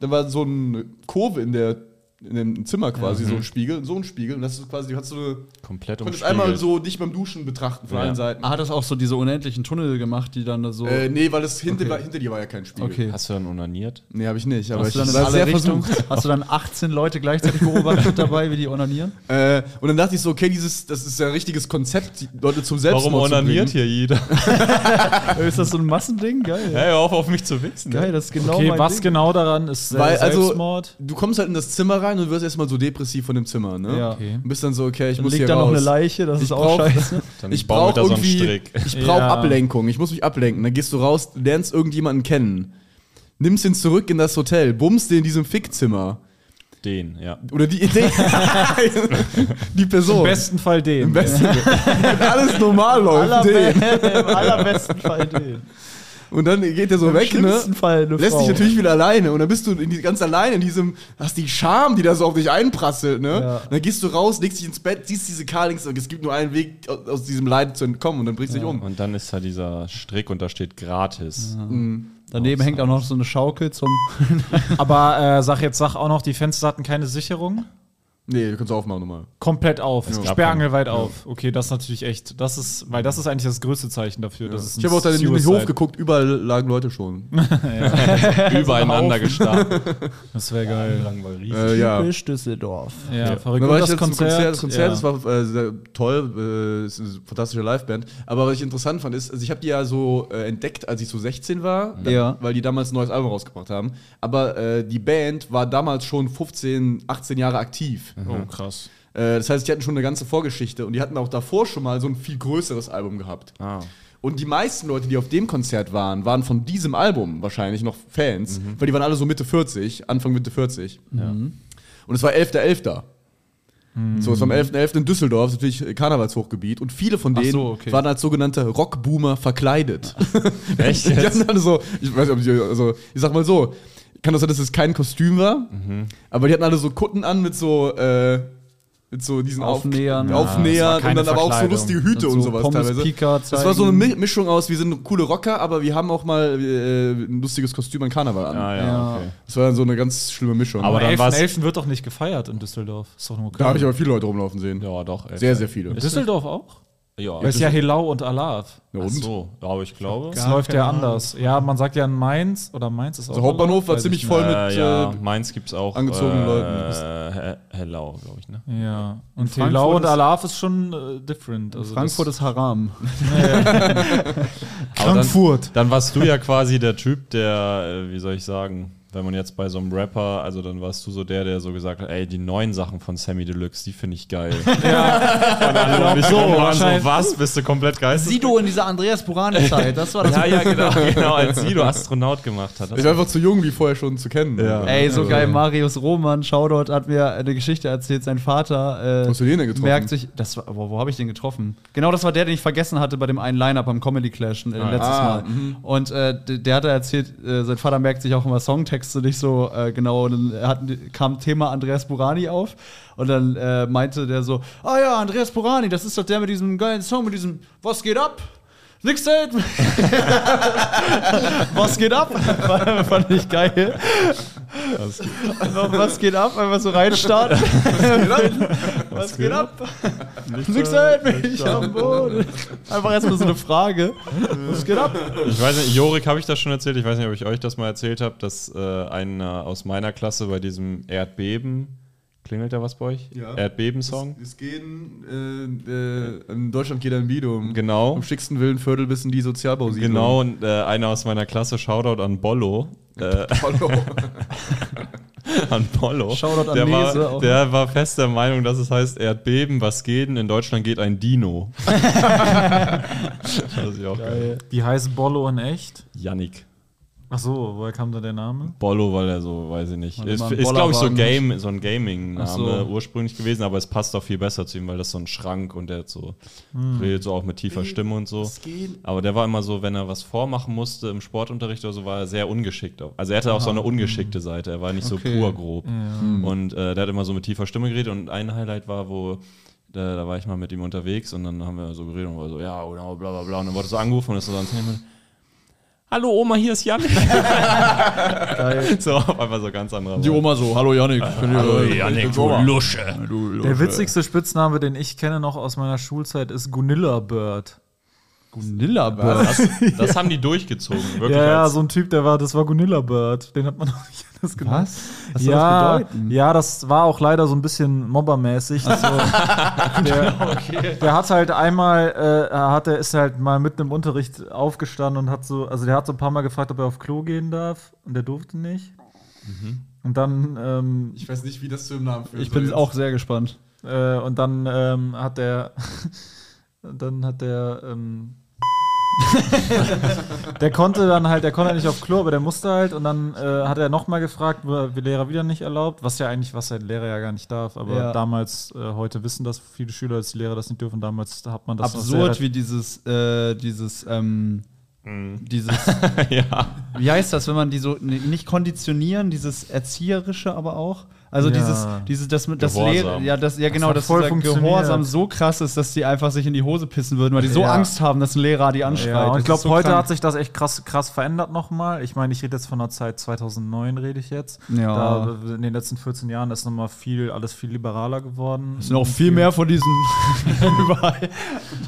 Speaker 1: dann war so eine Kurve in der in dem Zimmer quasi so ein Spiegel, so ein Spiegel und das ist quasi, du hast so eine,
Speaker 3: Komplett
Speaker 1: konntest
Speaker 3: umspiegelt.
Speaker 1: einmal so dich beim Duschen betrachten von
Speaker 3: Ja.
Speaker 1: allen Seiten.
Speaker 2: Hat das auch so diese unendlichen Tunnel gemacht, die dann da so.
Speaker 1: Äh, nee, weil es hinter,
Speaker 2: Okay.
Speaker 1: war, hinter dir war ja kein Spiegel.
Speaker 2: okay.
Speaker 3: Hast du dann onaniert?
Speaker 1: Nee, habe ich nicht, aber
Speaker 2: Hast
Speaker 1: ich
Speaker 2: du dann in
Speaker 1: war
Speaker 2: alle
Speaker 1: sehr versucht.
Speaker 2: hast du dann 18 Leute gleichzeitig beobachtet dabei, wie die onanieren?
Speaker 1: Äh, und dann dachte ich so, okay, dieses, das ist ja ein richtiges Konzept, die Leute zum Selbstmord
Speaker 3: Warum onaniert hier jeder?
Speaker 2: ist das so ein Massending? Geil.
Speaker 3: Hey, hör auf, auf mich zu wichsen.
Speaker 2: Geil, das ist genau
Speaker 6: Okay,
Speaker 2: mein
Speaker 6: was
Speaker 2: Ding.
Speaker 6: genau daran ist
Speaker 1: Weil, also,
Speaker 6: Selbstmord?
Speaker 1: du kommst halt in das Zimmer rein und wirst erstmal so depressiv von dem Zimmer, ne?
Speaker 2: Ja.
Speaker 6: Okay.
Speaker 1: Und bist dann so, okay, ich
Speaker 2: Dann
Speaker 1: muss
Speaker 2: liegt
Speaker 1: hier
Speaker 2: da noch
Speaker 1: raus.
Speaker 2: eine Leiche, das
Speaker 1: Ich
Speaker 2: ist auch
Speaker 1: brauch-
Speaker 2: scheiße.
Speaker 3: Dann
Speaker 1: Ich brauche
Speaker 3: da so einen
Speaker 1: irgendwie,
Speaker 3: Strick.
Speaker 1: ich brauche
Speaker 6: Ja.
Speaker 1: Ablenkung. Ich muss mich ablenken. Dann gehst du raus, lernst irgendjemanden kennen, nimmst ihn zurück in das Hotel, bummst den in diesem Fickzimmer.
Speaker 3: Den, ja.
Speaker 1: Oder die Idee. die Person.
Speaker 6: Im besten Fall den.
Speaker 1: Im besten Wenn alles normal läuft. den.
Speaker 2: Im allerbesten Fall den.
Speaker 1: Und dann geht er so
Speaker 2: Im
Speaker 1: weg, ne?
Speaker 2: schlimmsten Fall eine
Speaker 1: Lässt
Speaker 2: Frau.
Speaker 1: dich natürlich wieder alleine und dann bist du in die, ganz alleine in diesem, hast die Scham, die da so auf dich einprasselt, ne?
Speaker 2: Ja.
Speaker 1: Dann gehst du raus, legst dich ins Bett, siehst diese Carlings und es gibt nur einen Weg, aus, aus diesem Leid zu entkommen und dann bringst du dich um.
Speaker 3: Und dann ist da dieser Strick und da steht gratis.
Speaker 2: Daneben hängt auch noch so eine Schaukel zum.
Speaker 6: Aber äh, sag jetzt, sag auch noch, die Fenster hatten keine Sicherung.
Speaker 1: Nee, du kannst aufmachen nochmal.
Speaker 6: Komplett auf.
Speaker 3: gab
Speaker 6: Sperrangelweit auf. Okay, das ist natürlich echt. Das ist, weil das ist eigentlich das größte Zeichen dafür. Ist
Speaker 1: Ich habe auch dann in den. Hof geguckt, überall lagen Leute schon.
Speaker 3: Übereinander gestartet.
Speaker 6: Das wäre geil.
Speaker 1: äh, ja.
Speaker 2: Typisch Düsseldorf.
Speaker 6: Ja,
Speaker 1: Da
Speaker 6: verrückt.
Speaker 1: war
Speaker 6: Und
Speaker 1: ich
Speaker 6: das Konzert,
Speaker 1: Konzert, das Konzert,
Speaker 6: ja.
Speaker 1: das war äh, sehr toll, äh, ist eine fantastische Liveband. Aber was ich interessant fand, ist, also ich habe die ja so äh, entdeckt, als ich so 16 war, da-
Speaker 2: Ja.
Speaker 1: weil die damals ein neues Album rausgebracht haben. Aber äh, die Band war damals schon 15, 18 Jahre aktiv.
Speaker 6: Oh, krass.
Speaker 1: Äh, das heißt, die hatten schon eine ganze Vorgeschichte und die hatten auch davor schon mal so ein viel größeres Album gehabt.
Speaker 3: Ah.
Speaker 1: Und die meisten Leute, die auf dem Konzert waren, waren von diesem Album wahrscheinlich noch Fans,
Speaker 3: Mhm.
Speaker 1: weil die waren alle so Mitte 40, Anfang Mitte 40. Und es war 11.11. So, es war am 11.11. in Düsseldorf, das ist natürlich Karnevalshochgebiet. Und viele von denen
Speaker 2: so, okay.
Speaker 1: waren als sogenannte Rockboomer verkleidet.
Speaker 3: Echt
Speaker 1: Die
Speaker 3: jetzt?
Speaker 1: hatten alle so, ich weiß nicht, also, ich sag mal so, kann das sein, dass es kein Kostüm war,
Speaker 2: Mhm.
Speaker 1: aber die hatten alle so Kutten an mit so, äh, mit so diesen Auf-
Speaker 2: Aufnähern.
Speaker 1: Aufnähern
Speaker 6: Ja,
Speaker 1: und dann aber auch so lustige Hüte
Speaker 2: Und
Speaker 1: und,
Speaker 2: so
Speaker 1: sowas
Speaker 2: Pommes
Speaker 1: teilweise.
Speaker 2: Pika
Speaker 1: Das war so eine Mischung aus, wir sind coole Rocker, aber wir haben auch mal äh, ein lustiges Kostüm an Karneval an.
Speaker 3: Ah, ja,
Speaker 2: Ja.
Speaker 3: okay.
Speaker 1: Das war dann so eine ganz schlimme Mischung.
Speaker 3: Aber dann war's-
Speaker 6: 11.11. wird doch nicht gefeiert in Düsseldorf. Ist doch nur
Speaker 1: da habe ich aber viele Leute rumlaufen sehen.
Speaker 3: Ja, doch. ey.
Speaker 1: Sehr, sehr viele.
Speaker 6: Düsseldorf auch?
Speaker 3: Ja,
Speaker 6: Das ist ja Helau und Alav.
Speaker 1: Ja,
Speaker 3: Ach
Speaker 1: und?
Speaker 3: so, ja, aber ich glaube.
Speaker 6: Das läuft ja anders. Ja, man sagt ja in Mainz oder Mainz ist auch.
Speaker 1: Der Hauptbahnhof
Speaker 6: Alav,
Speaker 1: war ziemlich
Speaker 6: ich
Speaker 1: voll mit.
Speaker 3: äh, ja,
Speaker 1: äh,
Speaker 3: Mainz gibt's auch.
Speaker 1: angezogenen
Speaker 3: äh,
Speaker 1: Leuten.
Speaker 3: He- Hellau, glaube ich, ne?
Speaker 6: Ja. Und
Speaker 2: Frankfurt
Speaker 6: Helau und Alav ist schon äh, different. Also
Speaker 2: Frankfurt ist Haram.
Speaker 3: Aber dann,
Speaker 6: Frankfurt.
Speaker 3: dann warst du ja quasi der Typ, der, äh, wie soll ich sagen, wenn man jetzt bei so einem Rapper, also dann warst du so der, der so gesagt hat, ey, die neuen Sachen von Sammy Deluxe, die finde ich geil. Ja. Und ich
Speaker 6: so,
Speaker 3: so, so, was, bist du komplett geistig?
Speaker 2: Sido in dieser Andreas Burani-Zeit, das war das.
Speaker 3: Ja, ja, genau, genau, als Sido Astronaut gemacht hat. Das
Speaker 1: ich war einfach zu jung, die vorher schon zu kennen.
Speaker 3: Ja.
Speaker 2: Ey, so geil, Marius Roman, Shoutout, hat mir eine Geschichte erzählt. Sein Vater äh,
Speaker 1: hast du den denn getroffen?
Speaker 2: merkt sich, das war, wo, wo habe ich den getroffen? Genau, das war der, den ich vergessen hatte bei dem einen Line-Up am Comedy Clash äh, letztes
Speaker 1: Ah,
Speaker 2: Mal. Und äh, der hat erzählt, äh, sein Vater merkt sich auch immer Songtexte nicht so äh, genau. Und dann hat, kam Thema Andreas Burani auf und dann äh, meinte der so: Ah ja, Andreas Burani, das ist doch der mit diesem geilen Song, mit diesem Was geht ab? Nix selten. Was geht ab? Fand ich geil. Einfach, was geht ab? Einfach so reinstarten. Was geht ab? Nix hält mich am Boden. Einfach erstmal so eine Frage. Was geht ab?
Speaker 3: Ich weiß nicht, Jorik habe ich das schon erzählt, ich weiß nicht, ob ich euch das mal erzählt habe, dass äh, einer aus meiner Klasse bei diesem Erdbeben, klingelt da was bei euch?
Speaker 1: Ja.
Speaker 3: Erdbeben-Song?
Speaker 1: Es gehen, äh, äh, in Deutschland geht ein Video um.
Speaker 3: Genau.
Speaker 1: Am schicksten Willenviertel bis in die Sozialbausiedlung.
Speaker 3: Genau, und äh, einer aus meiner Klasse, Shoutout an Bollo. Äh,
Speaker 1: Hallo.
Speaker 3: an Bollo.
Speaker 2: Shoutout an
Speaker 3: der,
Speaker 2: Nese
Speaker 3: war,
Speaker 2: auch.
Speaker 3: der war fest der Meinung, dass es heißt Erdbeben, was geht denn? In Deutschland geht ein Dino. das ist auch geil.
Speaker 6: Die heißen Bollo in echt.
Speaker 3: Yannick.
Speaker 6: Ach so, woher kam da der Name?
Speaker 3: Bollo, weil er so, weiß ich nicht.
Speaker 2: Weil
Speaker 3: Ist, ist glaube ich, so, Game, so ein Gaming-Name
Speaker 2: so.
Speaker 3: ursprünglich gewesen, aber es passt auch viel besser zu ihm, weil das ist so ein Schrank und der hat so, redet so auch mit tiefer Stimme und so. Aber der war immer so, wenn er was vormachen musste im Sportunterricht oder so, war er sehr ungeschickt. Also er hatte auch so eine ungeschickte Seite, er war nicht so
Speaker 2: Okay.
Speaker 3: pur grob. Und äh, der hat immer so mit tiefer Stimme geredet und ein Highlight war, wo da, da war ich mal mit ihm unterwegs und dann haben wir so geredet und war so, ja, genau, bla bla bla. Und dann wurde so angerufen und ist so ans Handy. Hallo Oma, hier ist Jan. so, auf einmal so ganz anderer.
Speaker 2: Die Oma so, hallo Janik. Hallo
Speaker 3: Janik, du Lusche.
Speaker 6: Der witzigste Spitzname, den ich kenne noch aus meiner Schulzeit, ist Gunilla Bird.
Speaker 2: Gunilla Bird.
Speaker 3: Das, das haben die durchgezogen. Wirklich
Speaker 6: Ja, ja, so ein Typ, der war, das war Gunilla Bird. Den hat man noch nicht anders genannt.
Speaker 2: Was? Was soll
Speaker 6: ja,
Speaker 2: das bedeuten?
Speaker 6: ja, das war auch leider so ein bisschen mobbermäßig. Also, der, der hat halt einmal, äh, er hat, der ist halt mal mitten im Unterricht aufgestanden und hat so, also der hat so ein paar Mal gefragt, ob er auf Klo gehen darf und der durfte nicht. Und dann, ähm,
Speaker 1: Ich weiß nicht, wie das zu dem Namen führt.
Speaker 2: Ich bin auch sehr gespannt.
Speaker 6: äh, und dann ähm, hat der, dann hat der, ähm, der konnte dann halt, der konnte nicht auf Klo, aber der musste halt und dann äh, hat er nochmal gefragt, der Lehrer wieder nicht erlaubt, was ja eigentlich, was der Lehrer ja gar nicht darf, aber
Speaker 2: Ja.
Speaker 6: damals, äh, heute wissen das viele Schüler, dass die Lehrer das nicht dürfen, damals hat man das
Speaker 2: Absurd,
Speaker 6: sehr-
Speaker 2: wie dieses, äh, dieses, ähm, dieses,
Speaker 3: ja.
Speaker 2: wie heißt das, wenn man die so n- nicht konditionieren, dieses Erzieherische aber auch? Also
Speaker 6: Ja.
Speaker 2: dieses, dieses, das, das
Speaker 3: Gehorsam.
Speaker 2: Lehrer, ja, das, ja genau,
Speaker 6: hat
Speaker 2: dass dieser. Gehorsam so krass ist, dass die einfach sich in die Hose pissen würden, weil die so
Speaker 6: Ja.
Speaker 2: Angst haben, dass ein Lehrer die anschreit.
Speaker 6: Ja, und
Speaker 2: Das
Speaker 6: ich glaube,
Speaker 2: so
Speaker 6: heute
Speaker 2: krank.
Speaker 6: hat sich das echt krass, krass verändert nochmal. Ich meine, ich rede jetzt von der Zeit 2009, rede ich jetzt.
Speaker 2: Ja.
Speaker 6: Da, in den letzten 14 Jahren ist nochmal viel, alles viel liberaler geworden.
Speaker 2: Es sind auch viel mehr von diesen überall.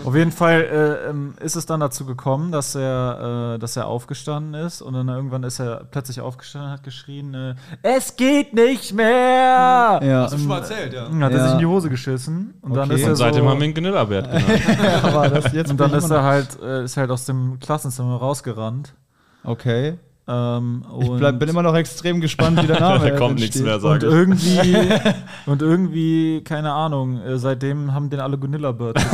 Speaker 6: Auf jeden Fall äh, ähm, ist es dann dazu gekommen, dass er, äh, dass er aufgestanden ist und dann irgendwann ist er plötzlich aufgestanden und hat geschrien, äh, es geht nicht mehr!
Speaker 2: Ja.
Speaker 1: Hast du schon mal erzählt, ja.
Speaker 6: Dann hat er sich in die Hose geschissen und dann
Speaker 2: Okay.
Speaker 6: ist er
Speaker 3: Und seitdem
Speaker 6: so,
Speaker 3: haben wir ihn Gnillabert genannt.
Speaker 6: und dann ist
Speaker 2: immer
Speaker 6: er
Speaker 2: noch-
Speaker 6: halt, äh, ist halt aus dem Klassenzimmer rausgerannt.
Speaker 2: Okay.
Speaker 6: Ähm,
Speaker 2: Ich
Speaker 6: und,
Speaker 2: bleib, bin immer noch extrem gespannt, wie der Name
Speaker 3: Da kommt nichts mehr,
Speaker 6: und
Speaker 3: sage ich.
Speaker 6: irgendwie, und irgendwie, keine Ahnung, äh, seitdem haben den alle Gunilla Bird.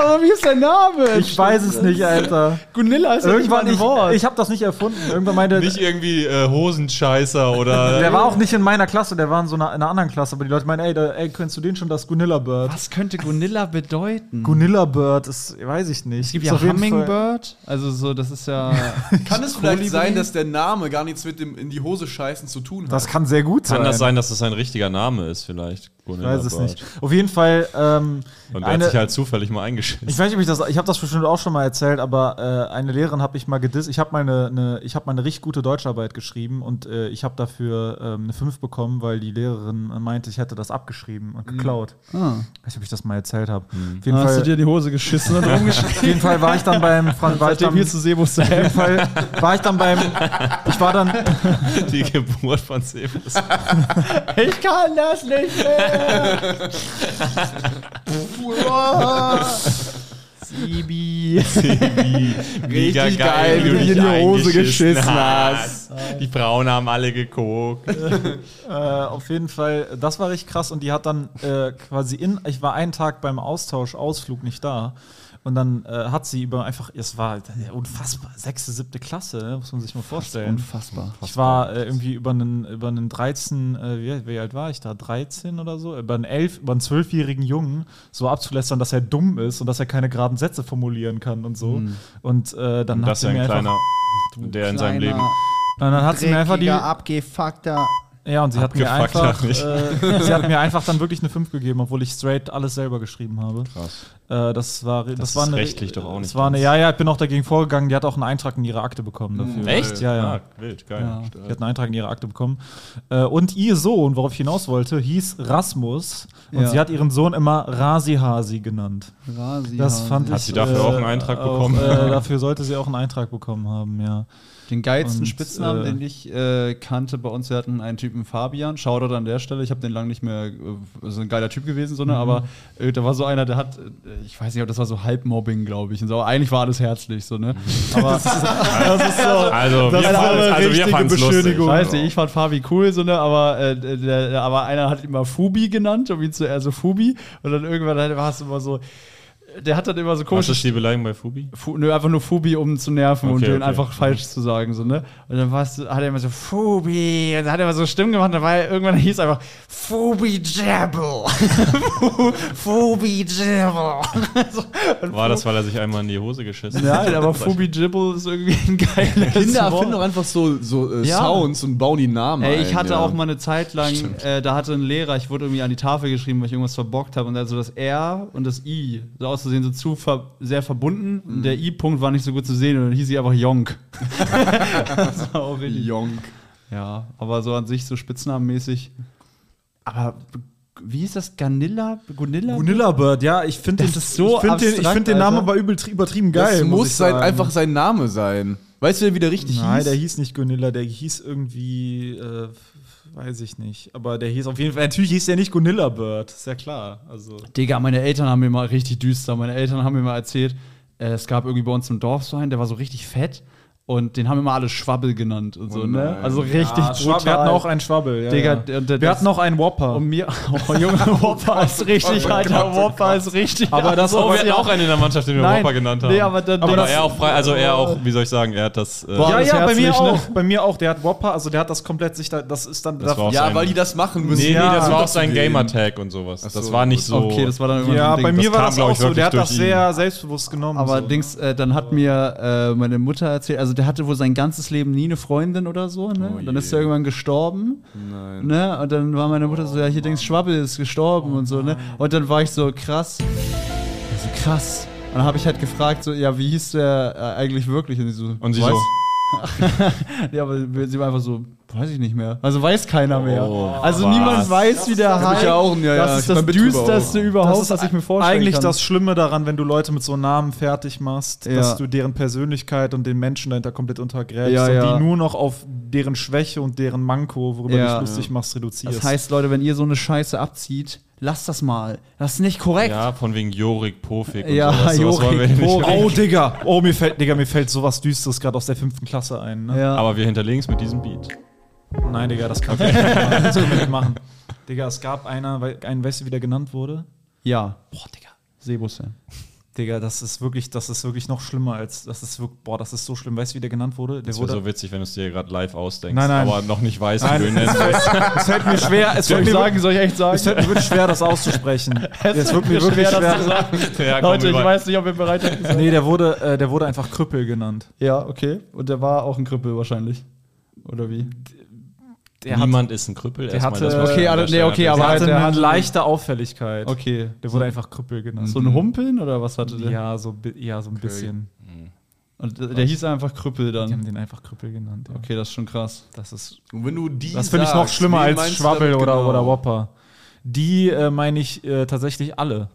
Speaker 2: Aber wie ist der Name?
Speaker 6: Ich weiß es nicht, Alter.
Speaker 2: Gunilla ist ja nicht mal
Speaker 6: Irgendwann,
Speaker 2: ein
Speaker 6: ich,
Speaker 2: Wort.
Speaker 6: ich habe das nicht erfunden. Irgendwann meinte,
Speaker 3: Nicht irgendwie äh, Hosenscheißer oder.
Speaker 6: der war auch nicht in meiner Klasse, der war in so einer, in einer anderen Klasse, aber die Leute meinen, ey, da, ey, kennst du den schon, das Gunilla Bird?
Speaker 2: Was könnte Gunilla bedeuten?
Speaker 6: Gunilla Bird ist, weiß ich nicht.
Speaker 2: es gibt ja Hummingbird. Also so, das ist ja.
Speaker 1: Kann es vielleicht sein, dass der Name gar nichts mit dem in die Hose scheißen zu tun hat?
Speaker 6: Das kann sehr gut sein.
Speaker 3: Kann das sein, dass das ein richtiger Name ist, vielleicht?
Speaker 6: Ich weiß es nicht. Auf jeden Fall, ähm,
Speaker 3: Und der hat
Speaker 6: eine,
Speaker 3: sich halt zufällig mal
Speaker 6: ich weiß nicht, ob ich das, ich habe das bestimmt auch schon mal erzählt, aber äh, eine Lehrerin habe ich mal gedisst. Ich habe mal eine, eine, ich habe mal eine richtig gute Deutscharbeit geschrieben und äh, ich habe dafür ähm, eine 5 bekommen, weil die Lehrerin meinte, ich hätte das abgeschrieben und geklaut.
Speaker 2: Ah.
Speaker 6: Ich weiß nicht, ob ich das mal erzählt habe. Auf, jeden
Speaker 2: Hast du dir die Hose geschissen und rumgeschrieben?
Speaker 6: auf jeden Fall war ich dann beim Fran war ich
Speaker 2: Seitdem
Speaker 6: dann,
Speaker 2: hier zu Sebus
Speaker 6: auf jeden Fall war ich dann beim ich war dann
Speaker 3: Die Geburt von Sebus.
Speaker 2: Ich kann das nicht mehr. Sibi.
Speaker 3: Mega
Speaker 1: Richtig
Speaker 3: geil, wie du dich
Speaker 1: in die Hose geschissen
Speaker 3: hast. Die Frauen haben alle geguckt.
Speaker 6: Äh, auf jeden Fall, das war richtig krass und die hat dann äh, quasi in, ich war einen Tag beim Austausch, Ausflug nicht da und dann äh, hat sie über einfach, es war ja, unfassbar, sechste, siebte Klasse, ne? muss man sich mal vorstellen.
Speaker 2: Unfassbar.
Speaker 6: Ich war äh, irgendwie über einen, über einen 13, äh, wie, wie alt war ich da? 13 oder so? Über einen 11, über einen 12-jährigen Jungen so abzulästern, dass er dumm ist und dass er keine geraden Sätze formulieren kann und so. Und äh, dann hat
Speaker 3: Das ist
Speaker 6: sie
Speaker 3: ja
Speaker 6: mir
Speaker 3: ein
Speaker 6: einfach,
Speaker 3: kleiner, der in seinem Leben.
Speaker 6: und dann hat sie mir einfach die,
Speaker 2: abgefuckter.
Speaker 6: Ja, und sie hat mir einfach, äh, sie hat mir einfach dann wirklich eine 5 gegeben, obwohl ich straight alles selber geschrieben habe.
Speaker 3: Krass.
Speaker 6: Äh, das war, das,
Speaker 3: Das
Speaker 6: war
Speaker 3: ist
Speaker 6: eine,
Speaker 3: rechtlich doch auch
Speaker 6: Das
Speaker 3: nicht
Speaker 6: war eine, ja, ja, ich bin auch dagegen vorgegangen. Die hat auch einen Eintrag in ihre Akte bekommen dafür.
Speaker 3: Echt?
Speaker 6: Ja, ja.
Speaker 3: Ah, wild, geil.
Speaker 6: Ja, die hat einen Eintrag in ihre Akte bekommen. Äh, und ihr Sohn, worauf ich hinaus wollte, hieß Rasmus. Und
Speaker 2: Ja.
Speaker 6: sie hat ihren Sohn immer Rasi Hasi genannt. Das fand ich.
Speaker 3: Hat sie dafür auch einen Eintrag bekommen?
Speaker 6: Äh, dafür sollte sie auch einen Eintrag bekommen haben, ja.
Speaker 2: Den geilsten
Speaker 6: Und,
Speaker 2: Spitznamen,
Speaker 6: äh,
Speaker 2: den ich äh, kannte bei uns, wir hatten einen Typen Fabian, Shoutout an der Stelle, ich habe den lange nicht mehr, äh, so ein geiler Typ gewesen, so, ne? aber äh, da war so einer, der hat, äh, ich weiß nicht, ob das war so Halbmobbing, glaube ich, und so, aber eigentlich war alles herzlich, so, ne? Aber das ist, das ist so,
Speaker 3: Also, wir
Speaker 2: das ist
Speaker 3: fanden
Speaker 2: eine
Speaker 3: also wir
Speaker 2: richtige
Speaker 3: lustig.
Speaker 2: Beschönigung. Weiß nicht, ich fand Fabi cool, so, ne? aber, äh, der, aber einer hat ihn immer Fubi genannt, um ihn zu, also Fubi, und dann irgendwann war es immer so, der hat dann immer so
Speaker 3: Was
Speaker 2: komische
Speaker 3: ist die Beleidigung bei Fubi?
Speaker 2: Fu nö, einfach nur Fubi, um zu nerven und
Speaker 3: Okay,
Speaker 2: den
Speaker 3: okay.
Speaker 2: einfach falsch zu sagen, so, ne? Und dann war's, hat er immer so, Fubi, und dann hat er immer so Stimmen gemacht, und dabei irgendwann hieß einfach, Fubi Jabble. Fubi Jabble. so, und
Speaker 3: War das, weil er sich einmal in die Hose geschissen hat?
Speaker 2: Nein, aber Fubi Jibble ist irgendwie ein geiles
Speaker 1: Kinder
Speaker 2: Wort.
Speaker 1: erfinden doch einfach so, so äh,
Speaker 2: Ja.
Speaker 1: Sounds und bauen die Namen
Speaker 2: Ey, ich
Speaker 1: ein,
Speaker 2: hatte
Speaker 1: ja.
Speaker 2: auch mal eine Zeit lang, äh, da hatte ein Lehrer, ich wurde irgendwie an die Tafel geschrieben, weil ich irgendwas verbockt habe und also das R und das I so auszusehen so zu ver sehr verbunden. Und der I-Punkt war nicht so gut zu sehen und dann hieß sie einfach Jonk. das war auch richtig.
Speaker 1: Jonk.
Speaker 2: Ja, aber so an sich so spitznamenmäßig. Aber wie ist das? Ganilla? Gunilla?
Speaker 6: Gunilla Bird, ja, ich finde
Speaker 2: Das
Speaker 6: den,
Speaker 2: ist so
Speaker 6: ich find den, ich find den Namen aber übel, übertrieben geil.
Speaker 1: Das
Speaker 6: muss
Speaker 1: sein, einfach sein Name sein. Weißt du, wie der richtig
Speaker 6: Nein,
Speaker 1: hieß?
Speaker 6: der hieß nicht Gunilla, der hieß irgendwie, äh, weiß ich nicht. Aber der hieß auf jeden Fall, natürlich hieß der nicht Gunilla Bird, ist ja klar. Also.
Speaker 2: Digga, meine Eltern haben mir mal richtig düster. Meine Eltern haben mir mal erzählt, äh, es gab irgendwie bei uns im Dorf so einen, der war so richtig fett. Und den haben immer alle Schwabbel genannt und so, ne? Also richtig
Speaker 6: Ah, Schwab, wir hatten auch einen Schwabbel, ja.
Speaker 2: Digga,
Speaker 6: ja. wir
Speaker 2: das-
Speaker 6: hatten auch einen Whopper.
Speaker 2: Und mir, oh Junge, Whopper ist richtig, Alter, Whopper ist richtig.
Speaker 6: Aber das
Speaker 3: Oh,
Speaker 6: auch
Speaker 3: wir hatten auch einen in der Mannschaft, den wir
Speaker 2: Nein,
Speaker 3: Whopper genannt haben.
Speaker 2: nee, aber dann-
Speaker 3: aber
Speaker 2: das-
Speaker 3: er auch frei, also er auch, wie soll ich sagen, er hat das. Äh,
Speaker 2: Boah,
Speaker 6: ja,
Speaker 2: das
Speaker 6: ja, bei mir
Speaker 2: ne?
Speaker 6: auch. Bei mir auch. Der hat Whopper, also der hat das komplett sich da, das ist dann.
Speaker 3: Das auch
Speaker 1: ja,
Speaker 3: sein-
Speaker 1: weil die das machen müssen.
Speaker 3: nee, nee,
Speaker 6: Ja,
Speaker 3: das war auch sein. Gamertag und sowas. Das war nicht so.
Speaker 2: Okay, das war dann irgendwann
Speaker 6: ja, bei mir
Speaker 3: Das
Speaker 6: war das auch so. Der hat das sehr selbstbewusst genommen.
Speaker 2: Aber. Dings, äh, dann hat mir äh, meine Mutter erzählt, also der hatte wohl sein ganzes Leben nie eine Freundin oder so, ne?
Speaker 1: Oh
Speaker 2: dann ist er irgendwann gestorben.
Speaker 1: Nein.
Speaker 2: Ne? Und dann war meine Mutter so, ja, hier denkst Schwabbel ist gestorben und so, ne? Und dann war ich so, krass. Also krass. Und dann habe ich halt gefragt, so, ja, wie hieß der äh, eigentlich wirklich? Und sie so,
Speaker 3: Und sie
Speaker 2: was?
Speaker 3: so.
Speaker 2: ja, aber sie war einfach so, Weiß ich nicht mehr. Also weiß keiner mehr.
Speaker 3: Oh,
Speaker 2: also
Speaker 3: was?
Speaker 2: niemand weiß, wie der heißt.
Speaker 1: ja auch, ja, ja,
Speaker 2: das ist
Speaker 1: ich hab
Speaker 2: das düsterste
Speaker 1: auch.
Speaker 2: überhaupt,
Speaker 6: Das ist
Speaker 2: was ich mir vorstellen
Speaker 6: eigentlich
Speaker 2: kann.
Speaker 6: das Schlimme daran, wenn du Leute mit so Namen fertig machst,
Speaker 2: Ja.
Speaker 6: dass du deren Persönlichkeit und den Menschen dahinter komplett untergräbst
Speaker 2: Ja,
Speaker 6: und
Speaker 2: ja.
Speaker 6: die nur noch auf deren Schwäche und deren Manko, worüber
Speaker 2: Ja.
Speaker 6: du dich lustig machst, reduzierst.
Speaker 2: Das heißt, Leute, wenn ihr so eine Scheiße abzieht, lasst das mal. Das ist nicht korrekt.
Speaker 3: Ja, von wegen Jorik, Pofik und
Speaker 2: Ja,
Speaker 3: sowas. sowas wollen wir
Speaker 2: Jorik. Pofik.
Speaker 6: oh, Digga. Oh, mir fällt, Digga, mir fällt sowas Düsteres gerade aus der fünften Klasse ein. Ne?
Speaker 2: Ja.
Speaker 3: Aber wir hinterlegen es mit diesem Beat.
Speaker 6: Nein, Digga, das kann ich nicht machen. Das können wir nicht machen. Digga, es gab einer, weil- einen, weißt du, wie der genannt wurde?
Speaker 2: ja.
Speaker 6: Boah, Digga.
Speaker 2: Sebustian.
Speaker 6: Digga, das ist wirklich, das ist wirklich noch schlimmer als, das ist wirklich, boah, das ist so schlimm. Weißt du, wie der genannt wurde? Der
Speaker 3: Das wäre
Speaker 6: wurde
Speaker 3: so witzig, wenn du es dir gerade live ausdenkst,
Speaker 6: Nein, nein.
Speaker 3: aber noch nicht weißt, wie du ihn nennen
Speaker 6: es fällt mir schwer, es
Speaker 2: Soll ich
Speaker 6: mir,
Speaker 2: sagen, soll ich echt sagen?
Speaker 6: es fällt mir wirklich schwer, das auszusprechen. Es wird mir wirklich schwer.
Speaker 2: das zu sagen.
Speaker 3: Ja,
Speaker 2: Leute, ich weiß nicht, ob ihr bereit seid.
Speaker 6: Nee, der wurde, äh, der wurde einfach Krüppel genannt.
Speaker 2: Ja, okay. Und der war auch ein Krüppel wahrscheinlich. Oder wie?
Speaker 6: Der
Speaker 3: Niemand ist ein Krüppel.
Speaker 6: der hatte-
Speaker 3: muss
Speaker 6: Okay,
Speaker 2: alle-
Speaker 3: der
Speaker 2: nee, okay, aber
Speaker 6: der
Speaker 2: halt,
Speaker 6: hatte
Speaker 2: der
Speaker 6: eine
Speaker 2: hatte-
Speaker 6: leichte Auffälligkeit.
Speaker 2: Okay.
Speaker 6: Der wurde einfach Krüppel genannt.
Speaker 2: So ein Humpeln oder was hatte der?
Speaker 6: Ja, so, ja, so ein bisschen.
Speaker 2: Und der, der hieß einfach Krüppel
Speaker 6: Die haben
Speaker 2: dann.
Speaker 6: den einfach Krüppel genannt. Ja.
Speaker 2: Okay, das ist schon krass.
Speaker 6: Das ist
Speaker 1: Und wenn du die
Speaker 6: Das finde ich noch schlimmer als Schwabbel oder,
Speaker 1: genau?
Speaker 6: oder Whopper. Die äh, meine ich äh, tatsächlich alle.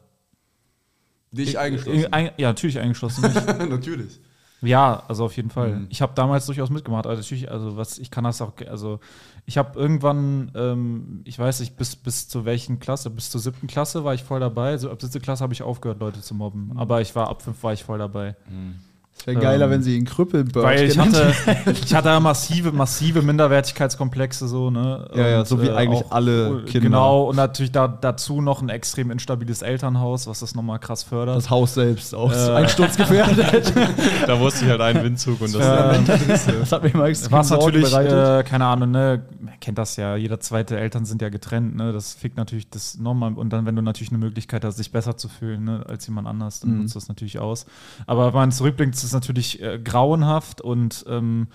Speaker 1: Dich eingeschlossen.
Speaker 6: Ein, ja, natürlich eingeschlossen.
Speaker 1: Natürlich.
Speaker 6: Ja, also auf jeden Fall.
Speaker 1: Mhm.
Speaker 6: Ich habe damals durchaus mitgemacht. Also natürlich, also was, ich kann das auch, also ich habe irgendwann, ähm, ich weiß nicht, bis, bis zu welchen Klasse, bis zur siebten Klasse war ich voll dabei. So ab siebte Klasse habe ich aufgehört, Leute zu mobben. Aber ich war ab fünf war ich voll dabei.
Speaker 2: Es wäre geiler,
Speaker 6: Ähm,
Speaker 2: wenn sie ihn Krüppelbird
Speaker 6: Weil ich hatte, ich hatte ja massive, massive Minderwertigkeitskomplexe so, ne?
Speaker 2: Ja, ja, so wie eigentlich alle Kinder.
Speaker 6: Genau, und natürlich da, dazu noch ein extrem instabiles Elternhaus, was das nochmal krass fördert.
Speaker 2: das Haus selbst auch
Speaker 6: Äh.
Speaker 2: einsturzgefährdet.
Speaker 3: Da wusste ich halt einen Windzug und das
Speaker 6: Äh,
Speaker 2: das hat mir immer extrem
Speaker 6: was natürlich, äh, keine Ahnung, ne, man kennt das ja, jeder zweite Eltern sind ja getrennt, ne, das fickt natürlich das nochmal und dann, wenn du natürlich eine Möglichkeit hast, sich besser zu fühlen, ne, als jemand anders, dann
Speaker 2: Mhm.
Speaker 6: nutzt das natürlich aus. Aber wenn man zurückblickt, ist natürlich äh, grauenhaft und ähm,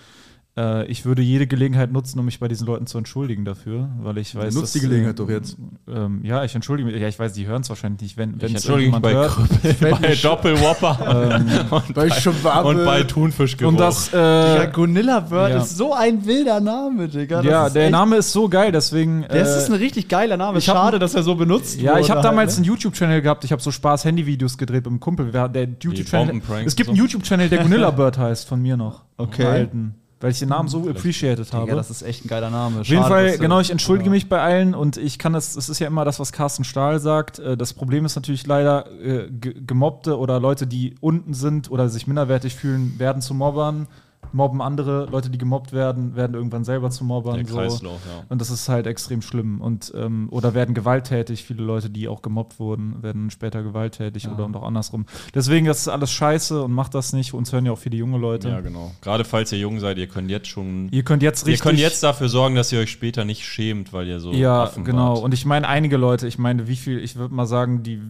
Speaker 6: äh, ich würde jede Gelegenheit nutzen, um mich bei diesen Leuten zu entschuldigen dafür, weil ich weiß,
Speaker 1: Nutz
Speaker 6: dass,
Speaker 1: die Gelegenheit
Speaker 6: äh,
Speaker 1: doch jetzt.
Speaker 6: Ähm, ja, ich entschuldige mich. Ja, ich weiß, die hören es wahrscheinlich nicht, wenn
Speaker 3: Ich
Speaker 6: wenn
Speaker 3: entschuldige mich
Speaker 6: irgendjemand
Speaker 3: bei
Speaker 6: hört.
Speaker 3: Krüppel, bei Doppelwhopper und,
Speaker 1: Bei Schwabbel.
Speaker 3: und bei Thunfischgeruch.
Speaker 6: Und das,
Speaker 2: Ja,
Speaker 6: äh,
Speaker 2: Gonilla Bird
Speaker 6: ja.
Speaker 2: ist so ein wilder Name, Digga. Das
Speaker 6: ja, der
Speaker 2: echt-
Speaker 6: Name ist so geil, deswegen.
Speaker 2: Das
Speaker 6: äh,
Speaker 2: ist ein richtig geiler Name.
Speaker 6: ich hab-
Speaker 2: Schade, dass er so benutzt
Speaker 6: Ja, ich habe
Speaker 2: wurde
Speaker 6: damals
Speaker 2: halt,
Speaker 6: einen YouTube-Channel gehabt. Ich habe so Spaß-Handy-Videos gedreht mit einem Kumpel. Der YouTube-Channel. Es gibt einen. YouTube-Channel, der Gonilla Bird heißt, von mir noch.
Speaker 2: Okay.
Speaker 6: Alten. Weil ich den Namen so appreciated habe.
Speaker 2: Digga, das ist echt ein geiler Name.
Speaker 6: Auf jeden Fall, genau, ich entschuldige mich bei allen und ich kann das, es ist ja immer das, was Carsten Stahl sagt. Äh, Das Problem ist natürlich leider, äh, ge- Gemobbte oder Leute, die unten sind oder sich minderwertig fühlen, werden zu Mobbern, mobben andere, Leute, die gemobbt werden, werden irgendwann selber zu Mobbern.
Speaker 3: der
Speaker 6: so.
Speaker 3: Kreislauf, ja.
Speaker 6: Und das ist halt extrem schlimm. Und, ähm, oder werden gewalttätig. Viele Leute, die auch gemobbt wurden, werden später gewalttätig oder und auch andersrum. Deswegen, das ist alles scheiße und macht das nicht. Uns hören ja auch viele junge Leute.
Speaker 3: Ja, genau. Gerade falls ihr jung seid, ihr könnt jetzt schon.
Speaker 6: Ihr könnt jetzt
Speaker 3: Ihr
Speaker 6: richtig.
Speaker 3: könnt jetzt dafür sorgen, dass ihr euch später nicht schämt, weil ihr so
Speaker 6: Ja,
Speaker 3: offen
Speaker 6: genau.
Speaker 3: wart.
Speaker 6: Und ich meine, einige Leute, ich meine, wie viel, ich würde mal sagen, die,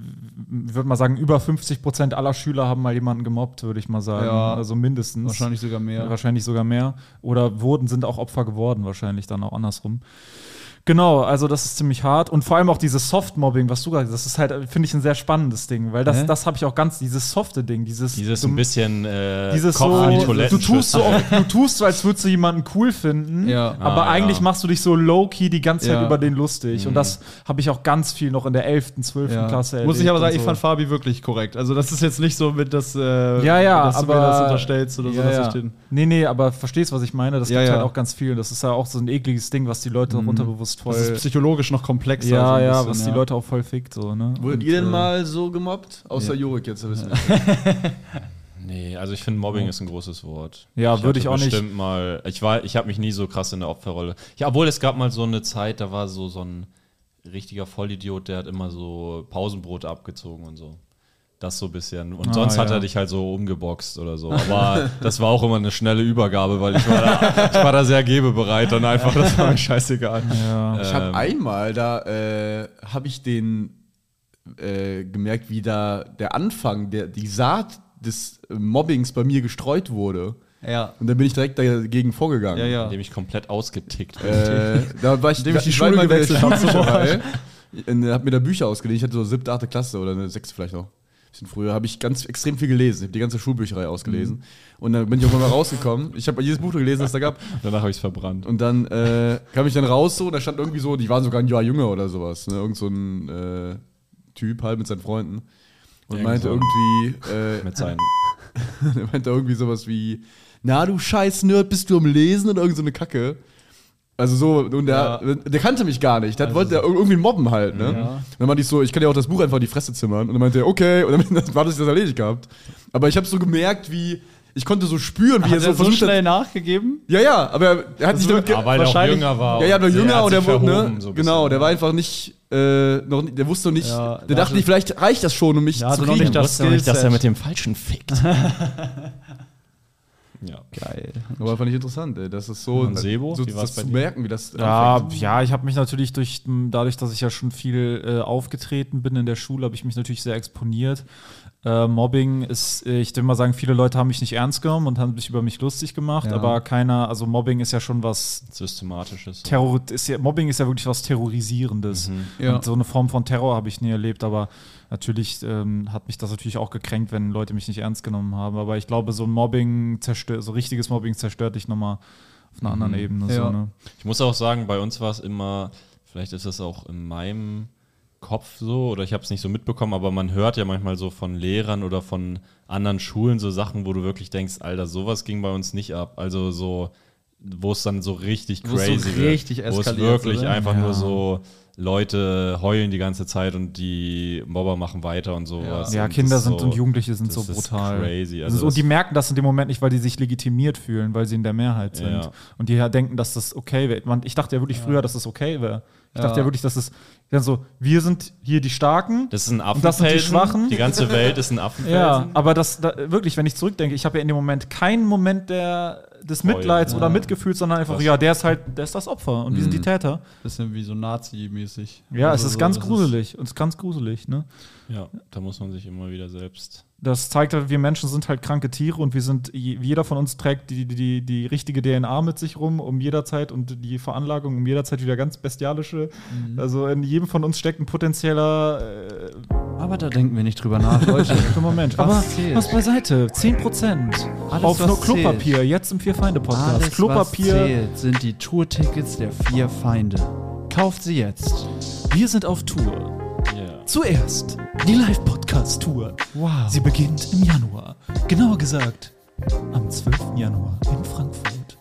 Speaker 6: würde mal sagen, über 50 Prozent aller Schüler haben mal jemanden gemobbt, würde ich mal sagen.
Speaker 2: Ja.
Speaker 6: Also mindestens.
Speaker 2: Wahrscheinlich sogar mehr.
Speaker 6: Wahrscheinlich sogar mehr. Oder wurden, sind auch Opfer geworden, wahrscheinlich dann auch andersrum. Genau, also das ist ziemlich hart. Und vor allem auch dieses Soft-Mobbing, was du gesagt hast, das ist halt, finde ich, ein sehr spannendes Ding, weil das,
Speaker 2: Hä?
Speaker 6: das habe ich auch ganz, dieses softe Ding, dieses,
Speaker 3: Dieses
Speaker 6: du-
Speaker 3: ein bisschen äh,
Speaker 6: dieses
Speaker 3: Kopf
Speaker 6: so,
Speaker 3: die
Speaker 6: du tust, so, du tust so, als würdest du jemanden cool finden,
Speaker 2: Ja.
Speaker 6: aber
Speaker 3: Ah,
Speaker 6: eigentlich
Speaker 3: ja.
Speaker 6: machst du dich so low-key die ganze Zeit
Speaker 2: Ja.
Speaker 6: über den lustig. Und das habe ich auch ganz viel noch in der 11., 12.
Speaker 2: Ja.
Speaker 6: Klasse
Speaker 2: Muss ich aber
Speaker 6: erlebt
Speaker 2: sagen,
Speaker 6: und
Speaker 2: ich
Speaker 6: so.
Speaker 2: fand Fabi wirklich korrekt. Also das ist jetzt nicht so mit, dass, äh,
Speaker 6: ja, ja,
Speaker 2: dass
Speaker 6: aber
Speaker 2: du mir das unterstellst oder so, dass
Speaker 6: ja.
Speaker 2: ich den.
Speaker 6: Nee, nee, aber verstehst, was ich meine? Das
Speaker 2: Ja,
Speaker 6: gibt
Speaker 2: ja.
Speaker 6: halt auch ganz viel. Das ist ja auch so ein ekliges Ding, was die Leute auch unterbewusst voll.
Speaker 2: Das ist psychologisch noch komplexer. so
Speaker 6: ja,
Speaker 2: ein
Speaker 6: ja,
Speaker 2: bisschen,
Speaker 6: was die Leute auch voll fickt, so, ne?
Speaker 1: Wurdet
Speaker 6: Und,
Speaker 1: ihr denn
Speaker 6: äh,
Speaker 1: mal so gemobbt? Außer Jorik jetzt, wissen
Speaker 3: Nee, also ich finde Mobbing ist ein großes Wort.
Speaker 6: Ja, würde ich auch nicht.
Speaker 3: Bestimmt mal. Ich war, ich habe mich nie so krass in der Opferrolle. Ja, obwohl es gab mal so eine Zeit, da war so so ein richtiger Vollidiot, der hat immer so Pausenbrot abgezogen und so. Das so ein bisschen. Und
Speaker 6: Ah,
Speaker 3: sonst hat
Speaker 6: ja.
Speaker 3: er dich halt so umgeboxt oder so. Aber das war auch immer eine schnelle Übergabe, weil ich war da, ich war da sehr gebebereit dann einfach. Das war mir scheißegal.
Speaker 6: Ja.
Speaker 1: Ich habe
Speaker 3: Ähm,
Speaker 1: einmal, da äh, habe ich den äh, gemerkt, wie da der Anfang, der, die Saat des Mobbings bei mir gestreut wurde.
Speaker 2: Ja.
Speaker 1: Und dann bin ich direkt dagegen vorgegangen.
Speaker 2: Ja, ja.
Speaker 3: Indem ich komplett ausgetickt bin.
Speaker 1: Äh, da war ich,
Speaker 2: Indem ich die Schule gewechselt hab.
Speaker 1: Schulbücherei. Und hab mir da Bücher ausgeliehen. Ich hatte so siebte, achte Klasse oder eine sechste vielleicht auch. Bisschen früher, habe ich ganz extrem viel gelesen. Ich habe die ganze Schulbücherei ausgelesen. Und dann bin ich auch mal rausgekommen. Ich habe jedes Buch gelesen, das es da gab.
Speaker 2: Danach habe ich es verbrannt.
Speaker 1: Und dann äh, kam ich dann raus so, da stand irgendwie so, die waren sogar ein Jahr jünger oder sowas. Ne? Irgend so ein äh, Typ halt mit seinen Freunden. Und
Speaker 3: Irgend
Speaker 1: meinte irgendwie, äh,
Speaker 3: Mit seinen.
Speaker 1: der meinte irgendwie sowas wie, na du scheiß Nerd, bist du am Lesen oder irgend so eine Kacke. Also so, und der, der kannte mich gar nicht. Der wollte der irgendwie mobben halt, ne? Und dann meinte ich so, ich kann ja auch das Buch einfach in die Fresse zimmern. Und dann meinte er, okay, und dann war das das erledigt gehabt. Aber ich habe so gemerkt, wie, ich konnte so spüren, wie
Speaker 2: Hat
Speaker 1: er so
Speaker 2: er so
Speaker 1: versucht
Speaker 2: schnell
Speaker 1: hat.
Speaker 2: nachgegeben?
Speaker 1: Ja, ja, aber er hat sich damit ge-
Speaker 3: Aber weil er auch jünger war.
Speaker 1: ja, ja, der
Speaker 3: er
Speaker 1: jünger und der
Speaker 3: sich
Speaker 1: wurde, ne?
Speaker 3: so
Speaker 1: genau, der war einfach nicht, äh, noch, nicht- der wusste noch nicht,
Speaker 2: Ja,
Speaker 1: der
Speaker 2: der
Speaker 1: dachte,
Speaker 2: hatte-
Speaker 1: vielleicht reicht das schon, um mich
Speaker 2: Der
Speaker 1: zu
Speaker 2: hatte noch
Speaker 1: kriegen.
Speaker 2: nicht das
Speaker 3: wusste noch nicht, dass er mit dem Falschen fickt. ja.
Speaker 2: Geil.
Speaker 1: Aber fand ich interessant, ey, das ist so,
Speaker 3: Und Sebo?
Speaker 1: so das
Speaker 3: bei
Speaker 1: zu
Speaker 3: dir?
Speaker 1: merken, wie das
Speaker 6: Ja,
Speaker 1: anfängt.
Speaker 6: ja, ich habe mich natürlich durch, dadurch, dass ich ja schon viel äh, aufgetreten bin in der Schule, habe ich mich natürlich sehr exponiert. Äh, Mobbing ist, ich würde mal sagen, viele Leute haben mich nicht ernst genommen und haben sich über mich lustig gemacht,
Speaker 2: Ja.
Speaker 6: aber keiner, also Mobbing ist ja schon was
Speaker 3: Systematisches.
Speaker 6: Terror, ist ja, Mobbing ist ja wirklich was Terrorisierendes.
Speaker 1: Ja.
Speaker 6: Und so eine Form von Terror habe ich nie erlebt, aber natürlich ähm, hat mich das natürlich auch gekränkt, wenn Leute mich nicht ernst genommen haben. Aber ich glaube, so ein Mobbing zerstört, so richtiges Mobbing zerstört dich nochmal auf einer anderen Ebene.
Speaker 2: Ja.
Speaker 6: So, ne?
Speaker 3: Ich muss auch sagen, bei uns war es immer, vielleicht ist das auch in meinem Kopf so oder ich habe es nicht so mitbekommen, aber man hört ja manchmal so von Lehrern oder von anderen Schulen so Sachen, wo du wirklich denkst, Alter, sowas ging bei uns nicht ab. Also so, wo es dann so richtig
Speaker 2: Wo so
Speaker 3: crazy wird.
Speaker 2: richtig
Speaker 3: Wo es wirklich
Speaker 2: oder?
Speaker 3: einfach
Speaker 6: Ja.
Speaker 3: nur so Leute heulen die ganze Zeit und die Mobber machen weiter und sowas.
Speaker 6: Ja,
Speaker 3: und
Speaker 6: Kinder
Speaker 3: ist
Speaker 6: sind
Speaker 3: so,
Speaker 6: und Jugendliche sind
Speaker 3: das
Speaker 6: so
Speaker 3: ist
Speaker 6: brutal.
Speaker 3: crazy.
Speaker 6: Also und die merken das in dem Moment nicht, weil die sich legitimiert fühlen, weil sie in der Mehrheit sind.
Speaker 3: Ja.
Speaker 6: Und die ja denken, dass das okay wäre. Ich dachte ja wirklich früher, dass das okay wäre. Ich
Speaker 2: Ja.
Speaker 6: dachte ja wirklich, dass es dann so, wir sind hier die Starken.
Speaker 3: Das ist ein
Speaker 6: Und das sind die
Speaker 3: Affenfelsen.
Speaker 6: Schwachen.
Speaker 3: Die ganze Welt ist ein Affenfelsen.
Speaker 6: ja, aber das da, wirklich, wenn ich zurückdenke, ich habe ja in dem Moment keinen Moment der, des Mitleids
Speaker 3: ja.
Speaker 6: oder Mitgefühls, sondern einfach,
Speaker 3: Krass.
Speaker 6: ja, der ist halt, der ist das Opfer und wir sind die Täter.
Speaker 2: Bisschen wie so Nazi-mäßig.
Speaker 6: Ja,
Speaker 2: Also
Speaker 6: es ist
Speaker 2: so,
Speaker 6: ganz
Speaker 2: das
Speaker 6: gruselig. Und es ist ganz gruselig, ne?
Speaker 3: Ja, da muss man sich immer wieder selbst.
Speaker 6: Das zeigt halt, wir Menschen sind halt kranke Tiere und wir sind, je- jeder von uns trägt die, die, die, die richtige DNA mit sich rum, um jederzeit und die Veranlagung, um jederzeit wieder ganz bestialische. Also in jedem von uns steckt ein potenzieller. Äh,
Speaker 2: Aber da denken wir nicht drüber nach, Leute.
Speaker 6: Moment,
Speaker 2: Was
Speaker 6: was beiseite? 10%
Speaker 2: Alles,
Speaker 6: auf
Speaker 2: was
Speaker 6: nur Klopapier,
Speaker 2: zählt.
Speaker 6: jetzt im Vier-Feinde-Podcast.
Speaker 2: Alles, was
Speaker 6: Klopapier.
Speaker 2: zählt, sind die Tourtickets der vier Feinde. Kauft sie jetzt.
Speaker 6: Wir sind auf Tour.
Speaker 3: Ja.
Speaker 6: Zuerst die Live-Podcast-Tour.
Speaker 2: Wow.
Speaker 6: Sie beginnt im Januar. Genauer gesagt, am 12. Januar in Frankfurt.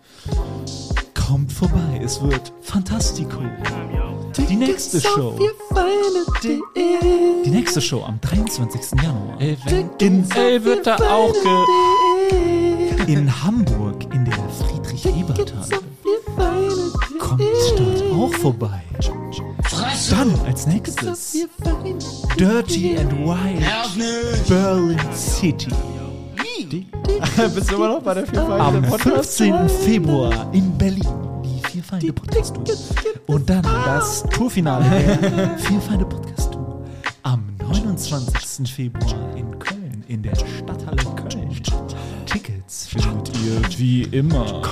Speaker 6: Kommt vorbei, es wird fantastico. Die nächste Show. Die nächste Show am 23. Januar.
Speaker 7: Ey, wird da auch ge
Speaker 6: In Hamburg in der Friedrich-Ebert-Halle. Kommt dort auch vorbei. Dann als nächstes Dirty and Wild. Berlin City.
Speaker 2: Bist du immer noch bei der
Speaker 6: Am
Speaker 2: Podcast?
Speaker 6: 15. Februar in Berlin. Die Vier Feinde Podcast Tour. Und dann das Tourfinale der Vier Feinde Podcast Tour. Am 29. Februar in Köln, in der Stadthalle Köln. Tickets findet ihr wie immer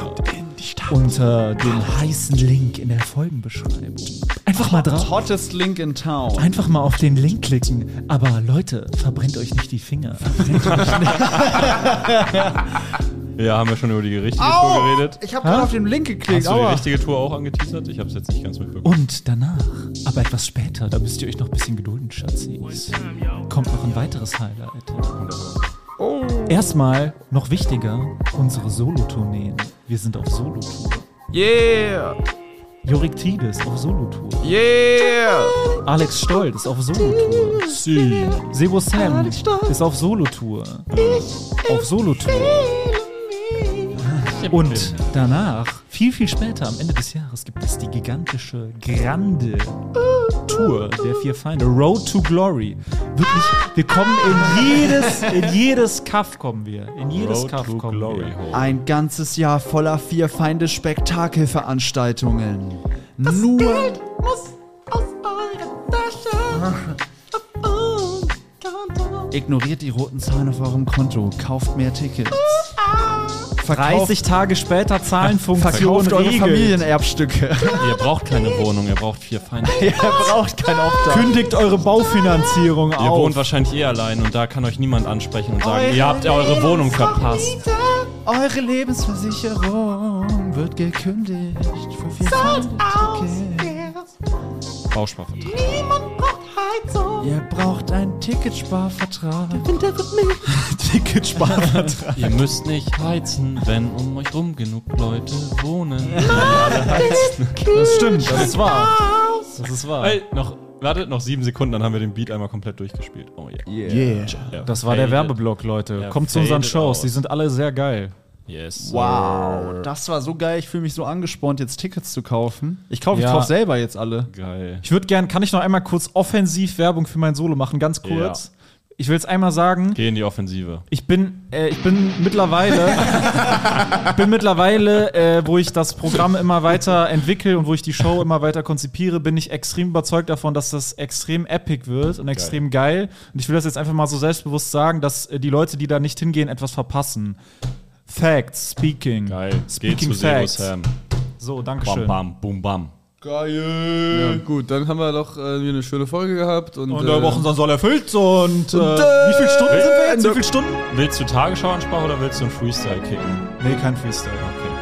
Speaker 6: unter dem heißen Link in der Folgenbeschreibung. Einfach mal drauf.
Speaker 2: Hottest Link in Town.
Speaker 6: Einfach mal auf den Link klicken. Aber Leute, verbrennt euch nicht die Finger.
Speaker 3: Ja, haben wir schon über die richtige Tour geredet.
Speaker 2: Ich habe gerade auf den Link geklickt.
Speaker 3: Hast du die
Speaker 2: Aua.
Speaker 3: richtige Tour auch angeteasert? Ich habe es jetzt nicht ganz mitbekommen.
Speaker 6: Und danach, aber etwas später, da müsst ihr euch noch ein bisschen gedulden, Schatzis, kommt noch ein weiteres Highlight. Erstmal, noch wichtiger, unsere Solotourneen. Wir sind auf Solotour.
Speaker 2: Yeah.
Speaker 6: Jorik Tiede ist auf Solotour.
Speaker 2: Yeah.
Speaker 6: Alex Stoll ist auf Solotour. Sebo Sam ist auf Solotour. Auf Solotour. Und danach, viel, viel später, am Ende des Jahres, gibt es die gigantische, grande Tour der vier Feinde. Road to Glory. Wirklich, wir kommen in jedes, in jedes Kaff kommen wir. In jedes
Speaker 3: Road
Speaker 6: Kaff
Speaker 3: to
Speaker 6: kommen
Speaker 3: Glory
Speaker 6: wir.
Speaker 2: Ein ganzes Jahr voller vier Feinde Spektakelveranstaltungen. Nur Ignoriert die roten Zahlen auf eurem Konto, kauft mehr Tickets. Verkauft-
Speaker 6: 30 Tage später Zahlenfunktion
Speaker 2: Verkauft eure
Speaker 6: regelt.
Speaker 2: Familienerbstücke.
Speaker 3: Ihr braucht keine Wohnung, ihr braucht vier Feinde.
Speaker 2: Ihr braucht kein Obdach.
Speaker 6: Kündigt eure Baufinanzierung
Speaker 3: Ihr
Speaker 6: auf.
Speaker 3: wohnt wahrscheinlich eh allein und da kann euch niemand ansprechen und sagen, ihr habt eure Wohnung verpasst.
Speaker 2: Eure Lebensversicherung wird gekündigt für vier
Speaker 3: Bausparvertrag.
Speaker 2: Ihr braucht einen Ticketsparvertrag.
Speaker 6: Ticketsparvertrag.
Speaker 3: Ihr müsst nicht heizen, wenn um euch rum genug Leute wohnen.
Speaker 6: Das stimmt, das ist wahr.
Speaker 3: Das ist wahr. Ey, noch, wartet, noch sieben Sekunden, dann haben wir den Beat einmal komplett durchgespielt. Oh yeah.
Speaker 6: Yeah.
Speaker 3: Ja,
Speaker 6: Das war der. Werbeblock, Leute. Kommt zu unseren Shows,
Speaker 3: out.
Speaker 6: die sind alle sehr geil.
Speaker 3: Yes.
Speaker 2: Wow, das war so geil. Ich fühle mich so angespornt, jetzt Tickets zu kaufen. Ich kaufe
Speaker 6: Ja.
Speaker 2: ich selber jetzt alle.
Speaker 3: Geil.
Speaker 6: Ich würde gern, kann ich noch einmal kurz offensiv Werbung für mein Solo machen, ganz kurz? Ich will jetzt einmal sagen,
Speaker 3: Geh in die Offensive.
Speaker 6: ich bin, äh, ich bin mittlerweile, bin mittlerweile, äh, wo ich das Programm immer weiter entwickle und wo ich die Show immer weiter konzipiere, bin ich extrem überzeugt davon, dass das extrem epic wird und extrem geil. Und ich will das jetzt einfach mal so selbstbewusst sagen, dass äh, die Leute, die da nicht hingehen, etwas verpassen. Facts, speaking.
Speaker 3: Geil. Geht
Speaker 6: Speaking facts.
Speaker 3: Sam.
Speaker 6: So,
Speaker 3: Bam,
Speaker 6: Dankeschön.
Speaker 3: bam, boom, bam.
Speaker 1: Geil. Ja, gut, dann haben wir doch äh, eine schöne Folge gehabt. Und,
Speaker 6: Und
Speaker 1: äh,
Speaker 6: der Wochen soll erfüllt und, äh,
Speaker 1: äh,
Speaker 6: wie viele Stunden sind wir jetzt?
Speaker 1: äh,
Speaker 6: Wie viele Stunden?
Speaker 3: Willst du Tagesschauansprache oder willst du einen Freestyle kicken?
Speaker 6: Nee, kein Freestyle. Okay.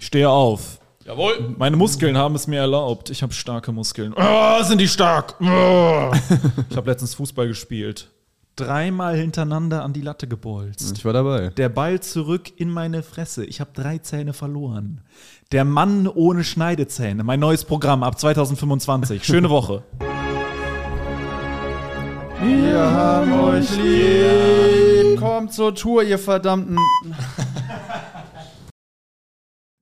Speaker 6: Ich stehe auf.
Speaker 3: Jawohl.
Speaker 6: Meine Muskeln haben es mir erlaubt. Ich habe starke Muskeln. Oh, sind die stark. Oh. Ich habe letztens Fußball gespielt. Dreimal hintereinander an die Latte gebolzt.
Speaker 1: Ich war dabei.
Speaker 6: Der Ball zurück in meine Fresse. Ich habe drei Zähne verloren. Der Mann ohne Schneidezähne. Mein neues Programm ab 2025. Schöne Woche.
Speaker 2: Wir haben euch lieb. Kommt zur Tour, ihr verdammten.